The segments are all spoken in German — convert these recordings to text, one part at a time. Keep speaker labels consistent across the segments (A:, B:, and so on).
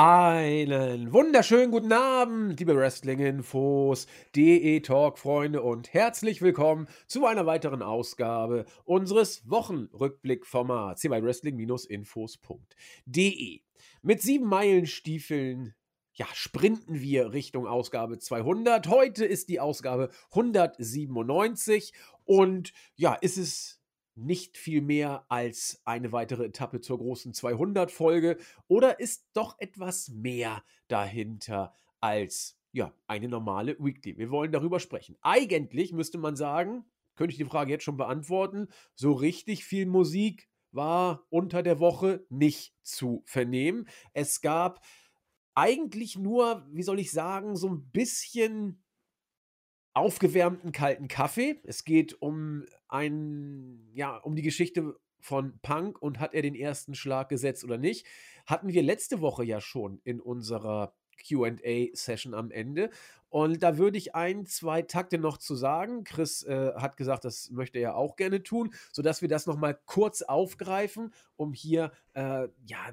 A: Einen wunderschönen guten Abend, liebe Wrestling-Infos, DE-Talk-Freunde und herzlich willkommen zu einer weiteren Ausgabe unseres Wochenrückblick-Formats hier bei Wrestling-Infos.de. Mit sieben Meilenstiefeln ja, sprinten wir Richtung Ausgabe 200. Heute ist die Ausgabe 197 und ja, ist es nicht viel mehr als eine weitere Etappe zur großen 200-Folge oder ist doch etwas mehr dahinter als ja, eine normale Weekly? Wir wollen darüber sprechen. Eigentlich müsste man sagen, könnte ich die Frage jetzt schon beantworten, so richtig viel Musik war unter der Woche nicht zu vernehmen. Es gab eigentlich nur, wie soll ich sagen, so ein bisschen aufgewärmten kalten Kaffee. Es geht um ein, ja, um die Geschichte von Punk und hat er den ersten Schlag gesetzt oder nicht. Hatten wir letzte Woche ja schon in unserer QA-Session am Ende. Und da würde ich ein, zwei Takte noch zu sagen. Chris äh, hat gesagt, das möchte er auch gerne tun, sodass wir das nochmal kurz aufgreifen, um hier äh, ja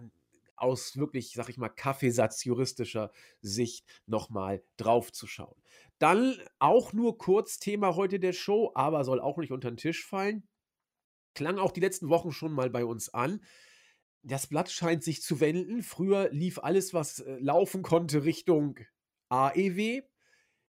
A: aus wirklich, sag ich mal, Kaffeesatz juristischer Sicht nochmal drauf zu schauen. Dann auch nur kurz Thema heute der Show, aber soll auch nicht unter den Tisch fallen. Klang auch die letzten Wochen schon mal bei uns an. Das Blatt scheint sich zu wenden. Früher lief alles, was äh, laufen konnte, Richtung AEW.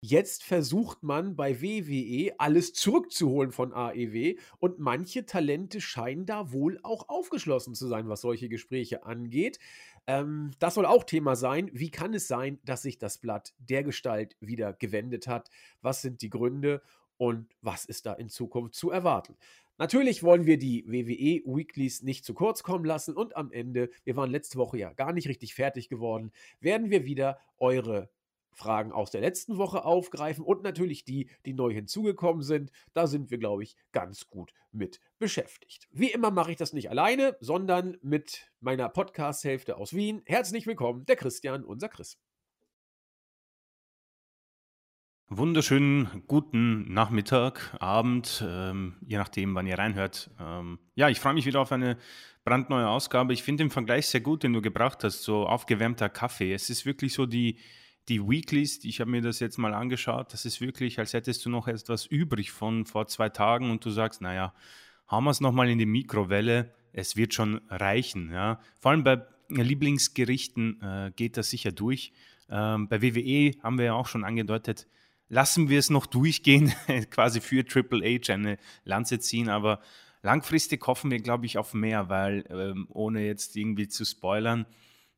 A: Jetzt versucht man bei WWE alles zurückzuholen von AEW und manche Talente scheinen da wohl auch aufgeschlossen zu sein, was solche Gespräche angeht. Ähm, das soll auch Thema sein. Wie kann es sein, dass sich das Blatt der Gestalt wieder gewendet hat? Was sind die Gründe und was ist da in Zukunft zu erwarten? Natürlich wollen wir die WWE Weeklies nicht zu kurz kommen lassen und am Ende, wir waren letzte Woche ja gar nicht richtig fertig geworden, werden wir wieder eure Fragen aus der letzten Woche aufgreifen und natürlich die, die neu hinzugekommen sind. Da sind wir, glaube ich, ganz gut mit beschäftigt. Wie immer mache ich das nicht alleine, sondern mit meiner Podcast-Hälfte aus Wien. Herzlich willkommen, der Christian, unser Chris.
B: Wunderschönen guten Nachmittag, Abend, ähm, je nachdem, wann ihr reinhört. Ähm, ja, ich freue mich wieder auf eine brandneue Ausgabe. Ich finde den Vergleich sehr gut, den du gebracht hast, so aufgewärmter Kaffee. Es ist wirklich so die, die Weeklies, ich habe mir das jetzt mal angeschaut, das ist wirklich, als hättest du noch etwas übrig von vor zwei Tagen und du sagst, naja, hauen wir es nochmal in die Mikrowelle, es wird schon reichen. Ja. Vor allem bei Lieblingsgerichten äh, geht das sicher durch. Ähm, bei WWE haben wir ja auch schon angedeutet, lassen wir es noch durchgehen, quasi für Triple H eine Lanze ziehen, aber langfristig hoffen wir, glaube ich, auf mehr, weil ähm, ohne jetzt irgendwie zu spoilern,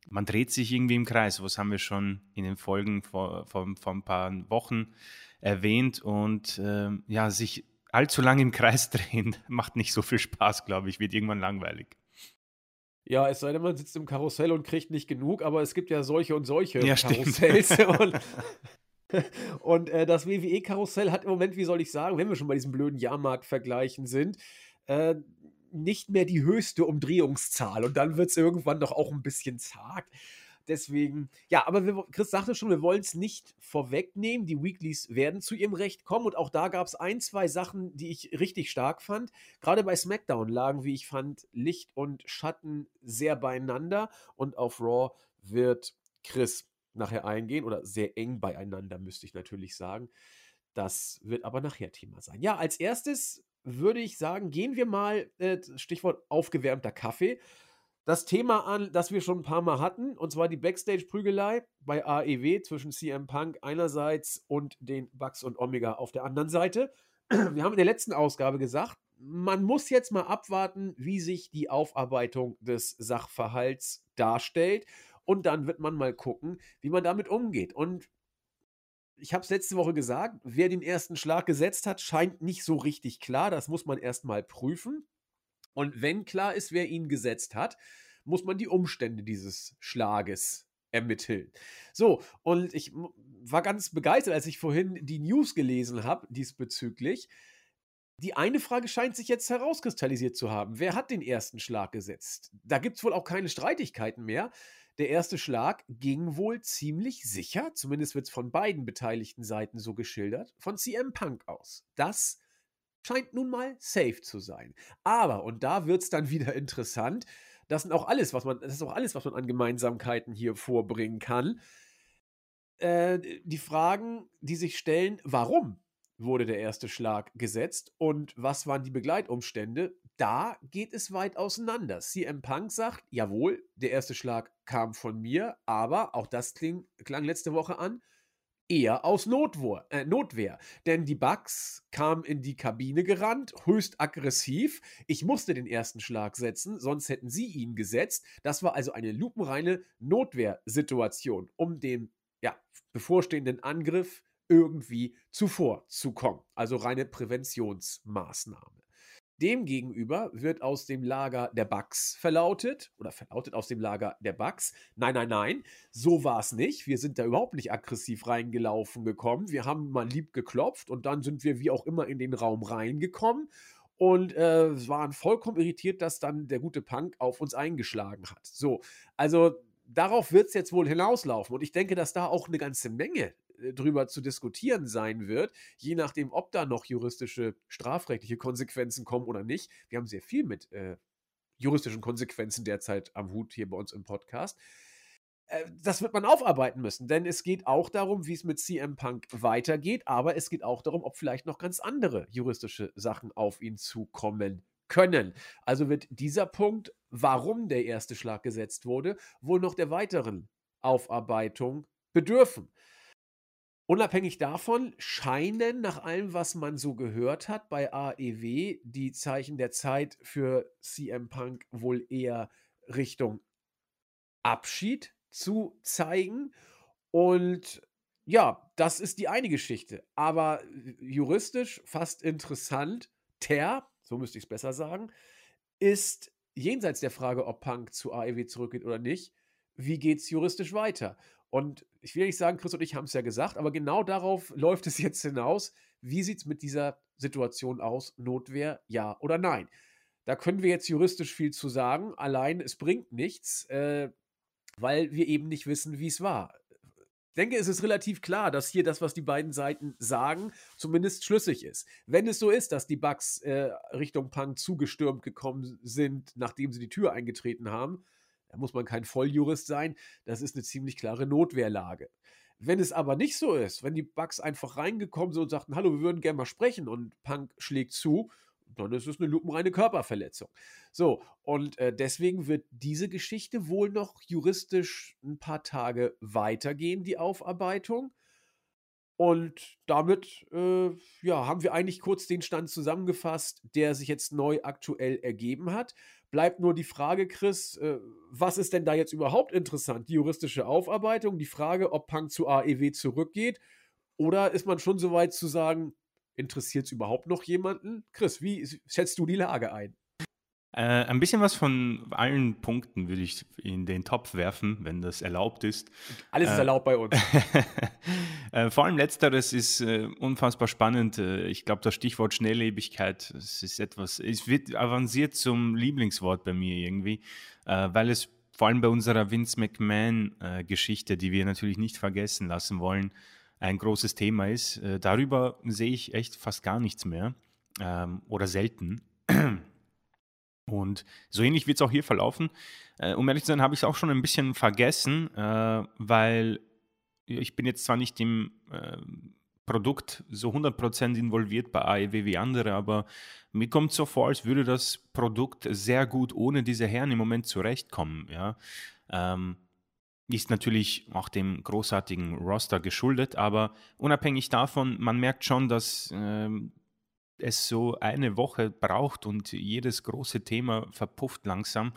B: man dreht sich irgendwie im Kreis. Was haben wir schon in den Folgen vor, vor, vor ein paar Wochen erwähnt? Und äh, ja, sich allzu lange im Kreis drehen macht nicht so viel Spaß, glaube ich, wird irgendwann langweilig.
A: Ja, es sei denn, man sitzt im Karussell und kriegt nicht genug, aber es gibt ja solche und solche ja, Karussells. und, und äh, das WWE-Karussell hat im Moment, wie soll ich sagen, wenn wir schon bei diesem blöden Jahrmarkt-Vergleichen sind, äh, nicht mehr die höchste Umdrehungszahl und dann wird es irgendwann doch auch ein bisschen zart. Deswegen, ja, aber wir, Chris sagte schon, wir wollen es nicht vorwegnehmen. Die Weeklies werden zu ihrem Recht kommen und auch da gab es ein, zwei Sachen, die ich richtig stark fand. Gerade bei SmackDown lagen, wie ich fand, Licht und Schatten sehr beieinander und auf Raw wird Chris nachher eingehen oder sehr eng beieinander, müsste ich natürlich sagen. Das wird aber nachher Thema sein. Ja, als erstes würde ich sagen, gehen wir mal, äh, Stichwort aufgewärmter Kaffee, das Thema an, das wir schon ein paar Mal hatten, und zwar die Backstage-Prügelei bei AEW zwischen CM Punk einerseits und den Bucks und Omega auf der anderen Seite. Wir haben in der letzten Ausgabe gesagt, man muss jetzt mal abwarten, wie sich die Aufarbeitung des Sachverhalts darstellt. Und dann wird man mal gucken, wie man damit umgeht. Und ich habe es letzte Woche gesagt, wer den ersten Schlag gesetzt hat, scheint nicht so richtig klar. Das muss man erstmal prüfen. Und wenn klar ist, wer ihn gesetzt hat, muss man die Umstände dieses Schlages ermitteln. So, und ich war ganz begeistert, als ich vorhin die News gelesen habe diesbezüglich. Die eine Frage scheint sich jetzt herauskristallisiert zu haben. Wer hat den ersten Schlag gesetzt? Da gibt es wohl auch keine Streitigkeiten mehr. Der erste Schlag ging wohl ziemlich sicher, zumindest wird es von beiden beteiligten Seiten so geschildert, von CM Punk aus. Das scheint nun mal safe zu sein. Aber, und da wird es dann wieder interessant, Das sind auch alles, was man, das ist auch alles, was man an Gemeinsamkeiten hier vorbringen kann. Äh, die Fragen, die sich stellen, warum wurde der erste Schlag gesetzt und was waren die Begleitumstände? Da geht es weit auseinander. CM Punk sagt, jawohl, der erste Schlag kam von mir, aber auch das kling, klang letzte Woche an, eher aus Notwehr, äh, Notwehr. Denn die Bugs kamen in die Kabine gerannt, höchst aggressiv. Ich musste den ersten Schlag setzen, sonst hätten sie ihn gesetzt. Das war also eine lupenreine Notwehrsituation, um dem ja, bevorstehenden Angriff irgendwie zuvorzukommen. Also reine Präventionsmaßnahme. Demgegenüber wird aus dem Lager der Bugs verlautet oder verlautet aus dem Lager der Bugs. Nein, nein, nein, so war es nicht. Wir sind da überhaupt nicht aggressiv reingelaufen gekommen. Wir haben mal lieb geklopft und dann sind wir wie auch immer in den Raum reingekommen und äh, waren vollkommen irritiert, dass dann der gute Punk auf uns eingeschlagen hat. So, also darauf wird es jetzt wohl hinauslaufen und ich denke, dass da auch eine ganze Menge drüber zu diskutieren sein wird, je nachdem, ob da noch juristische, strafrechtliche Konsequenzen kommen oder nicht. Wir haben sehr viel mit äh, juristischen Konsequenzen derzeit am Hut hier bei uns im Podcast. Äh, das wird man aufarbeiten müssen, denn es geht auch darum, wie es mit CM Punk weitergeht, aber es geht auch darum, ob vielleicht noch ganz andere juristische Sachen auf ihn zukommen können. Also wird dieser Punkt, warum der erste Schlag gesetzt wurde, wohl noch der weiteren Aufarbeitung bedürfen. Unabhängig davon scheinen nach allem, was man so gehört hat bei AEW, die Zeichen der Zeit für CM Punk wohl eher Richtung Abschied zu zeigen. Und ja, das ist die eine Geschichte. Aber juristisch fast interessant, ter, so müsste ich es besser sagen, ist jenseits der Frage, ob Punk zu AEW zurückgeht oder nicht, wie geht es juristisch weiter? Und ich will nicht sagen, Chris und ich haben es ja gesagt, aber genau darauf läuft es jetzt hinaus. Wie sieht es mit dieser Situation aus? Notwehr, ja oder nein? Da können wir jetzt juristisch viel zu sagen. Allein es bringt nichts, äh, weil wir eben nicht wissen, wie es war. Ich denke, es ist relativ klar, dass hier das, was die beiden Seiten sagen, zumindest schlüssig ist. Wenn es so ist, dass die Bugs äh, Richtung Punk zugestürmt gekommen sind, nachdem sie die Tür eingetreten haben, da muss man kein Volljurist sein. Das ist eine ziemlich klare Notwehrlage. Wenn es aber nicht so ist, wenn die Bugs einfach reingekommen sind und sagten, hallo, wir würden gerne mal sprechen und Punk schlägt zu, dann ist es eine lupenreine Körperverletzung. So, und äh, deswegen wird diese Geschichte wohl noch juristisch ein paar Tage weitergehen, die Aufarbeitung. Und damit äh, ja, haben wir eigentlich kurz den Stand zusammengefasst, der sich jetzt neu aktuell ergeben hat. Bleibt nur die Frage, Chris, äh, was ist denn da jetzt überhaupt interessant? Die juristische Aufarbeitung, die Frage, ob Punk zu AEW zurückgeht? Oder ist man schon so weit zu sagen, interessiert es überhaupt noch jemanden? Chris, wie schätzt du die Lage ein?
B: Äh, ein bisschen was von allen Punkten würde ich in den Topf werfen, wenn das erlaubt ist.
A: Alles ist äh, erlaubt bei uns.
B: äh, vor allem letzteres ist äh, unfassbar spannend. Äh, ich glaube, das Stichwort Schnelllebigkeit, es ist etwas, es wird avanciert zum Lieblingswort bei mir irgendwie, weil es vor allem bei unserer Vince McMahon-Geschichte, die wir natürlich nicht vergessen lassen wollen, ein großes Thema ist. darüber sehe ich echt fast gar nichts mehr ähm, oder selten. Und so ähnlich wird es auch hier verlaufen. Äh, um ehrlich zu sein, habe ich es auch schon ein bisschen vergessen, äh, weil ich bin jetzt zwar nicht im äh, Produkt so 100% involviert bei AEW wie andere, aber mir kommt so vor, als würde das Produkt sehr gut ohne diese Herren im Moment zurechtkommen. Ja? Ähm, ist natürlich auch dem großartigen Roster geschuldet, aber unabhängig davon, man merkt schon, dass ähm, es so eine Woche braucht und jedes große Thema verpufft langsam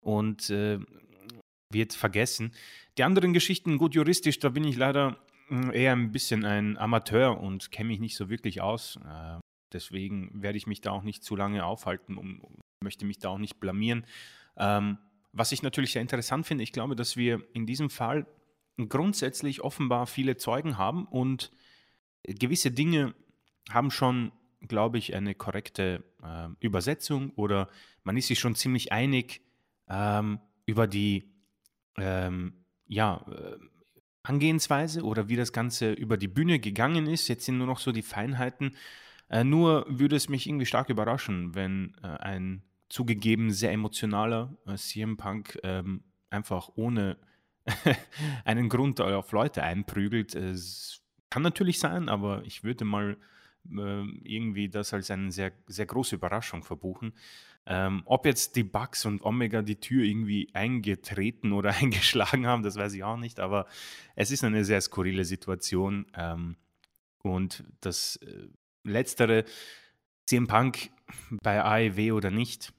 B: und äh, wird vergessen. Die anderen Geschichten, gut juristisch, da bin ich leider hm, eher ein bisschen ein Amateur und kenne mich nicht so wirklich aus. Äh, deswegen werde ich mich da auch nicht zu lange aufhalten und möchte mich da auch nicht blamieren. Ähm, was ich natürlich sehr interessant finde, ich glaube, dass wir in diesem Fall grundsätzlich offenbar viele Zeugen haben und gewisse Dinge haben schon glaube ich, eine korrekte äh, Übersetzung oder man ist sich schon ziemlich einig ähm, über die ähm, ja, äh, Angehensweise oder wie das Ganze über die Bühne gegangen ist. Jetzt sind nur noch so die Feinheiten. Äh, nur würde es mich irgendwie stark überraschen, wenn äh, ein zugegeben sehr emotionaler äh, CM Punk ähm, einfach ohne einen Grund auf Leute einprügelt. Es kann natürlich sein, aber ich würde mal irgendwie das als eine sehr, sehr große Überraschung verbuchen. Ähm, ob jetzt die Bugs und Omega die Tür irgendwie eingetreten oder eingeschlagen haben, das weiß ich auch nicht, aber es ist eine sehr skurrile Situation. Ähm, und das äh, Letztere, CM Punk bei AEW oder nicht,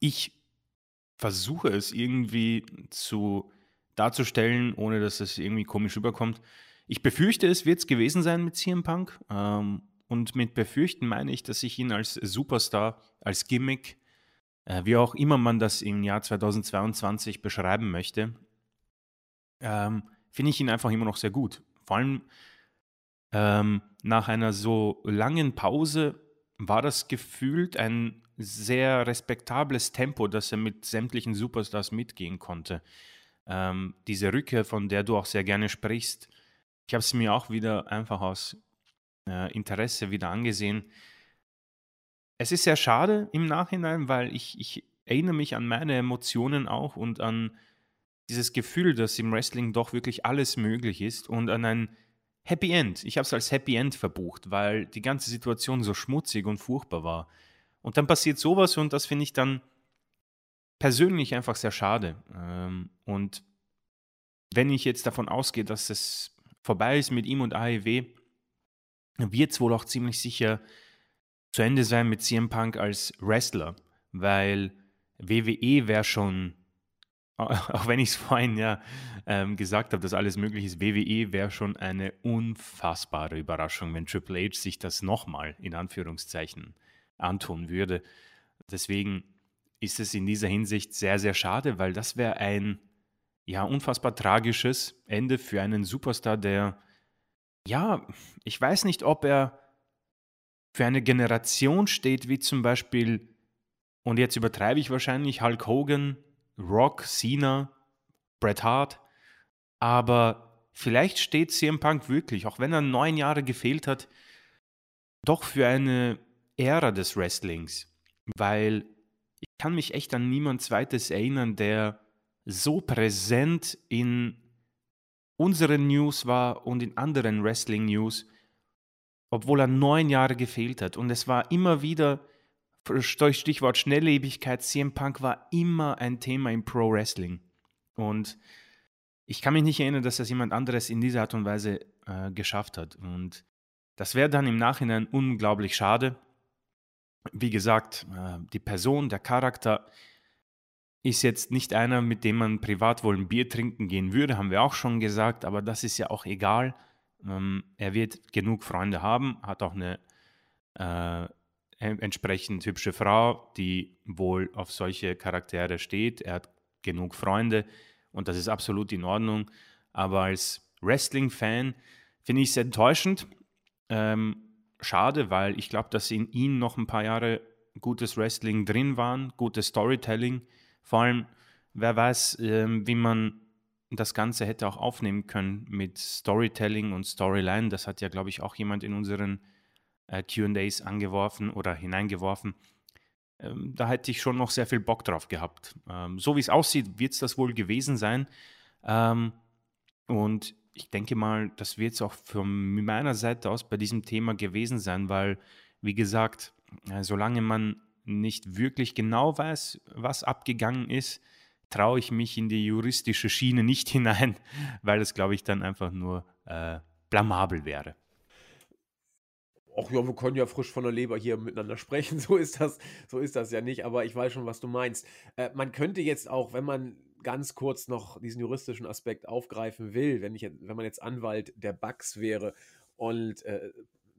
B: ich versuche es irgendwie zu darzustellen, ohne dass es irgendwie komisch rüberkommt. Ich befürchte, es wird es gewesen sein mit CM Punk. Ähm, und mit befürchten meine ich, dass ich ihn als Superstar, als Gimmick, äh, wie auch immer man das im Jahr 2022 beschreiben möchte, ähm, finde ich ihn einfach immer noch sehr gut. Vor allem ähm, nach einer so langen Pause war das gefühlt ein sehr respektables Tempo, dass er mit sämtlichen Superstars mitgehen konnte. Ähm, diese Rückkehr, von der du auch sehr gerne sprichst, ich habe es mir auch wieder einfach aus äh, Interesse wieder angesehen. Es ist sehr schade im Nachhinein, weil ich, ich erinnere mich an meine Emotionen auch und an dieses Gefühl, dass im Wrestling doch wirklich alles möglich ist und an ein Happy End. Ich habe es als Happy End verbucht, weil die ganze Situation so schmutzig und furchtbar war. Und dann passiert sowas und das finde ich dann persönlich einfach sehr schade. Ähm, und wenn ich jetzt davon ausgehe, dass es vorbei ist mit ihm und AEW, wird es wohl auch ziemlich sicher zu Ende sein mit CM Punk als Wrestler, weil WWE wäre schon, auch wenn ich es vorhin ja ähm, gesagt habe, dass alles möglich ist, WWE wäre schon eine unfassbare Überraschung, wenn Triple H sich das nochmal in Anführungszeichen antun würde. Deswegen ist es in dieser Hinsicht sehr, sehr schade, weil das wäre ein ja unfassbar tragisches Ende für einen Superstar, der ja, ich weiß nicht, ob er für eine Generation steht, wie zum Beispiel, und jetzt übertreibe ich wahrscheinlich, Hulk Hogan, Rock, Cena, Bret Hart, aber vielleicht steht CM Punk wirklich, auch wenn er neun Jahre gefehlt hat, doch für eine Ära des Wrestlings, weil ich kann mich echt an niemand zweites erinnern, der so präsent in unseren News war und in anderen Wrestling-News, obwohl er neun Jahre gefehlt hat. Und es war immer wieder, Stichwort Schnelllebigkeit, CM Punk war immer ein Thema im Pro Wrestling. Und ich kann mich nicht erinnern, dass das jemand anderes in dieser Art und Weise äh, geschafft hat. Und das wäre dann im Nachhinein unglaublich schade. Wie gesagt, äh, die Person, der Charakter, ist jetzt nicht einer, mit dem man privat wohl ein Bier trinken gehen würde, haben wir auch schon gesagt, aber das ist ja auch egal. Ähm, er wird genug Freunde haben, hat auch eine äh, entsprechend hübsche Frau, die wohl auf solche Charaktere steht. Er hat genug Freunde und das ist absolut in Ordnung. Aber als Wrestling-Fan finde ich es enttäuschend. Ähm, schade, weil ich glaube, dass in ihm noch ein paar Jahre gutes Wrestling drin waren, gutes Storytelling vor allem, wer weiß, äh, wie man das Ganze hätte auch aufnehmen können mit Storytelling und Storyline. Das hat ja, glaube ich, auch jemand in unseren äh, QAs angeworfen oder hineingeworfen. Ähm, da hätte ich schon noch sehr viel Bock drauf gehabt. Ähm, so wie es aussieht, wird es das wohl gewesen sein. Ähm, und ich denke mal, das wird es auch von meiner Seite aus bei diesem Thema gewesen sein, weil, wie gesagt, äh, solange man nicht wirklich genau weiß, was abgegangen ist, traue ich mich in die juristische Schiene nicht hinein, weil es, glaube ich, dann einfach nur äh, blamabel wäre.
A: Ach ja, wir können ja frisch von der Leber hier miteinander sprechen. So ist das, so ist das ja nicht, aber ich weiß schon, was du meinst. Äh, man könnte jetzt auch, wenn man ganz kurz noch diesen juristischen Aspekt aufgreifen will, wenn, ich, wenn man jetzt Anwalt der Bugs wäre und äh,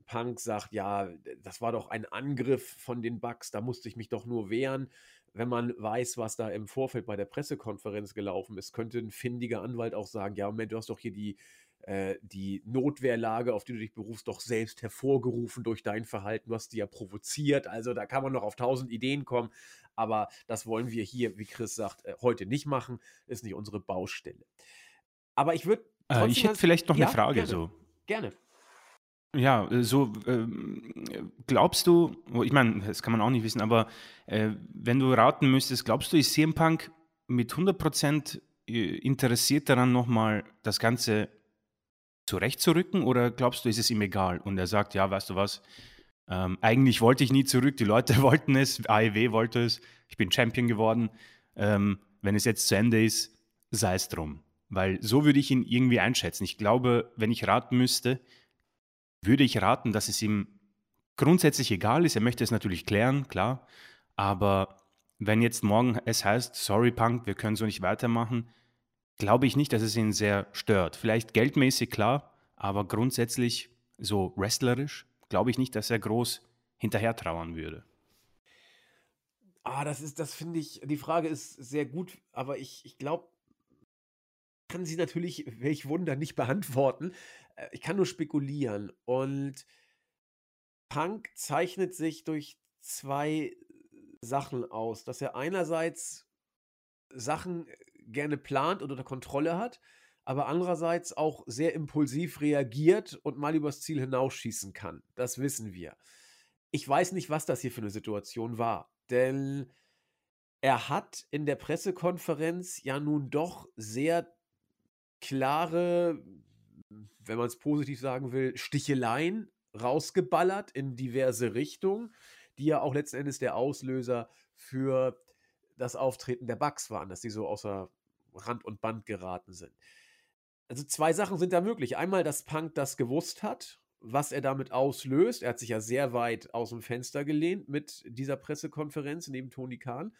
A: Punk sagt, ja, das war doch ein Angriff von den Bugs, da musste ich mich doch nur wehren. Wenn man weiß, was da im Vorfeld bei der Pressekonferenz gelaufen ist, könnte ein findiger Anwalt auch sagen, ja, Moment, du hast doch hier die, äh, die Notwehrlage, auf die du dich berufst, doch selbst hervorgerufen durch dein Verhalten. Du hast die ja provoziert. Also da kann man noch auf tausend Ideen kommen. Aber das wollen wir hier, wie Chris sagt, äh, heute nicht machen. Ist nicht unsere Baustelle. Aber ich würde.
B: Äh, ich hätte vielleicht noch ja, eine Frage.
A: Gerne.
B: So.
A: Gerne
B: Ja, äh, so ähm, glaubst du, ich meine, das kann man auch nicht wissen, aber äh, wenn du raten müsstest, glaubst du, ist CM Punk mit 100% äh, interessiert daran, nochmal das Ganze zurechtzurücken oder glaubst du, ist es ihm egal? Und er sagt, ja, weißt du was, ähm, eigentlich wollte ich nie zurück, die Leute wollten es, AEW wollte es, ich bin Champion geworden. Ähm, wenn es jetzt zu Ende ist, sei es drum. Weil so würde ich ihn irgendwie einschätzen. Ich glaube, wenn ich raten müsste, würde ich raten, dass es ihm grundsätzlich egal ist. Er möchte es natürlich klären, klar. Aber wenn jetzt morgen es heißt, sorry Punk, wir können so nicht weitermachen, glaube ich nicht, dass es ihn sehr stört. Vielleicht geldmäßig klar, aber grundsätzlich so wrestlerisch glaube ich nicht, dass er groß hinterher trauern würde.
A: Ah, das ist, das finde ich, die Frage ist sehr gut, aber ich, ich glaube, kann sie natürlich, welch Wunder, nicht beantworten. Äh, ich kann nur spekulieren. Und Punk zeichnet sich durch zwei Sachen aus, dass er einerseits Sachen gerne plant und unter Kontrolle hat, aber andererseits auch sehr impulsiv reagiert und mal übers Ziel hinausschießen kann. Das wissen wir. Ich weiß nicht, was das hier für eine Situation war, denn er hat in der Pressekonferenz ja nun doch sehr klare, wenn man es positiv sagen will, Sticheleien rausgeballert in diverse Richtungen, die ja auch letzten Endes der Auslöser für das Auftreten der Bugs waren, dass sie so außer Rand und Band geraten sind. Also zwei Sachen sind da möglich. Einmal, dass Punk das gewusst hat, was er damit auslöst. Er hat sich ja sehr weit aus dem Fenster gelehnt mit dieser Pressekonferenz neben Tony Khan.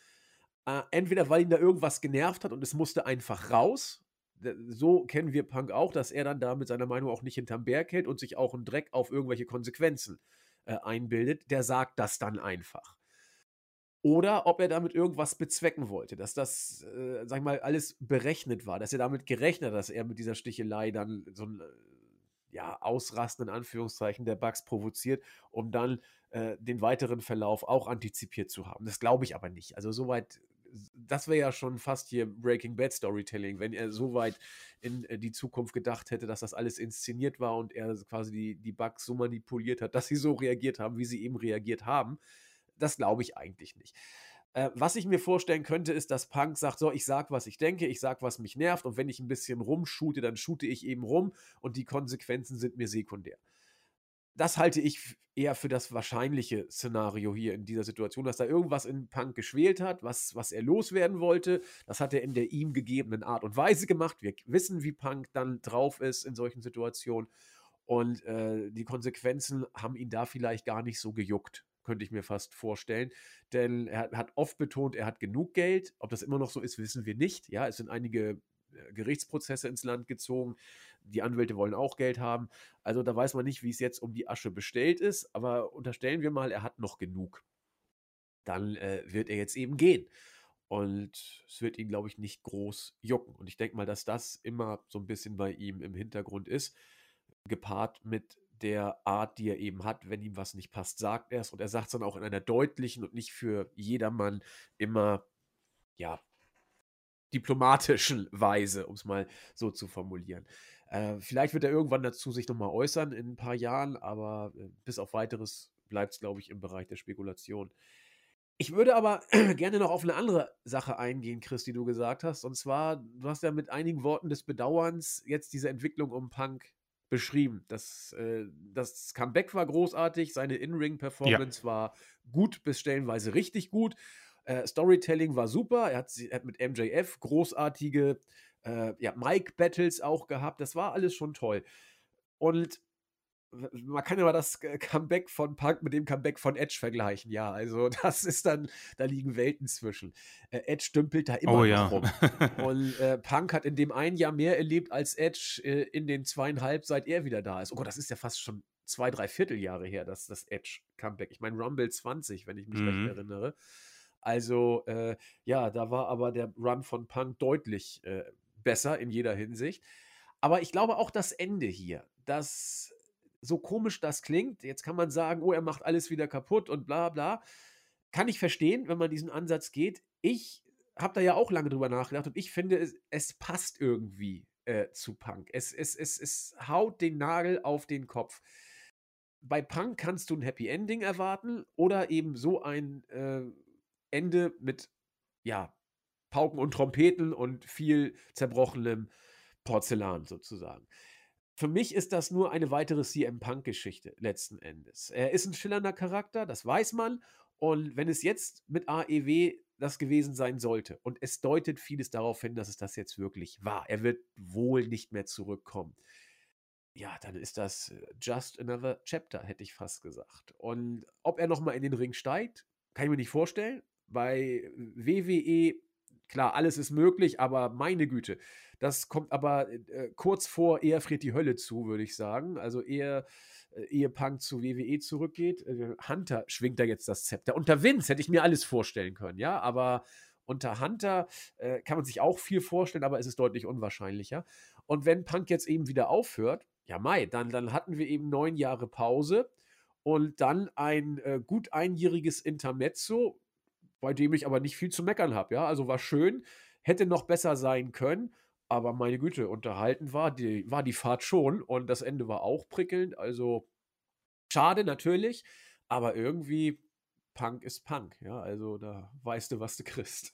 A: Äh, entweder weil ihn da irgendwas genervt hat und es musste einfach raus. So kennen wir Punk auch, dass er dann da mit seiner Meinung auch nicht hinterm Berg hält und sich auch einen Dreck auf irgendwelche Konsequenzen äh, einbildet. Der sagt das dann einfach oder ob er damit irgendwas bezwecken wollte, dass das, äh, sag ich mal, alles berechnet war, dass er damit gerechnet hat, dass er mit dieser Stichelei dann so ein äh, ja, Ausrasten in Anführungszeichen der Bugs provoziert, um dann äh, den weiteren Verlauf auch antizipiert zu haben. Das glaube ich aber nicht. Also soweit, das wäre ja schon fast hier Breaking Bad Storytelling, wenn er so weit in äh, die Zukunft gedacht hätte, dass das alles inszeniert war und er quasi die, die Bugs so manipuliert hat, dass sie so reagiert haben, wie sie eben reagiert haben das glaube ich eigentlich nicht. Äh, was ich mir vorstellen könnte, ist, dass Punk sagt: So, ich sag, was ich denke, ich sag, was mich nervt, und wenn ich ein bisschen rumschute, dann shoote ich eben rum und die Konsequenzen sind mir sekundär. Das halte ich eher für das wahrscheinliche Szenario hier in dieser Situation, dass da irgendwas in Punk geschwelt hat, was, was er loswerden wollte. Das hat er in der ihm gegebenen Art und Weise gemacht. Wir wissen, wie Punk dann drauf ist in solchen Situationen. Und äh, die Konsequenzen haben ihn da vielleicht gar nicht so gejuckt könnte ich mir fast vorstellen. Denn er hat oft betont, er hat genug Geld. Ob das immer noch so ist, wissen wir nicht. Ja, es sind einige äh, Gerichtsprozesse ins Land gezogen. Die Anwälte wollen auch Geld haben. Also da weiß man nicht, wie es jetzt um die Asche bestellt ist. Aber unterstellen wir mal, er hat noch genug. Dann äh, wird er jetzt eben gehen. Und es wird ihn, glaube ich, nicht groß jucken. Und ich denke mal, dass das immer so ein bisschen bei ihm im Hintergrund ist. Gepaart mit der Art, die er eben hat. Wenn ihm was nicht passt, sagt er es. Und er sagt es dann auch in einer deutlichen und nicht für jedermann immer, ja, diplomatischen Weise, um es mal so zu formulieren. Äh, vielleicht wird er irgendwann dazu sich nochmal äußern in ein paar Jahren, aber äh, bis auf weiteres bleibt es, glaube ich, im Bereich der Spekulation. Ich würde aber gerne noch auf eine andere Sache eingehen, Chris, die du gesagt hast. Und zwar, du hast ja mit einigen Worten des Bedauerns jetzt diese Entwicklung um Punk beschrieben. Das, äh, das Comeback war großartig, seine In-Ring-Performance ja. war gut bis stellenweise richtig gut. Äh, Storytelling war super. Er hat, er hat mit MJF großartige äh, ja, Mike-Battles auch gehabt. Das war alles schon toll. Und man kann aber das Comeback von Punk mit dem Comeback von Edge vergleichen. Ja, also das ist dann, da liegen Welten zwischen. Äh, Edge dümpelt da immer oh, ja. rum. Und äh, Punk hat in dem einen Jahr mehr erlebt als Edge äh, in den zweieinhalb, seit er wieder da ist. Oh Gott, das ist ja fast schon zwei, drei Vierteljahre her, dass das Edge Comeback. Ich meine, Rumble 20, wenn ich mich mhm. recht erinnere. Also, äh, ja, da war aber der Run von Punk deutlich äh, besser in jeder Hinsicht. Aber ich glaube auch das Ende hier, das so komisch das klingt, jetzt kann man sagen, oh, er macht alles wieder kaputt und bla bla. Kann ich verstehen, wenn man diesen Ansatz geht. Ich habe da ja auch lange drüber nachgedacht und ich finde, es, es passt irgendwie äh, zu Punk. Es, es, es, es haut den Nagel auf den Kopf. bei Punk kannst du ein Happy Ending erwarten oder eben so ein äh, Ende mit, ja, Pauken und Trompeten und viel zerbrochenem Porzellan sozusagen. Für mich ist das nur eine weitere CM Punk-Geschichte letzten Endes. Er ist ein schillernder Charakter, das weiß man. Und wenn es jetzt mit AEW das gewesen sein sollte, und es deutet vieles darauf hin, dass es das jetzt wirklich war, er wird wohl nicht mehr zurückkommen. Ja, dann ist das äh, just another chapter, hätte ich fast gesagt. Und ob er nochmal in den Ring steigt, kann ich mir nicht vorstellen. Bei WWE Klar, alles ist möglich, aber meine Güte, das kommt aber äh, kurz vor eher friert die Hölle zu, würde ich sagen. Also eher, äh, ehe Punk zu WWE zurückgeht. Äh, Hunter schwingt da jetzt das Zepter. Unter Vince hätte ich mir alles vorstellen können, ja, aber unter Hunter äh, kann man sich auch viel vorstellen, aber es ist deutlich unwahrscheinlicher. Und wenn Punk jetzt eben wieder aufhört, ja, Mai, dann, dann hatten wir eben neun Jahre Pause und dann ein äh, gut einjähriges Intermezzo, bei dem ich aber nicht viel zu meckern habe. Ja, also war schön, hätte noch besser sein können, aber meine Güte, unterhalten war die, war die Fahrt schon und das Ende war auch prickelnd. Also schade natürlich, aber irgendwie Punk ist Punk. Ja, also da weißt du, was du kriegst.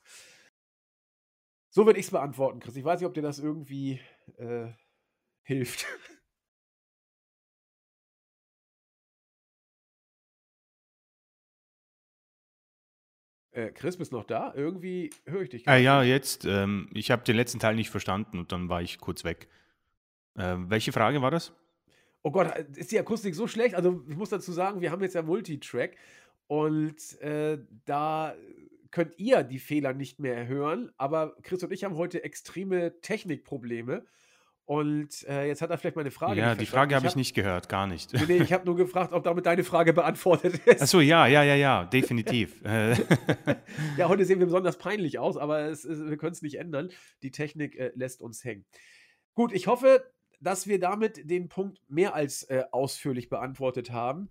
A: So würde ich es beantworten, Chris. Ich weiß nicht, ob dir das irgendwie äh, hilft. Äh, Chris, bist du noch da? Irgendwie höre ich dich
B: Ah ja, jetzt. Ähm, ich habe den letzten Teil nicht verstanden und dann war ich kurz weg. Äh, welche Frage war das?
A: Oh Gott, ist die Akustik so schlecht? Also ich muss dazu sagen, wir haben jetzt ja Multitrack und äh, da könnt ihr die Fehler nicht mehr hören, aber Chris und ich haben heute extreme Technikprobleme. Und äh, jetzt hat er vielleicht meine Frage.
B: Ja, die Frage habe ich, hab, nicht gehört, gar nicht.
A: Nee, nee ich habe nur gefragt, ob damit deine Frage beantwortet ist.
B: Achso, ja, ja, ja, ja, definitiv.
A: ja, heute sehen wir besonders peinlich aus, aber es, es, wir können es nicht ändern. Die Technik äh, lässt uns hängen. Gut, ich hoffe, dass wir damit den Punkt mehr als äh, ausführlich beantwortet haben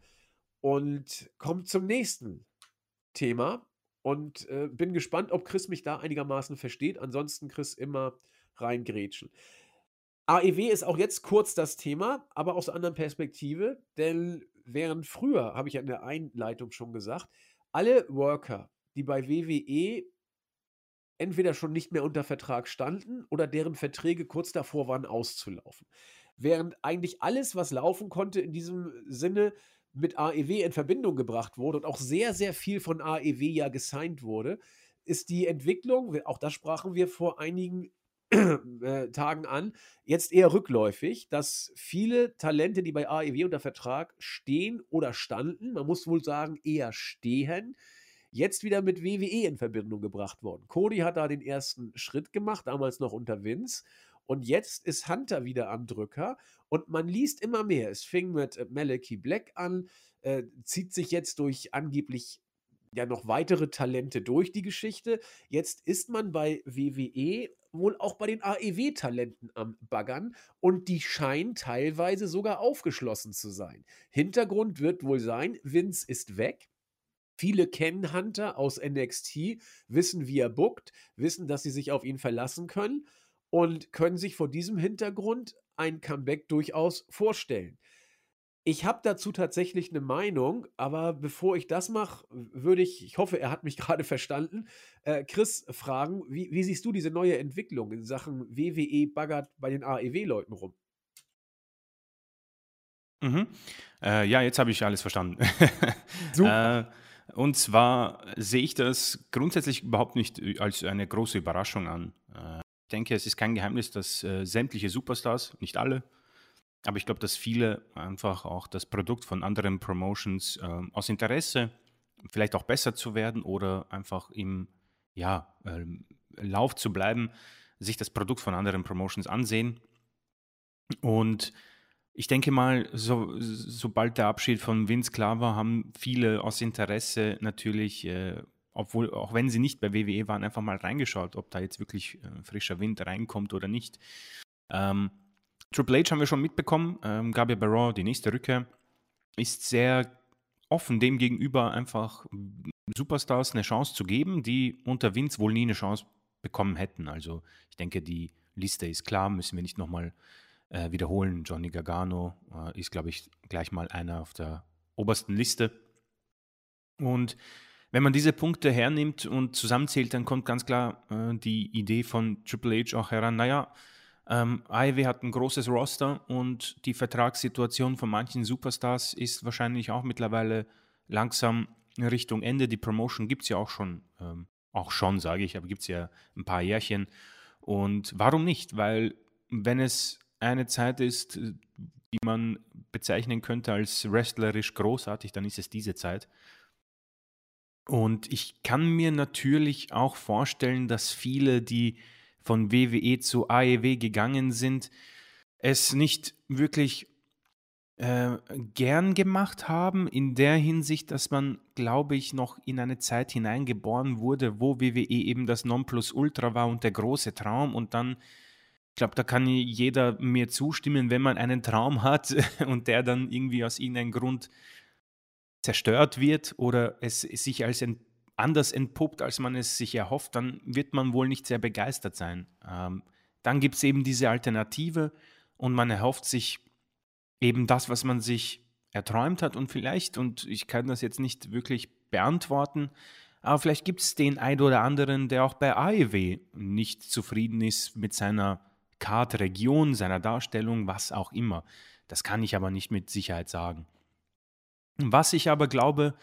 A: und kommen zum nächsten Thema. Und äh, bin gespannt, ob Chris mich da einigermaßen versteht. Ansonsten, Chris, immer reingrätschen. AEW ist auch jetzt kurz das Thema, aber aus einer anderen Perspektive, denn während früher, habe ich ja in der Einleitung schon gesagt, alle Worker, die bei WWE entweder schon nicht mehr unter Vertrag standen oder deren Verträge kurz davor waren auszulaufen. Während eigentlich alles, was laufen konnte, in diesem Sinne mit AEW in Verbindung gebracht wurde und auch sehr, sehr viel von AEW ja gesigned wurde, ist die Entwicklung, auch das sprachen wir vor einigen äh, Tagen an, jetzt eher rückläufig, dass viele Talente, die bei AEW unter Vertrag stehen oder standen, man muss wohl sagen, eher stehen, jetzt wieder mit WWE in Verbindung gebracht worden. Cody hat da den ersten Schritt gemacht, damals noch unter Vince. Und jetzt ist Hunter wieder am Drücker und man liest immer mehr. Es fing mit äh, Malachi Black an, äh, zieht sich jetzt durch angeblich ja noch weitere Talente durch die Geschichte. Jetzt ist man bei WWE wohl auch bei den AEW-Talenten am Baggern und die scheinen teilweise sogar aufgeschlossen zu sein. Hintergrund wird wohl sein, Vince ist weg. Viele kennen Hunter aus NXT, wissen, wie er bookt, wissen, dass sie sich auf ihn verlassen können und können sich vor diesem Hintergrund ein Comeback durchaus vorstellen. Ich habe dazu tatsächlich eine Meinung, aber bevor ich das mache, würde ich, ich hoffe, er hat mich gerade verstanden, äh, Chris fragen, wie, wie siehst du diese neue Entwicklung in Sachen WWE baggert bei den AEW-Leuten rum?
B: Mhm. Äh, ja, jetzt habe ich alles verstanden. Super. äh, und zwar sehe ich das grundsätzlich überhaupt nicht als eine große Überraschung an. Äh, ich denke, es ist kein Geheimnis, dass äh, sämtliche Superstars, nicht alle, aber ich glaube, dass viele einfach auch das Produkt von anderen Promotions äh, aus Interesse, vielleicht auch besser zu werden oder einfach im ja, äh, Lauf zu bleiben, sich das Produkt von anderen Promotions ansehen. Und ich denke mal, so, sobald der Abschied von Vince klar war, haben viele aus Interesse natürlich, äh, obwohl, auch wenn sie nicht bei WWE waren, einfach mal reingeschaut, ob da jetzt wirklich äh, frischer Wind reinkommt oder nicht. Ähm, Triple H haben wir schon mitbekommen. Ähm, Gabriel Baron, die nächste Rückkehr, ist sehr offen dem gegenüber, einfach Superstars eine Chance zu geben, die unter Vince wohl nie eine Chance bekommen hätten. Also ich denke, die Liste ist klar, müssen wir nicht nochmal äh, wiederholen. Johnny Gargano äh, ist, glaube ich, gleich mal einer auf der obersten Liste. Und wenn man diese Punkte hernimmt und zusammenzählt, dann kommt ganz klar äh, die Idee von Triple H auch heran, naja, ähm, AEW hat ein großes Roster und die Vertragssituation von manchen Superstars ist wahrscheinlich auch mittlerweile langsam Richtung Ende. Die Promotion gibt es ja auch schon, ähm, auch schon, sage ich, aber gibt es ja ein paar Jährchen. Und warum nicht? Weil wenn es eine Zeit ist, die man bezeichnen könnte als wrestlerisch großartig, dann ist es diese Zeit. Und ich kann mir natürlich auch vorstellen, dass viele, die von WWE zu AEW gegangen sind, es nicht wirklich äh, gern gemacht haben, in der Hinsicht, dass man, glaube ich, noch in eine Zeit hineingeboren wurde, wo WWE eben das Nonplusultra war und der große Traum und dann ich glaube, da kann jeder mir zustimmen, wenn man einen Traum hat und der dann irgendwie aus irgendeinem Grund zerstört wird oder es sich als ent anders entpuppt, als man es sich erhofft, dann wird man wohl nicht sehr begeistert sein. Ähm, dann gibt es eben diese Alternative und man erhofft sich eben das, was man sich erträumt hat und vielleicht, und ich kann das jetzt nicht wirklich beantworten, aber vielleicht gibt es den einen oder anderen, der auch bei AEW nicht zufrieden ist mit seiner Card-Region, seiner Darstellung, was auch immer. Das kann ich aber nicht mit Sicherheit sagen. Was ich aber glaube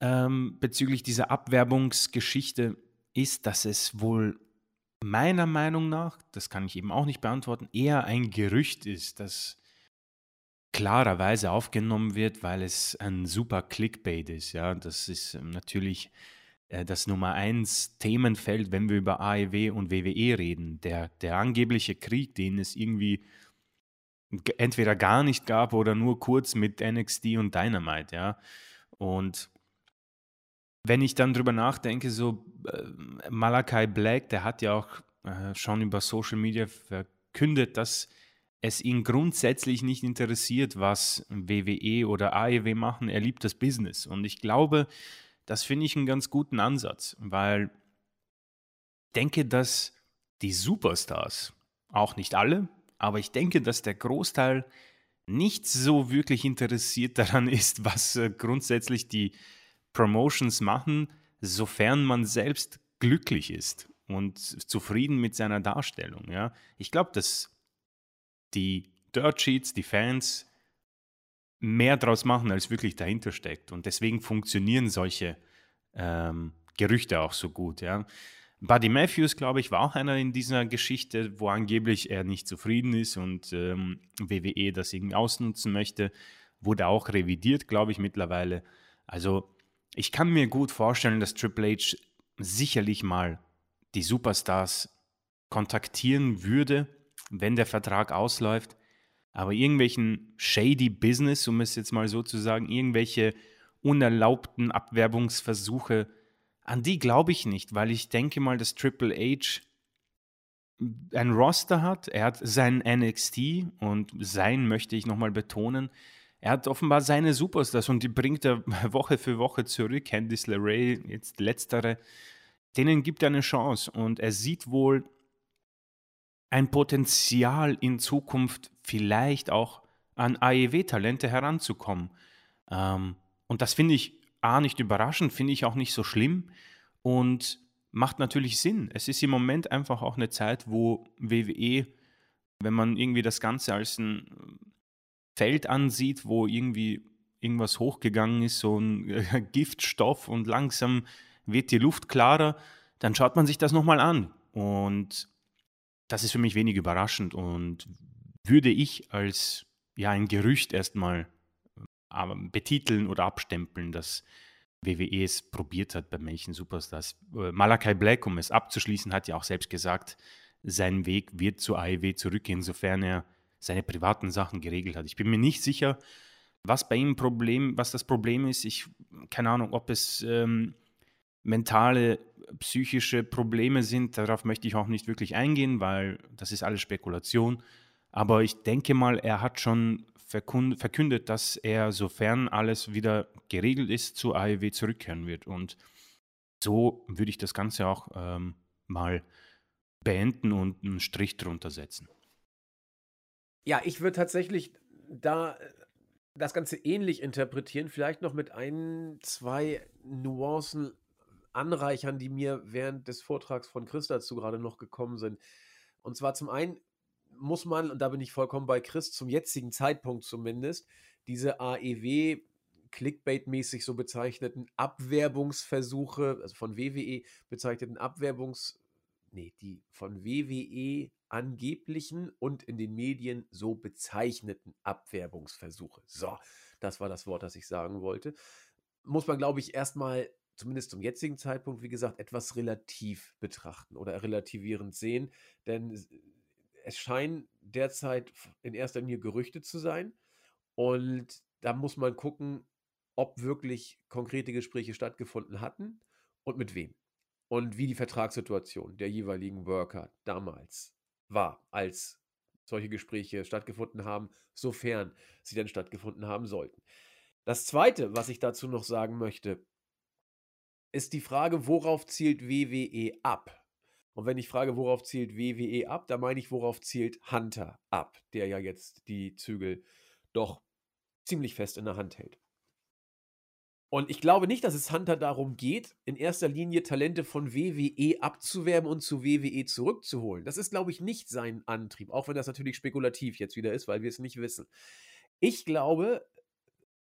B: ähm, bezüglich dieser Abwerbungsgeschichte ist, dass es wohl meiner Meinung nach, das kann ich eben auch nicht beantworten, eher ein Gerücht ist, das klarerweise aufgenommen wird, weil es ein super Clickbait ist. Ja, das ist natürlich äh, das Nummer eins Themenfeld, wenn wir über AEW und WWE reden. Der, der angebliche Krieg, den es irgendwie entweder gar nicht gab oder nur kurz mit NXT und Dynamite, ja. Und wenn ich dann drüber nachdenke, so äh, Malachi Black, der hat ja auch äh, schon über Social Media verkündet, dass es ihn grundsätzlich nicht interessiert, was WWE oder AEW machen. Er liebt das Business. Und ich glaube, das finde ich einen ganz guten Ansatz, weil ich denke, dass die Superstars, auch nicht alle, aber ich denke, dass der Großteil nicht so wirklich interessiert daran ist, was äh, grundsätzlich die Promotions machen, sofern man selbst glücklich ist und zufrieden mit seiner Darstellung. Ja? Ich glaube, dass die Dirt Sheets, die Fans mehr draus machen, als wirklich dahinter steckt. Und deswegen funktionieren solche ähm, Gerüchte auch so gut. Ja? Buddy Matthews, glaube ich, war auch einer in dieser Geschichte, wo angeblich er nicht zufrieden ist und ähm, WWE das irgendwie ausnutzen möchte. Wurde auch revidiert, glaube ich, mittlerweile. Also ich kann mir gut vorstellen, dass Triple H sicherlich mal die Superstars kontaktieren würde, wenn der Vertrag ausläuft. Aber irgendwelchen shady Business, um es jetzt mal so zu sagen, irgendwelche unerlaubten Abwerbungsversuche, an die glaube ich nicht, weil ich denke mal, dass Triple H ein Roster hat. Er hat sein NXT und sein möchte ich nochmal betonen. Er hat offenbar seine Superstars und die bringt er Woche für Woche zurück. Candice LeRae, jetzt letztere, denen gibt er eine Chance und er sieht wohl ein Potenzial in Zukunft vielleicht auch an AEW-Talente heranzukommen. Ähm, und das finde ich A nicht überraschend, finde ich auch nicht so schlimm und macht natürlich Sinn. Es ist im Moment einfach auch eine Zeit, wo WWE, wenn man irgendwie das Ganze als ein Feld ansieht, wo irgendwie irgendwas hochgegangen ist, so ein Giftstoff und langsam wird die Luft klarer, dann schaut man sich das nochmal an. Und das ist für mich wenig überraschend und würde ich als ja ein Gerücht erstmal betiteln oder abstempeln, dass WWE es probiert hat bei manchen Superstars. Äh, Malakai Black, um es abzuschließen, hat ja auch selbst gesagt, sein Weg wird zu AEW zurückgehen, sofern er seine privaten Sachen geregelt hat. Ich bin mir nicht sicher, was bei ihm Problem, was das Problem ist. Ich keine Ahnung, ob es ähm, mentale, psychische Probleme sind. Darauf möchte ich auch nicht wirklich eingehen, weil das ist alles Spekulation. Aber ich denke mal, er hat schon verkündet, dass er, sofern alles wieder geregelt ist, zu AEW zurückkehren wird. Und so würde ich das Ganze auch ähm, mal beenden und einen Strich drunter setzen.
A: Ja, ich würde tatsächlich da äh, das Ganze ähnlich interpretieren, vielleicht noch mit ein, zwei Nuancen anreichern, die mir während des Vortrags von Chris dazu gerade noch gekommen sind. Und zwar zum einen muss man, und da bin ich vollkommen bei Chris, zum jetzigen Zeitpunkt zumindest, diese AEW Clickbait-mäßig so bezeichneten Abwerbungsversuche, also von WWE bezeichneten Abwerbungs, nee, die von WWE angeblichen und in den Medien so bezeichneten Abwerbungsversuche. So, das war das Wort, das ich sagen wollte. Muss man, glaube ich, erstmal, zumindest zum jetzigen Zeitpunkt, wie gesagt, etwas relativ betrachten oder relativierend sehen, denn es scheinen derzeit in erster Linie Gerüchte zu sein und da muss man gucken, ob wirklich konkrete Gespräche stattgefunden hatten und mit wem. Und wie die Vertragssituation der jeweiligen Worker damals war, als solche Gespräche stattgefunden haben, sofern sie denn stattgefunden haben sollten. Das Zweite, was ich dazu noch sagen möchte, ist die Frage, worauf zielt WWE ab? Und wenn ich frage, worauf zielt WWE ab, da meine ich, worauf zielt Hunter ab, der ja jetzt die Zügel doch ziemlich fest in der Hand hält. Und ich glaube nicht, dass es Hunter darum geht, in erster Linie Talente von WWE abzuwerben und zu WWE zurückzuholen. Das ist, glaube ich, nicht sein Antrieb, auch wenn das natürlich spekulativ jetzt wieder ist, weil wir es nicht wissen. Ich glaube,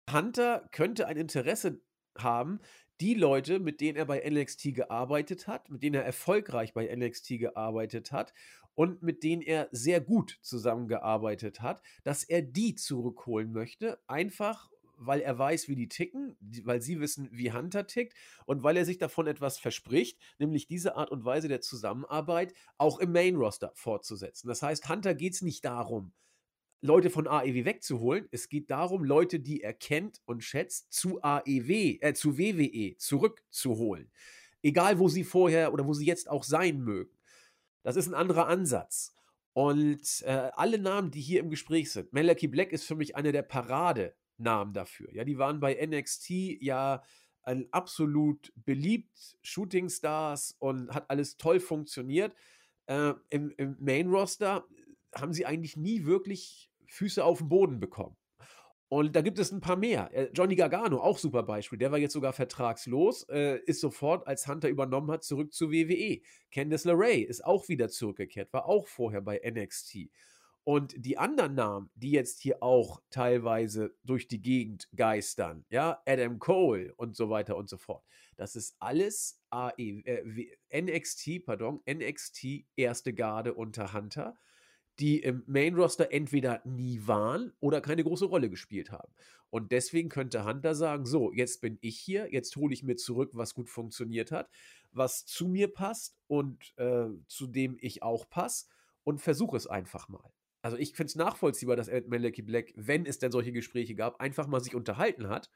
A: Hunter könnte ein Interesse haben, die Leute, mit denen er bei NXT gearbeitet hat, mit denen er erfolgreich bei NXT gearbeitet hat und mit denen er sehr gut zusammengearbeitet hat, dass er die zurückholen möchte, einfach weil er weiß, wie die ticken, weil sie wissen, wie Hunter tickt und weil er sich davon etwas verspricht, nämlich diese Art und Weise der Zusammenarbeit auch im Main Roster fortzusetzen. Das heißt, Hunter geht es nicht darum, Leute von AEW wegzuholen. Es geht darum, Leute, die er kennt und schätzt, zu AEW, äh, zu WWE zurückzuholen. Egal, wo sie vorher oder wo sie jetzt auch sein mögen. Das ist ein anderer Ansatz. Und äh, alle Namen, die hier im Gespräch sind, Malachi Black ist für mich einer der Parade Namen dafür. Ja, die waren bei NXT ja ein absolut beliebt, Shooting Stars und hat alles toll funktioniert. Äh, im, Im Main Roster haben sie eigentlich nie wirklich Füße auf den Boden bekommen. Und da gibt es ein paar mehr. Äh, Johnny Gargano, auch super Beispiel. Der war jetzt sogar vertragslos, äh, ist sofort, als Hunter übernommen hat, zurück zu WWE. Candice LeRae ist auch wieder zurückgekehrt, war auch vorher bei NXT. Und die anderen Namen, die jetzt hier auch teilweise durch die Gegend geistern, ja, Adam Cole und so weiter und so fort, das ist alles AE, äh, NXT, pardon, NXT erste Garde unter Hunter, die im Main Roster entweder nie waren oder keine große Rolle gespielt haben. Und deswegen könnte Hunter sagen: So, jetzt bin ich hier, jetzt hole ich mir zurück, was gut funktioniert hat, was zu mir passt und äh, zu dem ich auch passe und versuche es einfach mal also ich finde es nachvollziehbar, dass Malachi Black, wenn es denn solche Gespräche gab, einfach mal sich unterhalten hat.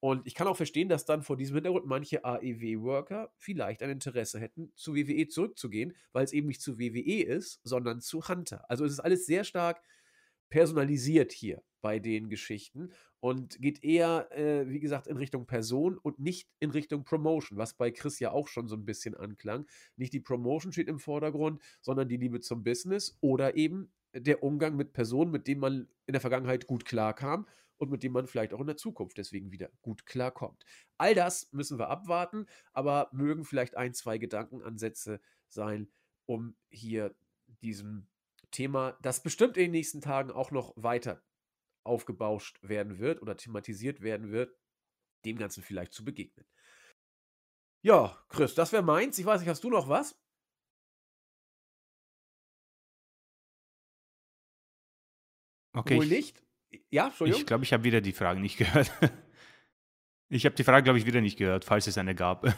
A: Und ich kann auch verstehen, dass dann vor diesem Hintergrund manche AEW-Worker vielleicht ein Interesse hätten, zu WWE zurückzugehen, weil es eben nicht zu WWE ist, sondern zu Hunter. Also es ist alles sehr stark personalisiert hier bei den Geschichten und geht eher, äh, wie gesagt, in Richtung Person und nicht in Richtung Promotion, was bei Chris ja auch schon so ein bisschen anklang. Nicht die Promotion steht im Vordergrund, sondern die Liebe zum Business oder eben der Umgang mit Personen, mit denen man in der Vergangenheit gut klarkam und mit denen man vielleicht auch in der Zukunft deswegen wieder gut klarkommt. All das müssen wir abwarten, aber mögen vielleicht ein, zwei Gedankenansätze sein, um hier diesem Thema, das bestimmt in den nächsten Tagen auch noch weiter aufgebauscht werden wird oder thematisiert werden wird, dem Ganzen vielleicht zu begegnen. Ja, Chris, das wäre meins. Ich weiß nicht, hast du noch was?
B: Okay.
A: Wohl nicht? Ja,
B: Entschuldigung. Ich glaube, ich habe wieder die Frage nicht gehört. Ich habe die Frage, glaube ich, wieder nicht gehört, falls es eine gab.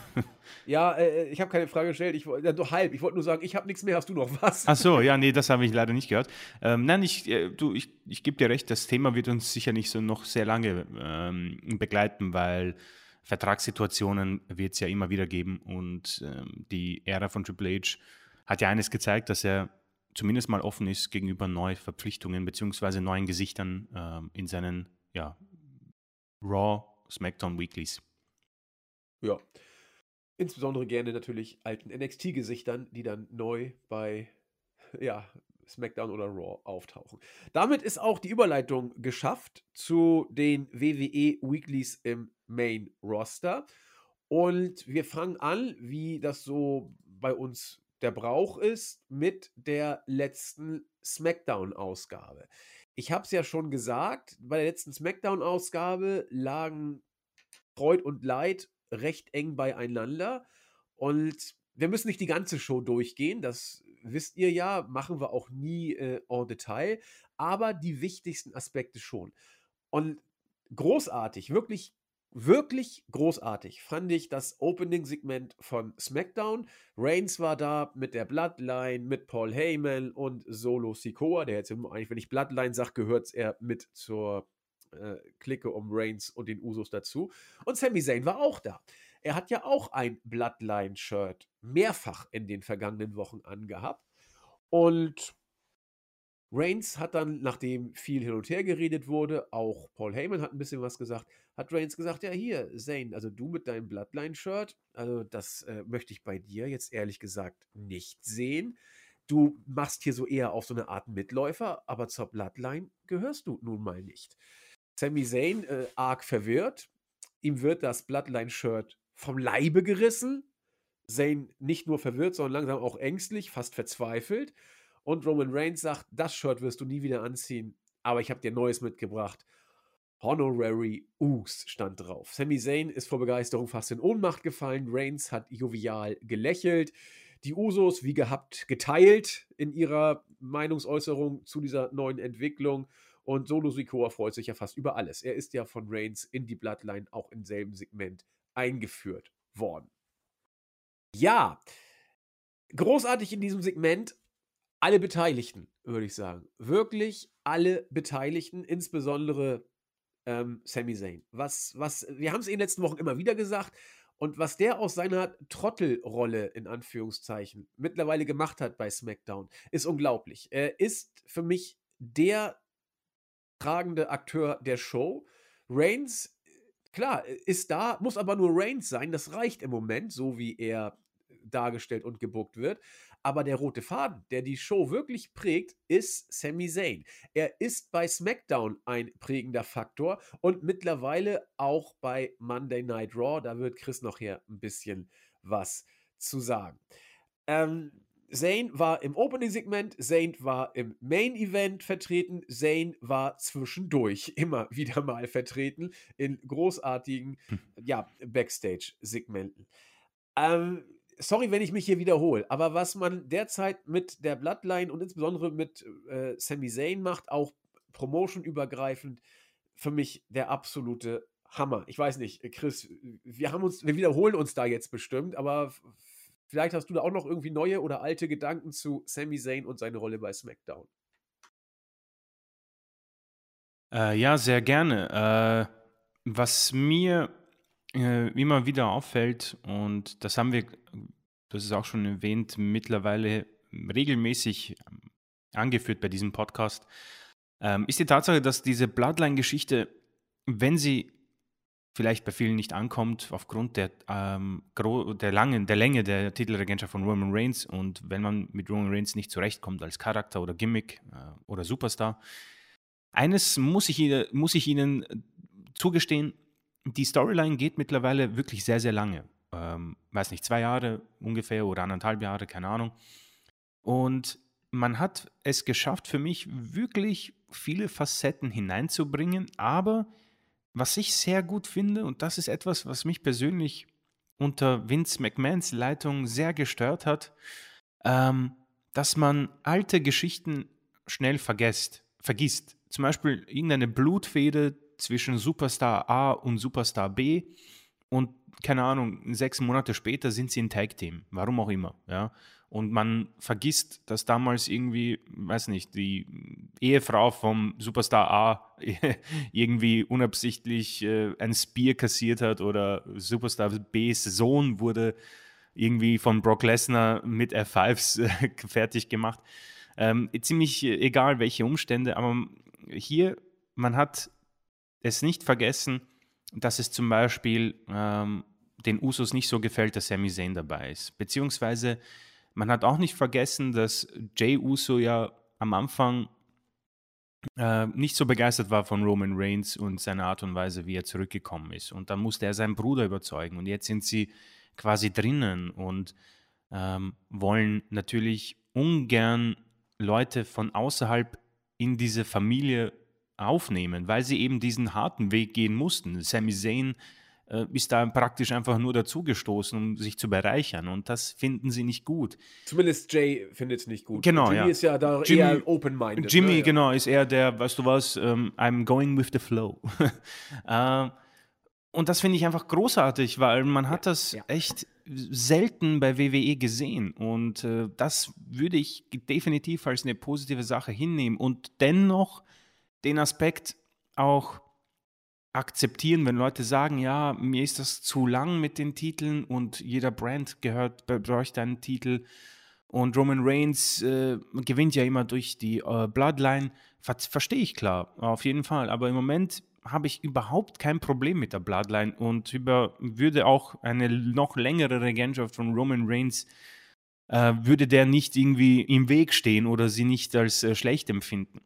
A: Ja, äh, ich habe keine Frage gestellt. Ich, ja, doch halb. Ich wollte nur sagen, ich habe nichts mehr. Hast du noch was?
B: Ach so, ja, nee, das habe ich leider nicht gehört. Ähm, nein, ich, äh, du, ich, ich gebe dir recht, das Thema wird uns sicher nicht so noch sehr lange ähm, begleiten, weil Vertragssituationen wird es ja immer wieder geben und ähm, die Ära von Triple H hat ja eines gezeigt, dass er zumindest mal offen ist gegenüber neuen Verpflichtungen bzw. neuen Gesichtern ähm, in seinen ja, Raw SmackDown Weeklies.
A: Ja. Insbesondere gerne natürlich alten NXT-Gesichtern, die dann neu bei ja, SmackDown oder Raw auftauchen. Damit ist auch die Überleitung geschafft zu den WWE Weeklies im Main Roster. Und wir fangen an, wie das so bei uns der Brauch ist, mit der letzten SmackDown-Ausgabe. Ich habe es ja schon gesagt, bei der letzten SmackDown-Ausgabe lagen Freud und Leid recht eng beieinander. Und wir müssen nicht die ganze Show durchgehen, das wisst ihr ja, machen wir auch nie äh, en Detail, aber die wichtigsten Aspekte schon. Und großartig, wirklich wirklich großartig fand ich das Opening-Segment von SmackDown. Reigns war da mit der Bloodline, mit Paul Heyman und Solo Sikoa. Der jetzt eigentlich, wenn ich Bloodline sage, gehört er mit zur äh, Clique um Reigns und den Usos dazu. Und Sami Zayn war auch da. Er hat ja auch ein Bloodline-Shirt mehrfach in den vergangenen Wochen angehabt. Und Reigns hat dann, nachdem viel hin und her geredet wurde, auch Paul Heyman hat ein bisschen was gesagt, hat Reigns gesagt, ja hier, Zane, also du mit deinem Bloodline-Shirt, also das äh, möchte ich bei dir jetzt ehrlich gesagt nicht sehen. Du machst hier so eher auf so eine Art Mitläufer, aber zur Bloodline gehörst du nun mal nicht. Sami Zayn, äh, arg verwirrt, ihm wird das Bloodline-Shirt vom Leibe gerissen. Zane nicht nur verwirrt, sondern langsam auch ängstlich, fast verzweifelt. Und Roman Reigns sagt, das Shirt wirst du nie wieder anziehen, aber ich habe dir Neues mitgebracht. Honorary Oogs stand drauf. Sami Zayn ist vor Begeisterung fast in Ohnmacht gefallen. Reigns hat jovial gelächelt. Die Usos, wie gehabt, geteilt in ihrer Meinungsäußerung zu dieser neuen Entwicklung. Und Solo Sikoa freut sich ja fast über alles. Er ist ja von Reigns in die Bloodline auch im selben Segment eingeführt worden. Ja, großartig in diesem Segment alle Beteiligten, würde ich sagen. Wirklich alle Beteiligten, insbesondere ähm, Sami Zayn. Was, was, wir haben es in den letzten Wochen immer wieder gesagt. Und was der aus seiner Trottelrolle in Anführungszeichen mittlerweile gemacht hat bei SmackDown, ist unglaublich. Er ist für mich der tragende Akteur der Show. Reigns, klar, ist da, muss aber nur Reigns sein. Das reicht im Moment, so wie er dargestellt und gebuckt wird. Aber der rote Faden, der die Show wirklich prägt, ist Sami Zayn. Er ist bei SmackDown ein prägender Faktor und mittlerweile auch bei Monday Night Raw. Da wird Chris noch hier ein bisschen was zu sagen. Ähm, Zane war im Opening-Segment, Zane war im Main-Event vertreten, Zane war zwischendurch immer wieder mal vertreten in großartigen hm. ja, Backstage-Segmenten. Ähm, sorry, wenn ich mich hier wiederhole, aber was man derzeit mit der Bloodline und insbesondere mit äh, Sami Zayn macht, auch promotionübergreifend, für mich der absolute Hammer. Ich weiß nicht, Chris, wir haben uns, wir wiederholen uns da jetzt bestimmt, aber vielleicht hast du da auch noch irgendwie neue oder alte Gedanken zu Sami Zayn und seine Rolle bei SmackDown.
B: Äh, ja, sehr gerne. Äh, was mir äh, immer wieder auffällt, und das haben wir, das ist auch schon erwähnt, mittlerweile regelmäßig ähm, angeführt bei diesem Podcast, ähm, ist die Tatsache, dass diese Bloodline-Geschichte, wenn sie vielleicht bei vielen nicht ankommt, aufgrund der, ähm, der, langen, der Länge der Titelregentschaft von Roman Reigns und wenn man mit Roman Reigns nicht zurechtkommt als Charakter oder Gimmick äh, oder Superstar. Eines muss ich, muss ich Ihnen zugestehen, die Storyline geht mittlerweile wirklich sehr, sehr lange. Ähm, weiß nicht, zwei Jahre ungefähr oder anderthalb Jahre, keine Ahnung. Und man hat es geschafft, für mich wirklich viele Facetten hineinzubringen. Aber was ich sehr gut finde, und das ist etwas, was mich persönlich unter Vince McMahons Leitung sehr gestört hat, ähm, dass man alte Geschichten schnell vergisst. vergisst. Zum Beispiel irgendeine Blutfede zwischen Superstar A und Superstar B und keine Ahnung, sechs Monate später sind sie ein Tag-Team, warum auch immer, ja. Und man vergisst, dass damals irgendwie, weiß nicht, die Ehefrau vom Superstar A irgendwie unabsichtlich äh, ein Spear kassiert hat oder Superstar Bs Sohn wurde irgendwie von Brock Lesnar mit F5s äh, fertig gemacht. Ähm, ziemlich egal, welche Umstände, aber hier, man hat es nicht vergessen, dass es zum Beispiel ähm, den Usos nicht so gefällt, dass Sami Zayn dabei ist. Beziehungsweise man hat auch nicht vergessen, dass Jay Uso ja am Anfang äh, nicht so begeistert war von Roman Reigns und seiner Art und Weise, wie er zurückgekommen ist. Und dann musste er seinen Bruder überzeugen. Und jetzt sind sie quasi drinnen und ähm, wollen natürlich ungern Leute von außerhalb in diese Familie aufnehmen, weil sie eben diesen harten Weg gehen mussten. Sami Zayn äh, ist da praktisch einfach nur dazugestoßen, um sich zu bereichern. Und das finden sie nicht gut.
A: Zumindest Jay findet es nicht gut.
B: Genau,
A: Jimmy
B: ja.
A: ist ja da
B: Jimmy,
A: eher open-minded.
B: Jimmy,
A: ne? Ja.
B: genau, ist eher der, weißt du was, ähm, I'm going with the flow. äh, und das finde ich einfach großartig, weil man hat das
A: ja.
B: echt selten bei WWE gesehen. Und äh, das würde ich definitiv als eine positive Sache hinnehmen. Und dennoch den Aspekt auch akzeptieren, wenn Leute sagen, ja, mir ist das zu lang mit den Titeln und jeder Brand gehört, bräuchte einen Titel. Und Roman Reigns äh, gewinnt ja immer durch die äh, Bloodline. Ver Verstehe ich klar, auf jeden Fall. Aber im Moment habe ich überhaupt kein Problem mit der Bloodline und über, würde auch eine noch längere Regentschaft von Roman Reigns, äh, würde der nicht irgendwie im Weg stehen oder sie nicht als äh, schlecht empfinden.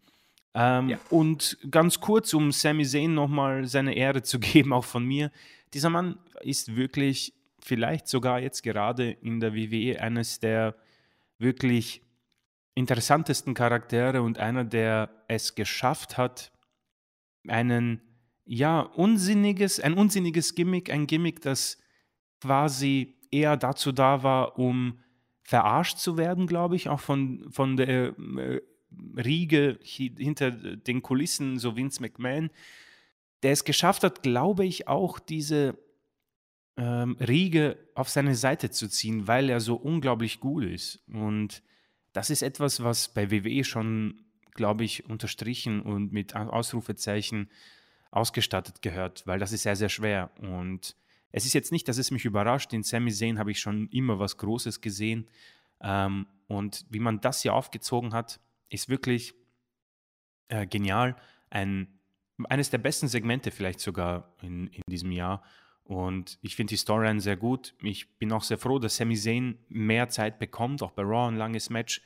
B: Ähm,
A: Ja.
B: Und ganz kurz, um Sami Zayn nochmal seine Ehre zu geben, auch von mir. Dieser Mann ist wirklich vielleicht sogar jetzt gerade in der WWE eines der wirklich interessantesten Charaktere und einer, der es geschafft hat, einen, ja, unsinniges, ein unsinniges Gimmick, ein Gimmick, das quasi eher dazu da war, um verarscht zu werden, glaube ich, auch von, von der äh, Riege hi- hinter den Kulissen, so Vince McMahon, der es geschafft hat, glaube ich, auch diese ähm, Riege auf seine Seite zu ziehen, weil er so unglaublich gut ist. Und das ist etwas, was bei WWE schon, glaube ich, unterstrichen und mit Au- Ausrufezeichen ausgestattet gehört, weil das ist sehr, sehr schwer. Und es ist jetzt nicht, dass es mich überrascht. In Sami Zayn habe ich schon immer was Großes gesehen. Ähm, und wie man das hier aufgezogen hat, ist wirklich äh, genial. Ein, eines der besten Segmente vielleicht sogar in, in diesem Jahr. Und ich finde die Storyline sehr gut. Ich bin auch sehr froh, dass Sami Zayn mehr Zeit bekommt, auch bei Raw ein langes Match.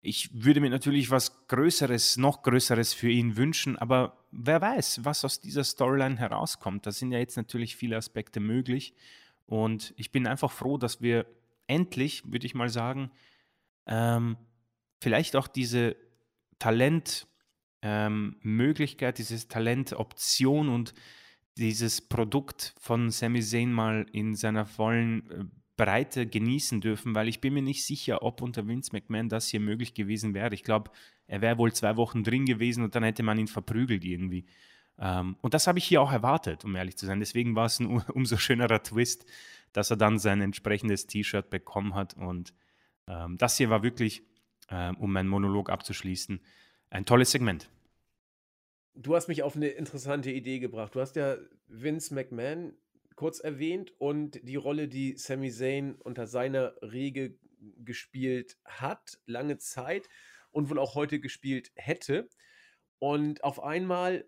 B: Ich würde mir natürlich was Größeres, noch Größeres für ihn wünschen, aber wer weiß, was aus dieser Storyline herauskommt. Da sind ja jetzt natürlich viele Aspekte möglich. Und ich bin einfach froh, dass wir endlich, würde ich mal sagen, ähm, vielleicht auch diese Talentmöglichkeit, diese Talentoption und dieses Produkt von Sami Zayn mal in seiner vollen äh, Breite genießen dürfen, weil ich bin mir nicht sicher, ob unter Vince McMahon das hier möglich gewesen wäre. Ich glaube, er wäre wohl zwei Wochen drin gewesen und dann hätte man ihn verprügelt irgendwie. Ähm, und das habe ich hier auch erwartet, um ehrlich zu sein. Deswegen war es ein umso schönerer Twist, dass er dann sein entsprechendes T-Shirt bekommen hat. Und ähm, das hier war wirklich, ähm, um meinen Monolog abzuschließen, ein tolles Segment.
A: Du hast mich auf eine interessante Idee gebracht. Du hast ja Vince McMahon kurz erwähnt und die Rolle, die Sami Zayn unter seiner Riege gespielt hat, lange Zeit und wohl auch heute gespielt hätte. Und auf einmal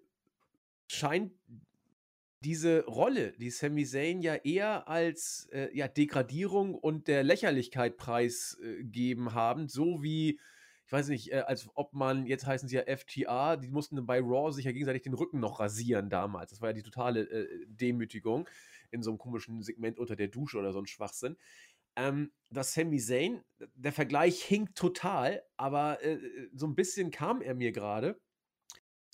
A: scheint diese Rolle, die Sami Zayn ja eher als äh, ja, Degradierung und der Lächerlichkeit preisgeben haben, so wie ich weiß nicht, äh, als ob man, jetzt heißen sie ja FTA, die mussten bei Raw sich ja gegenseitig den Rücken noch rasieren damals. Das war ja die totale äh, Demütigung in so einem komischen Segment unter der Dusche oder so ein Schwachsinn. Ähm, das Sami Zayn, der Vergleich hinkt total, aber äh, so ein bisschen kam er mir gerade.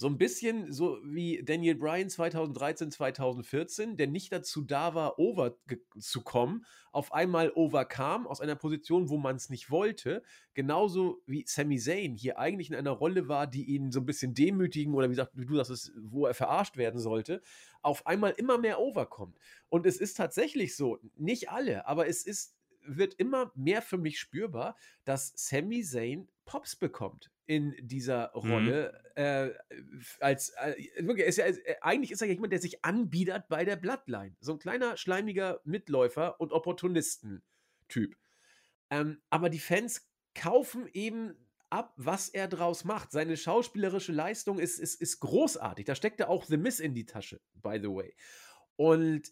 A: So ein bisschen so wie Daniel Bryan 2013, 2014, der nicht dazu da war, over zu kommen, auf einmal overkam aus einer Position, wo man es nicht wollte. Genauso wie Sami Zayn hier eigentlich in einer Rolle war, die ihn so ein bisschen demütigen oder wie, wie du das ist, wo er verarscht werden sollte, auf einmal immer mehr overkommt. Und es ist tatsächlich so, nicht alle, aber es ist, wird immer mehr für mich spürbar, dass Sami Zayn Pops bekommt in dieser Rolle. Äh, als, äh, wirklich, ist ja, äh, eigentlich ist er ja jemand, der sich anbietet bei der Bloodline. So ein kleiner, schleimiger Mitläufer und Opportunisten-Typ. Ähm, aber die Fans kaufen eben ab, was er draus macht. Seine schauspielerische Leistung ist, ist, ist großartig. Da steckt er auch The Miss in die Tasche, by the way. Und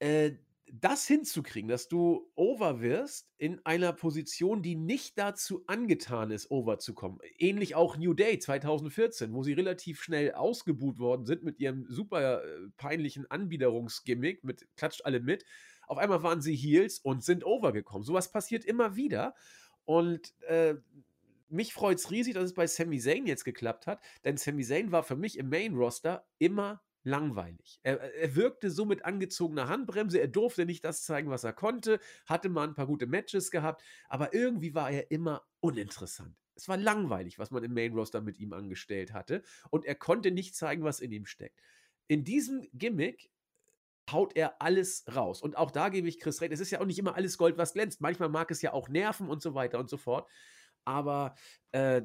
A: äh, das hinzukriegen, dass du over wirst in einer Position, die nicht dazu angetan ist, over zu kommen. Ähnlich auch New Day 2014, wo sie relativ schnell ausgebuht worden sind mit ihrem super äh, peinlichen Anbiederungsgimmick, mit klatscht alle mit. Auf einmal waren sie Heels und sind overgekommen. Sowas passiert immer wieder. Und äh, mich freut es riesig, dass es bei Sami Zayn jetzt geklappt hat, denn Sami Zayn war für mich im Main Roster immer langweilig. Er, er, wirkte so mit angezogener Handbremse, er durfte nicht das zeigen, was er konnte, hatte mal ein paar gute Matches gehabt, aber irgendwie war er immer uninteressant. Es war langweilig, was man im Main Roster mit ihm angestellt hatte und er konnte nicht zeigen, was in ihm steckt. In diesem Gimmick haut er alles raus. Und auch da gebe ich Chris recht. Es ist ja auch nicht immer alles Gold, was glänzt. Manchmal mag es ja auch nerven und so weiter und so fort. Aber äh,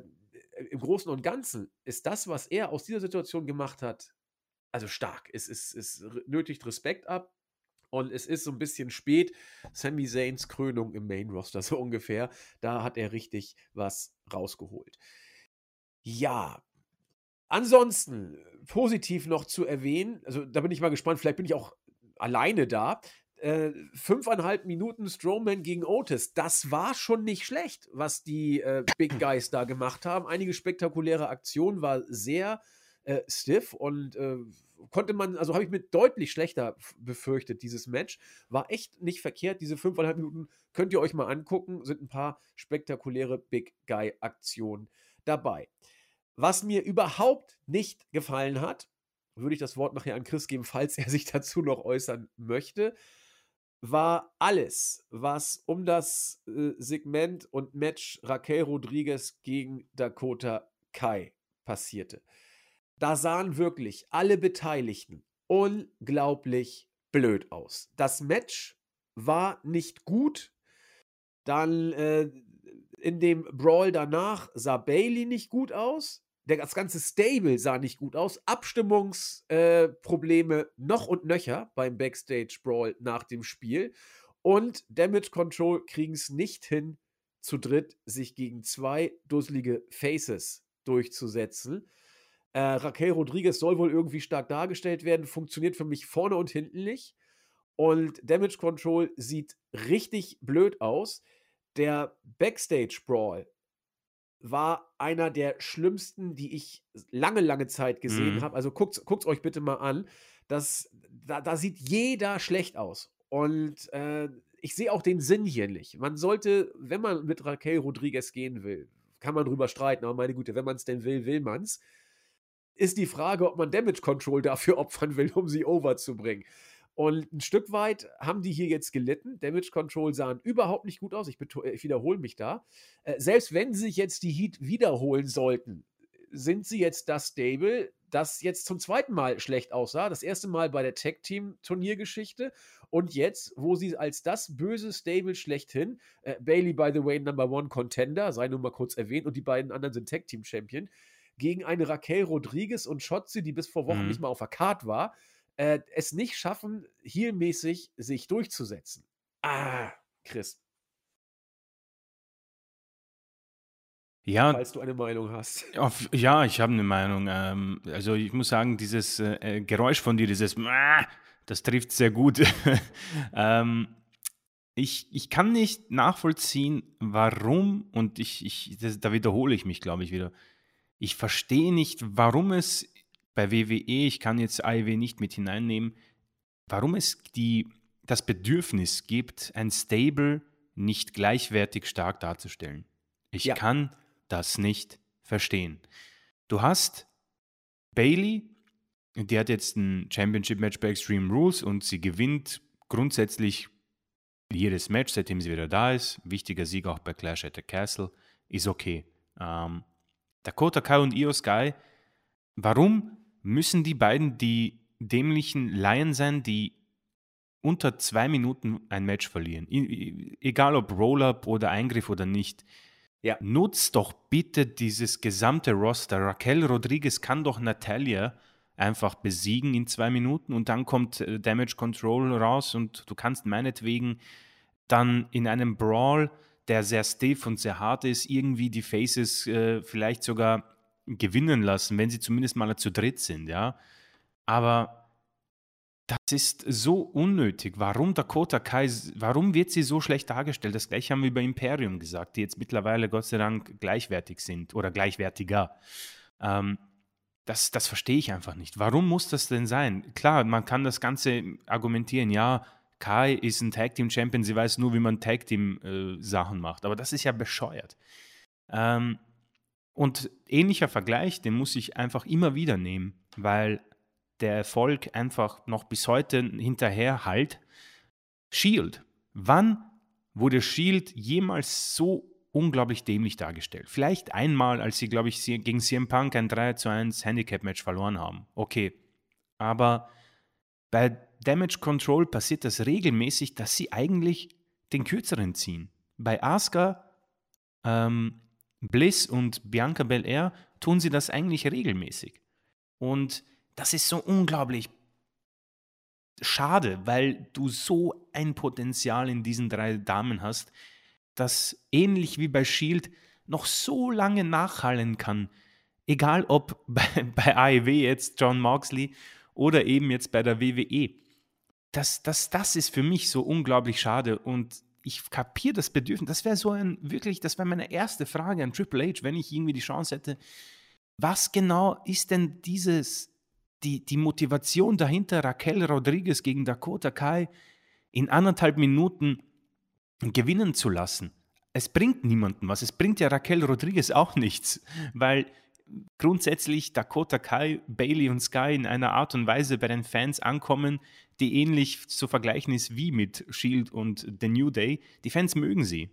A: im Großen und Ganzen ist das, was er aus dieser Situation gemacht hat, also stark. Es, ist, es nötigt Respekt ab. Und es ist so ein bisschen spät. Sami Zayns Krönung im Main Roster, so ungefähr. Da hat er richtig was rausgeholt. Ja. Ansonsten positiv noch zu erwähnen, also da bin ich mal gespannt, vielleicht bin ich auch alleine da. Äh, fünfeinhalb Minuten Strowman gegen Otis, das war schon nicht schlecht, was die äh, Big Guys da gemacht haben. Einige spektakuläre Aktionen, war sehr äh, stiff und äh, konnte man, also habe ich mit deutlich schlechter befürchtet, dieses Match. War echt nicht verkehrt. Diese fünfeinhalb Minuten könnt ihr euch mal angucken. Sind ein paar spektakuläre Big Guy-Aktionen dabei. Was mir überhaupt nicht gefallen hat, würde ich das Wort nachher an Chris geben, falls er sich dazu noch äußern möchte, war alles, was um das äh, Segment und Match Raquel Rodriguez gegen Dakota Kai passierte. Da sahen wirklich alle Beteiligten unglaublich blöd aus. Das Match war nicht gut. Dann äh, in dem Brawl danach sah Bailey nicht gut aus. Das ganze Stable sah nicht gut aus. Abstimmungsprobleme äh, noch und nöcher beim Backstage Brawl nach dem Spiel. Und Damage Control kriegen es nicht hin, zu dritt sich gegen zwei dusselige Faces durchzusetzen. Äh, Raquel Rodriguez soll wohl irgendwie stark dargestellt werden, funktioniert für mich vorne und hinten nicht. Und Damage Control sieht richtig blöd aus. Der Backstage Brawl war einer der schlimmsten, die ich lange, lange Zeit gesehen mhm. habe. Also guckt es euch bitte mal an. Das, da, da sieht jeder schlecht aus. Und äh, ich sehe auch den Sinn hier nicht. Man sollte, wenn man mit Raquel Rodriguez gehen will, kann man drüber streiten, aber meine Güte, wenn man es denn will, will man es ist die Frage, ob man Damage Control dafür opfern will, um sie over zu bringen. Und ein Stück weit haben die hier jetzt gelitten. Damage Control sahen überhaupt nicht gut aus. Ich, ich wiederhole mich da. Äh, selbst wenn sie sich jetzt die Heat wiederholen sollten, sind sie jetzt das Stable, das jetzt zum zweiten Mal schlecht aussah. Das erste Mal bei der Tag Team Turniergeschichte und jetzt, wo sie als das böse Stable schlechthin, äh, Bailey by the way Number One Contender, sei nur mal kurz erwähnt, und die beiden anderen sind Tag Team Champion, gegen eine Raquel Rodriguez und Schotzi, die bis vor Wochen mhm. nicht mal auf der Card war, äh, es nicht schaffen, heelmäßig sich durchzusetzen. Ah, Chris.
B: Ja,
A: falls du eine Meinung hast.
B: Auf, ja, ich habe eine Meinung. Ähm, also ich muss sagen, dieses äh, äh Geräusch von dir, dieses das trifft sehr gut. ähm, ich, ich kann nicht nachvollziehen, warum, und ich, ich das, da wiederhole ich mich, glaube ich, wieder, ich verstehe nicht, warum es bei WWE, ich kann jetzt AEW nicht mit hineinnehmen, warum es die, das Bedürfnis gibt, ein Stable nicht gleichwertig stark darzustellen. Ich ja. kann das nicht verstehen. Du hast Bailey, die hat jetzt ein Championship-Match bei Extreme Rules und sie gewinnt grundsätzlich jedes Match, seitdem sie wieder da ist. Wichtiger Sieg auch bei Clash at the Castle, ist okay. Ähm, Dakota Kai und Io Sky, warum müssen die beiden die dämlichen Laien sein, die unter zwei Minuten ein Match verlieren? Egal ob Roll-Up oder Eingriff oder nicht. Ja. Nutzt doch bitte dieses gesamte Roster. Raquel Rodriguez kann doch Natalia einfach besiegen in zwei Minuten und dann kommt äh, Damage Control raus und du kannst meinetwegen dann in einem Brawl der sehr stiff und sehr hart ist, irgendwie die Faces äh, vielleicht sogar gewinnen lassen, wenn sie zumindest mal zu dritt sind, ja. Aber das ist so unnötig. Warum Dakota Kai, warum wird sie so schlecht dargestellt? Das gleiche haben wir über Imperium gesagt, die jetzt mittlerweile Gott sei Dank gleichwertig sind oder gleichwertiger. Ähm, das, das verstehe ich einfach nicht. Warum muss das denn sein? Klar, man kann das Ganze argumentieren, ja, Kai ist ein Tag Team Champion, sie weiß nur, wie man Tag Team äh, Sachen macht, aber das ist ja bescheuert. Ähm, und ähnlicher Vergleich, den muss ich einfach immer wieder nehmen, weil der Erfolg einfach noch bis heute hinterher halt. Shield. Wann wurde Shield jemals so unglaublich dämlich dargestellt? Vielleicht einmal, als sie, glaube ich, gegen CM Punk ein 3 zu 1 Handicap-Match verloren haben. Okay. Aber bei Damage Control passiert das regelmäßig, dass sie eigentlich den kürzeren ziehen. Bei Asuka, ähm, Bliss und Bianca Belair tun sie das eigentlich regelmäßig. Und das ist so unglaublich schade, weil du so ein Potenzial in diesen drei Damen hast, das ähnlich wie bei Shield noch so lange nachhallen kann. Egal ob bei, bei AEW jetzt John Moxley oder eben jetzt bei der WWE. Das, das, das ist für mich so unglaublich schade und ich kapiere das Bedürfnis. Das wäre so ein, wirklich, das wäre meine erste Frage an Triple H, wenn ich irgendwie die Chance hätte. Was genau ist denn dieses die, die Motivation dahinter, Raquel Rodriguez gegen Dakota Kai in anderthalb Minuten gewinnen zu lassen. Es bringt niemandem was. Es bringt ja Raquel Rodriguez auch nichts, weil grundsätzlich Dakota Kai, Bailey und Sky in einer Art und Weise bei den Fans ankommen, die ähnlich zu vergleichen ist wie mit Shield und The New Day. Die Fans mögen sie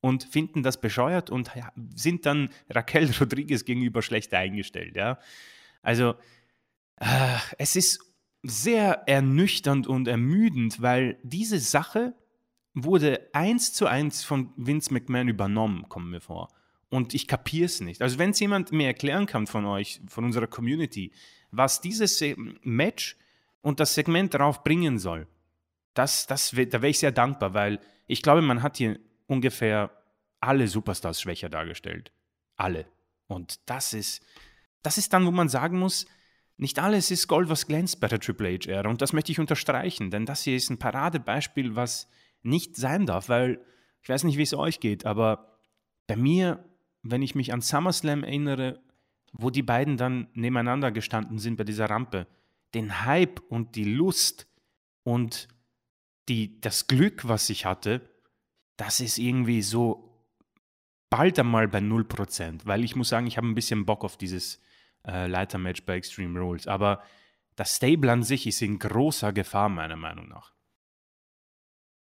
B: und finden das bescheuert und sind dann Raquel Rodriguez gegenüber schlecht eingestellt. Ja? Also äh, es ist sehr ernüchternd und ermüdend, weil diese Sache wurde eins zu eins von Vince McMahon übernommen, kommen mir vor. Und ich kapiere es nicht. Also wenn es jemand mir erklären kann von euch, von unserer Community, was dieses Match und das Segment darauf bringen soll, das, das, da wäre ich sehr dankbar, weil ich glaube, man hat hier ungefähr alle Superstars schwächer dargestellt. Alle. Und das ist, das ist dann, wo man sagen muss, nicht alles ist Gold, was glänzt bei der Triple H-Ära. Und das möchte ich unterstreichen, denn das hier ist ein Paradebeispiel, was nicht sein darf, weil ich weiß nicht, wie es euch geht, aber bei mir, wenn ich mich an SummerSlam erinnere, wo die beiden dann nebeneinander gestanden sind bei dieser Rampe, den Hype und die Lust und die, das Glück, was ich hatte, das ist irgendwie so bald einmal bei 0%, weil ich muss sagen, ich habe ein bisschen Bock auf dieses äh, Leitermatch bei Extreme Rules. Aber das Stable an sich ist in großer Gefahr, meiner Meinung nach.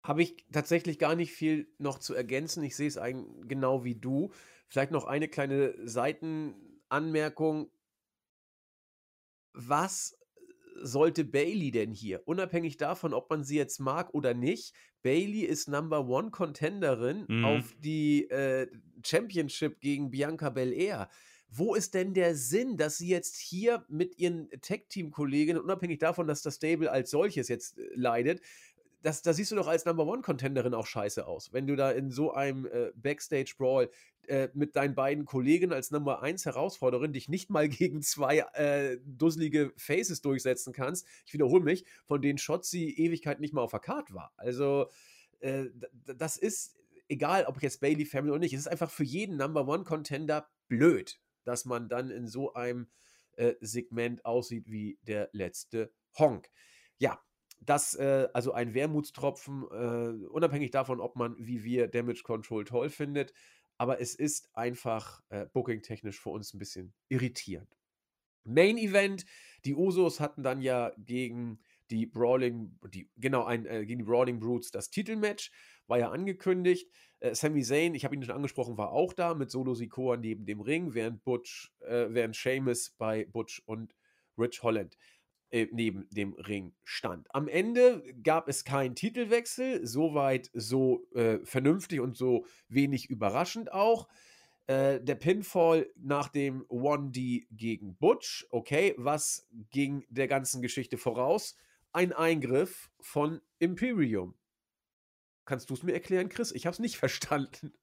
A: Habe ich tatsächlich gar nicht viel noch zu ergänzen. Ich sehe es eigentlich genau wie du. Vielleicht noch eine kleine Seitenanmerkung. Was sollte Bailey denn hier? Unabhängig davon, ob man sie jetzt mag oder nicht. Bailey ist Number One Contenderin mhm. auf die äh, Championship gegen Bianca Belair wo ist denn der Sinn, dass sie jetzt hier mit ihren Tech-Team-Kolleginnen, unabhängig davon, dass das Stable als solches jetzt äh, leidet, das, da siehst du doch als Number One-Contenderin auch scheiße aus. Wenn du da in so einem äh, Backstage-Brawl äh, mit deinen beiden Kollegen als Nummer 1 Herausforderin dich nicht mal gegen zwei äh, dusselige Faces durchsetzen kannst. Ich wiederhole mich, von denen Shotzi Ewigkeit nicht mal auf der Karte war. Also, äh, das ist, egal ob jetzt Bailey Family oder nicht, es ist einfach für jeden Number One-Contender blöd dass man dann in so einem äh, Segment aussieht wie der letzte Honk. Ja, das äh, also ein Wermutstropfen, äh, unabhängig davon, ob man wie wir Damage Control toll findet, aber es ist einfach äh, booking-technisch für uns ein bisschen irritierend. Main Event, die Usos hatten dann ja gegen die Brawling, die, genau, ein, äh, gegen die Brawling Brutes das Titelmatch, war ja angekündigt. Äh, Sami Zayn, ich habe ihn schon angesprochen, war auch da mit Solo Sikoa neben dem Ring, während Butch, äh, während Seamus bei Butch und Rich Holland äh, neben dem Ring stand. Am Ende gab es keinen Titelwechsel, soweit so äh, vernünftig und so wenig überraschend auch. Äh, der Pinfall nach dem 1D gegen Butch, okay, was ging der ganzen Geschichte voraus? Ein Eingriff von Imperium. Kannst du es mir erklären, Chris? Ich habe es nicht verstanden.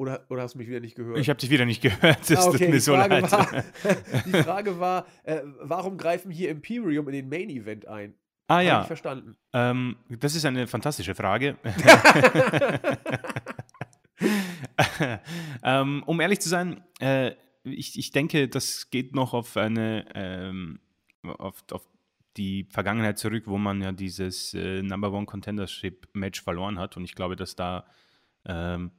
A: Oder, oder hast du mich wieder nicht gehört?
B: Ich habe dich wieder nicht gehört. Das
A: Ah, okay,
B: mir
A: die
B: so
A: Frage
B: leid.
A: war, die Frage war äh, warum greifen hier Imperium in den Main Event ein?
B: ah
A: Hab ich
B: ja,
A: verstanden.
B: ähm, das ist eine fantastische Frage. ähm, um ehrlich zu sein, äh, ich, ich denke, das geht noch auf eine ähm, auf, auf die Vergangenheit zurück, wo man ja dieses äh, Number One Contendership Match verloren hat. Und ich glaube, dass da ähm,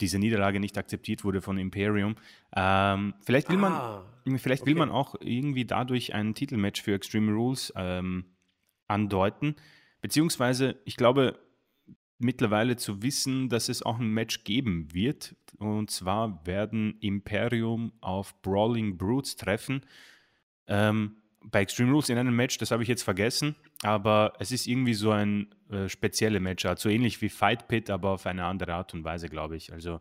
B: diese Niederlage nicht akzeptiert wurde von Imperium. Ähm, vielleicht will man,
A: Ah,
B: vielleicht will
A: okay.
B: man auch irgendwie dadurch ein Titelmatch für Extreme Rules ähm, andeuten. Beziehungsweise, ich glaube, mittlerweile zu wissen, dass es auch ein Match geben wird. Und zwar werden Imperium auf Brawling Brutes treffen. Ähm, bei Extreme Rules in einem Match, das habe ich jetzt vergessen, aber es ist irgendwie so ein äh, spezielle Matchart, so ähnlich wie Fight Pit, aber auf eine andere Art und Weise, glaube ich. Also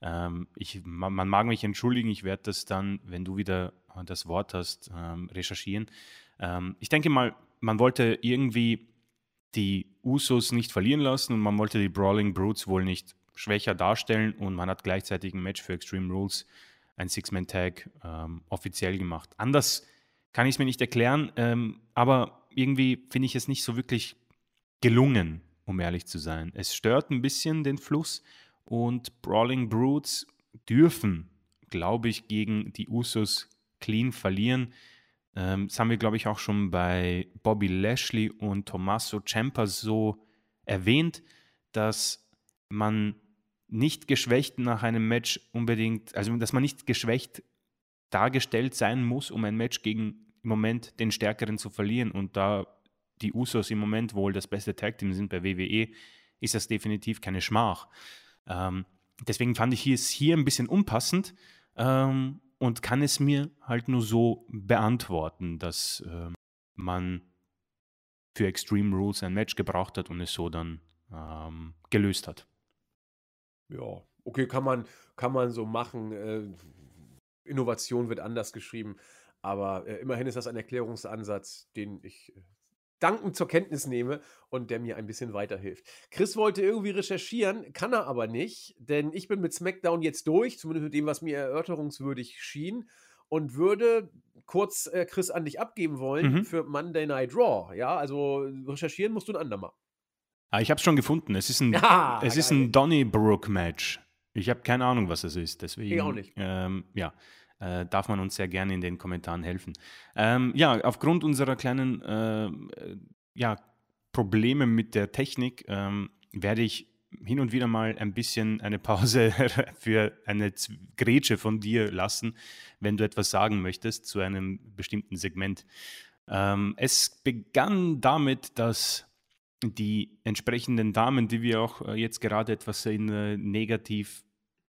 B: ähm, ich, man, man mag mich entschuldigen, ich werde das dann, wenn du wieder das Wort hast, ähm, recherchieren. Ähm, ich denke mal, man wollte irgendwie die Usos nicht verlieren lassen und man wollte die Brawling Brutes wohl nicht schwächer darstellen und man hat gleichzeitig ein Match für Extreme Rules, ein Six-Man-Tag, ähm, offiziell gemacht. Anders kann ich es mir nicht erklären, ähm, aber irgendwie finde ich es nicht so wirklich gelungen, um ehrlich zu sein. Es stört ein bisschen den Fluss und Brawling Brutes dürfen, glaube ich, gegen die Usos clean verlieren. Ähm, das haben wir, glaube ich, auch schon bei Bobby Lashley und Tommaso Ciampa so erwähnt, dass man nicht geschwächt nach einem Match unbedingt, also dass man nicht geschwächt dargestellt sein muss, um ein Match gegen im Moment den Stärkeren zu verlieren. Und da die Usos im Moment wohl das beste Tag-Team sind bei WWE, ist das definitiv keine Schmach. Ähm, deswegen fand ich es hier ein bisschen unpassend ähm, und kann es mir halt nur so beantworten, dass ähm, man für Extreme Rules ein Match gebraucht hat und es so dann ähm, gelöst hat.
A: Ja, okay, kann man, kann man so machen. Äh, Innovation wird anders geschrieben, aber äh, immerhin ist das ein Erklärungsansatz, den ich äh, dankend zur Kenntnis nehme und der mir ein bisschen weiterhilft. Chris wollte irgendwie recherchieren, kann er aber nicht, denn ich bin mit SmackDown jetzt durch, zumindest mit dem, was mir erörterungswürdig schien, und würde kurz äh, Chris an dich abgeben wollen
B: Mhm.
A: für Monday Night Raw. Ja, also recherchieren musst du ein andermal.
B: Ah, ich habe es schon gefunden. Es ist ein,
A: Ja,
B: es ist ein Donnybrook-Match. Ich habe keine Ahnung, was es ist. Deswegen,
A: Ich auch nicht.
B: Ähm, ja, äh, darf man uns sehr gerne in den Kommentaren helfen. Ähm, ja, aufgrund unserer kleinen äh, ja, Probleme mit der Technik ähm, werde ich hin und wieder mal ein bisschen eine Pause für eine Grätsche von dir lassen, wenn du etwas sagen möchtest zu einem bestimmten Segment. Ähm, es begann damit, dass die entsprechenden Damen, die wir auch äh, jetzt gerade etwas in, äh, negativ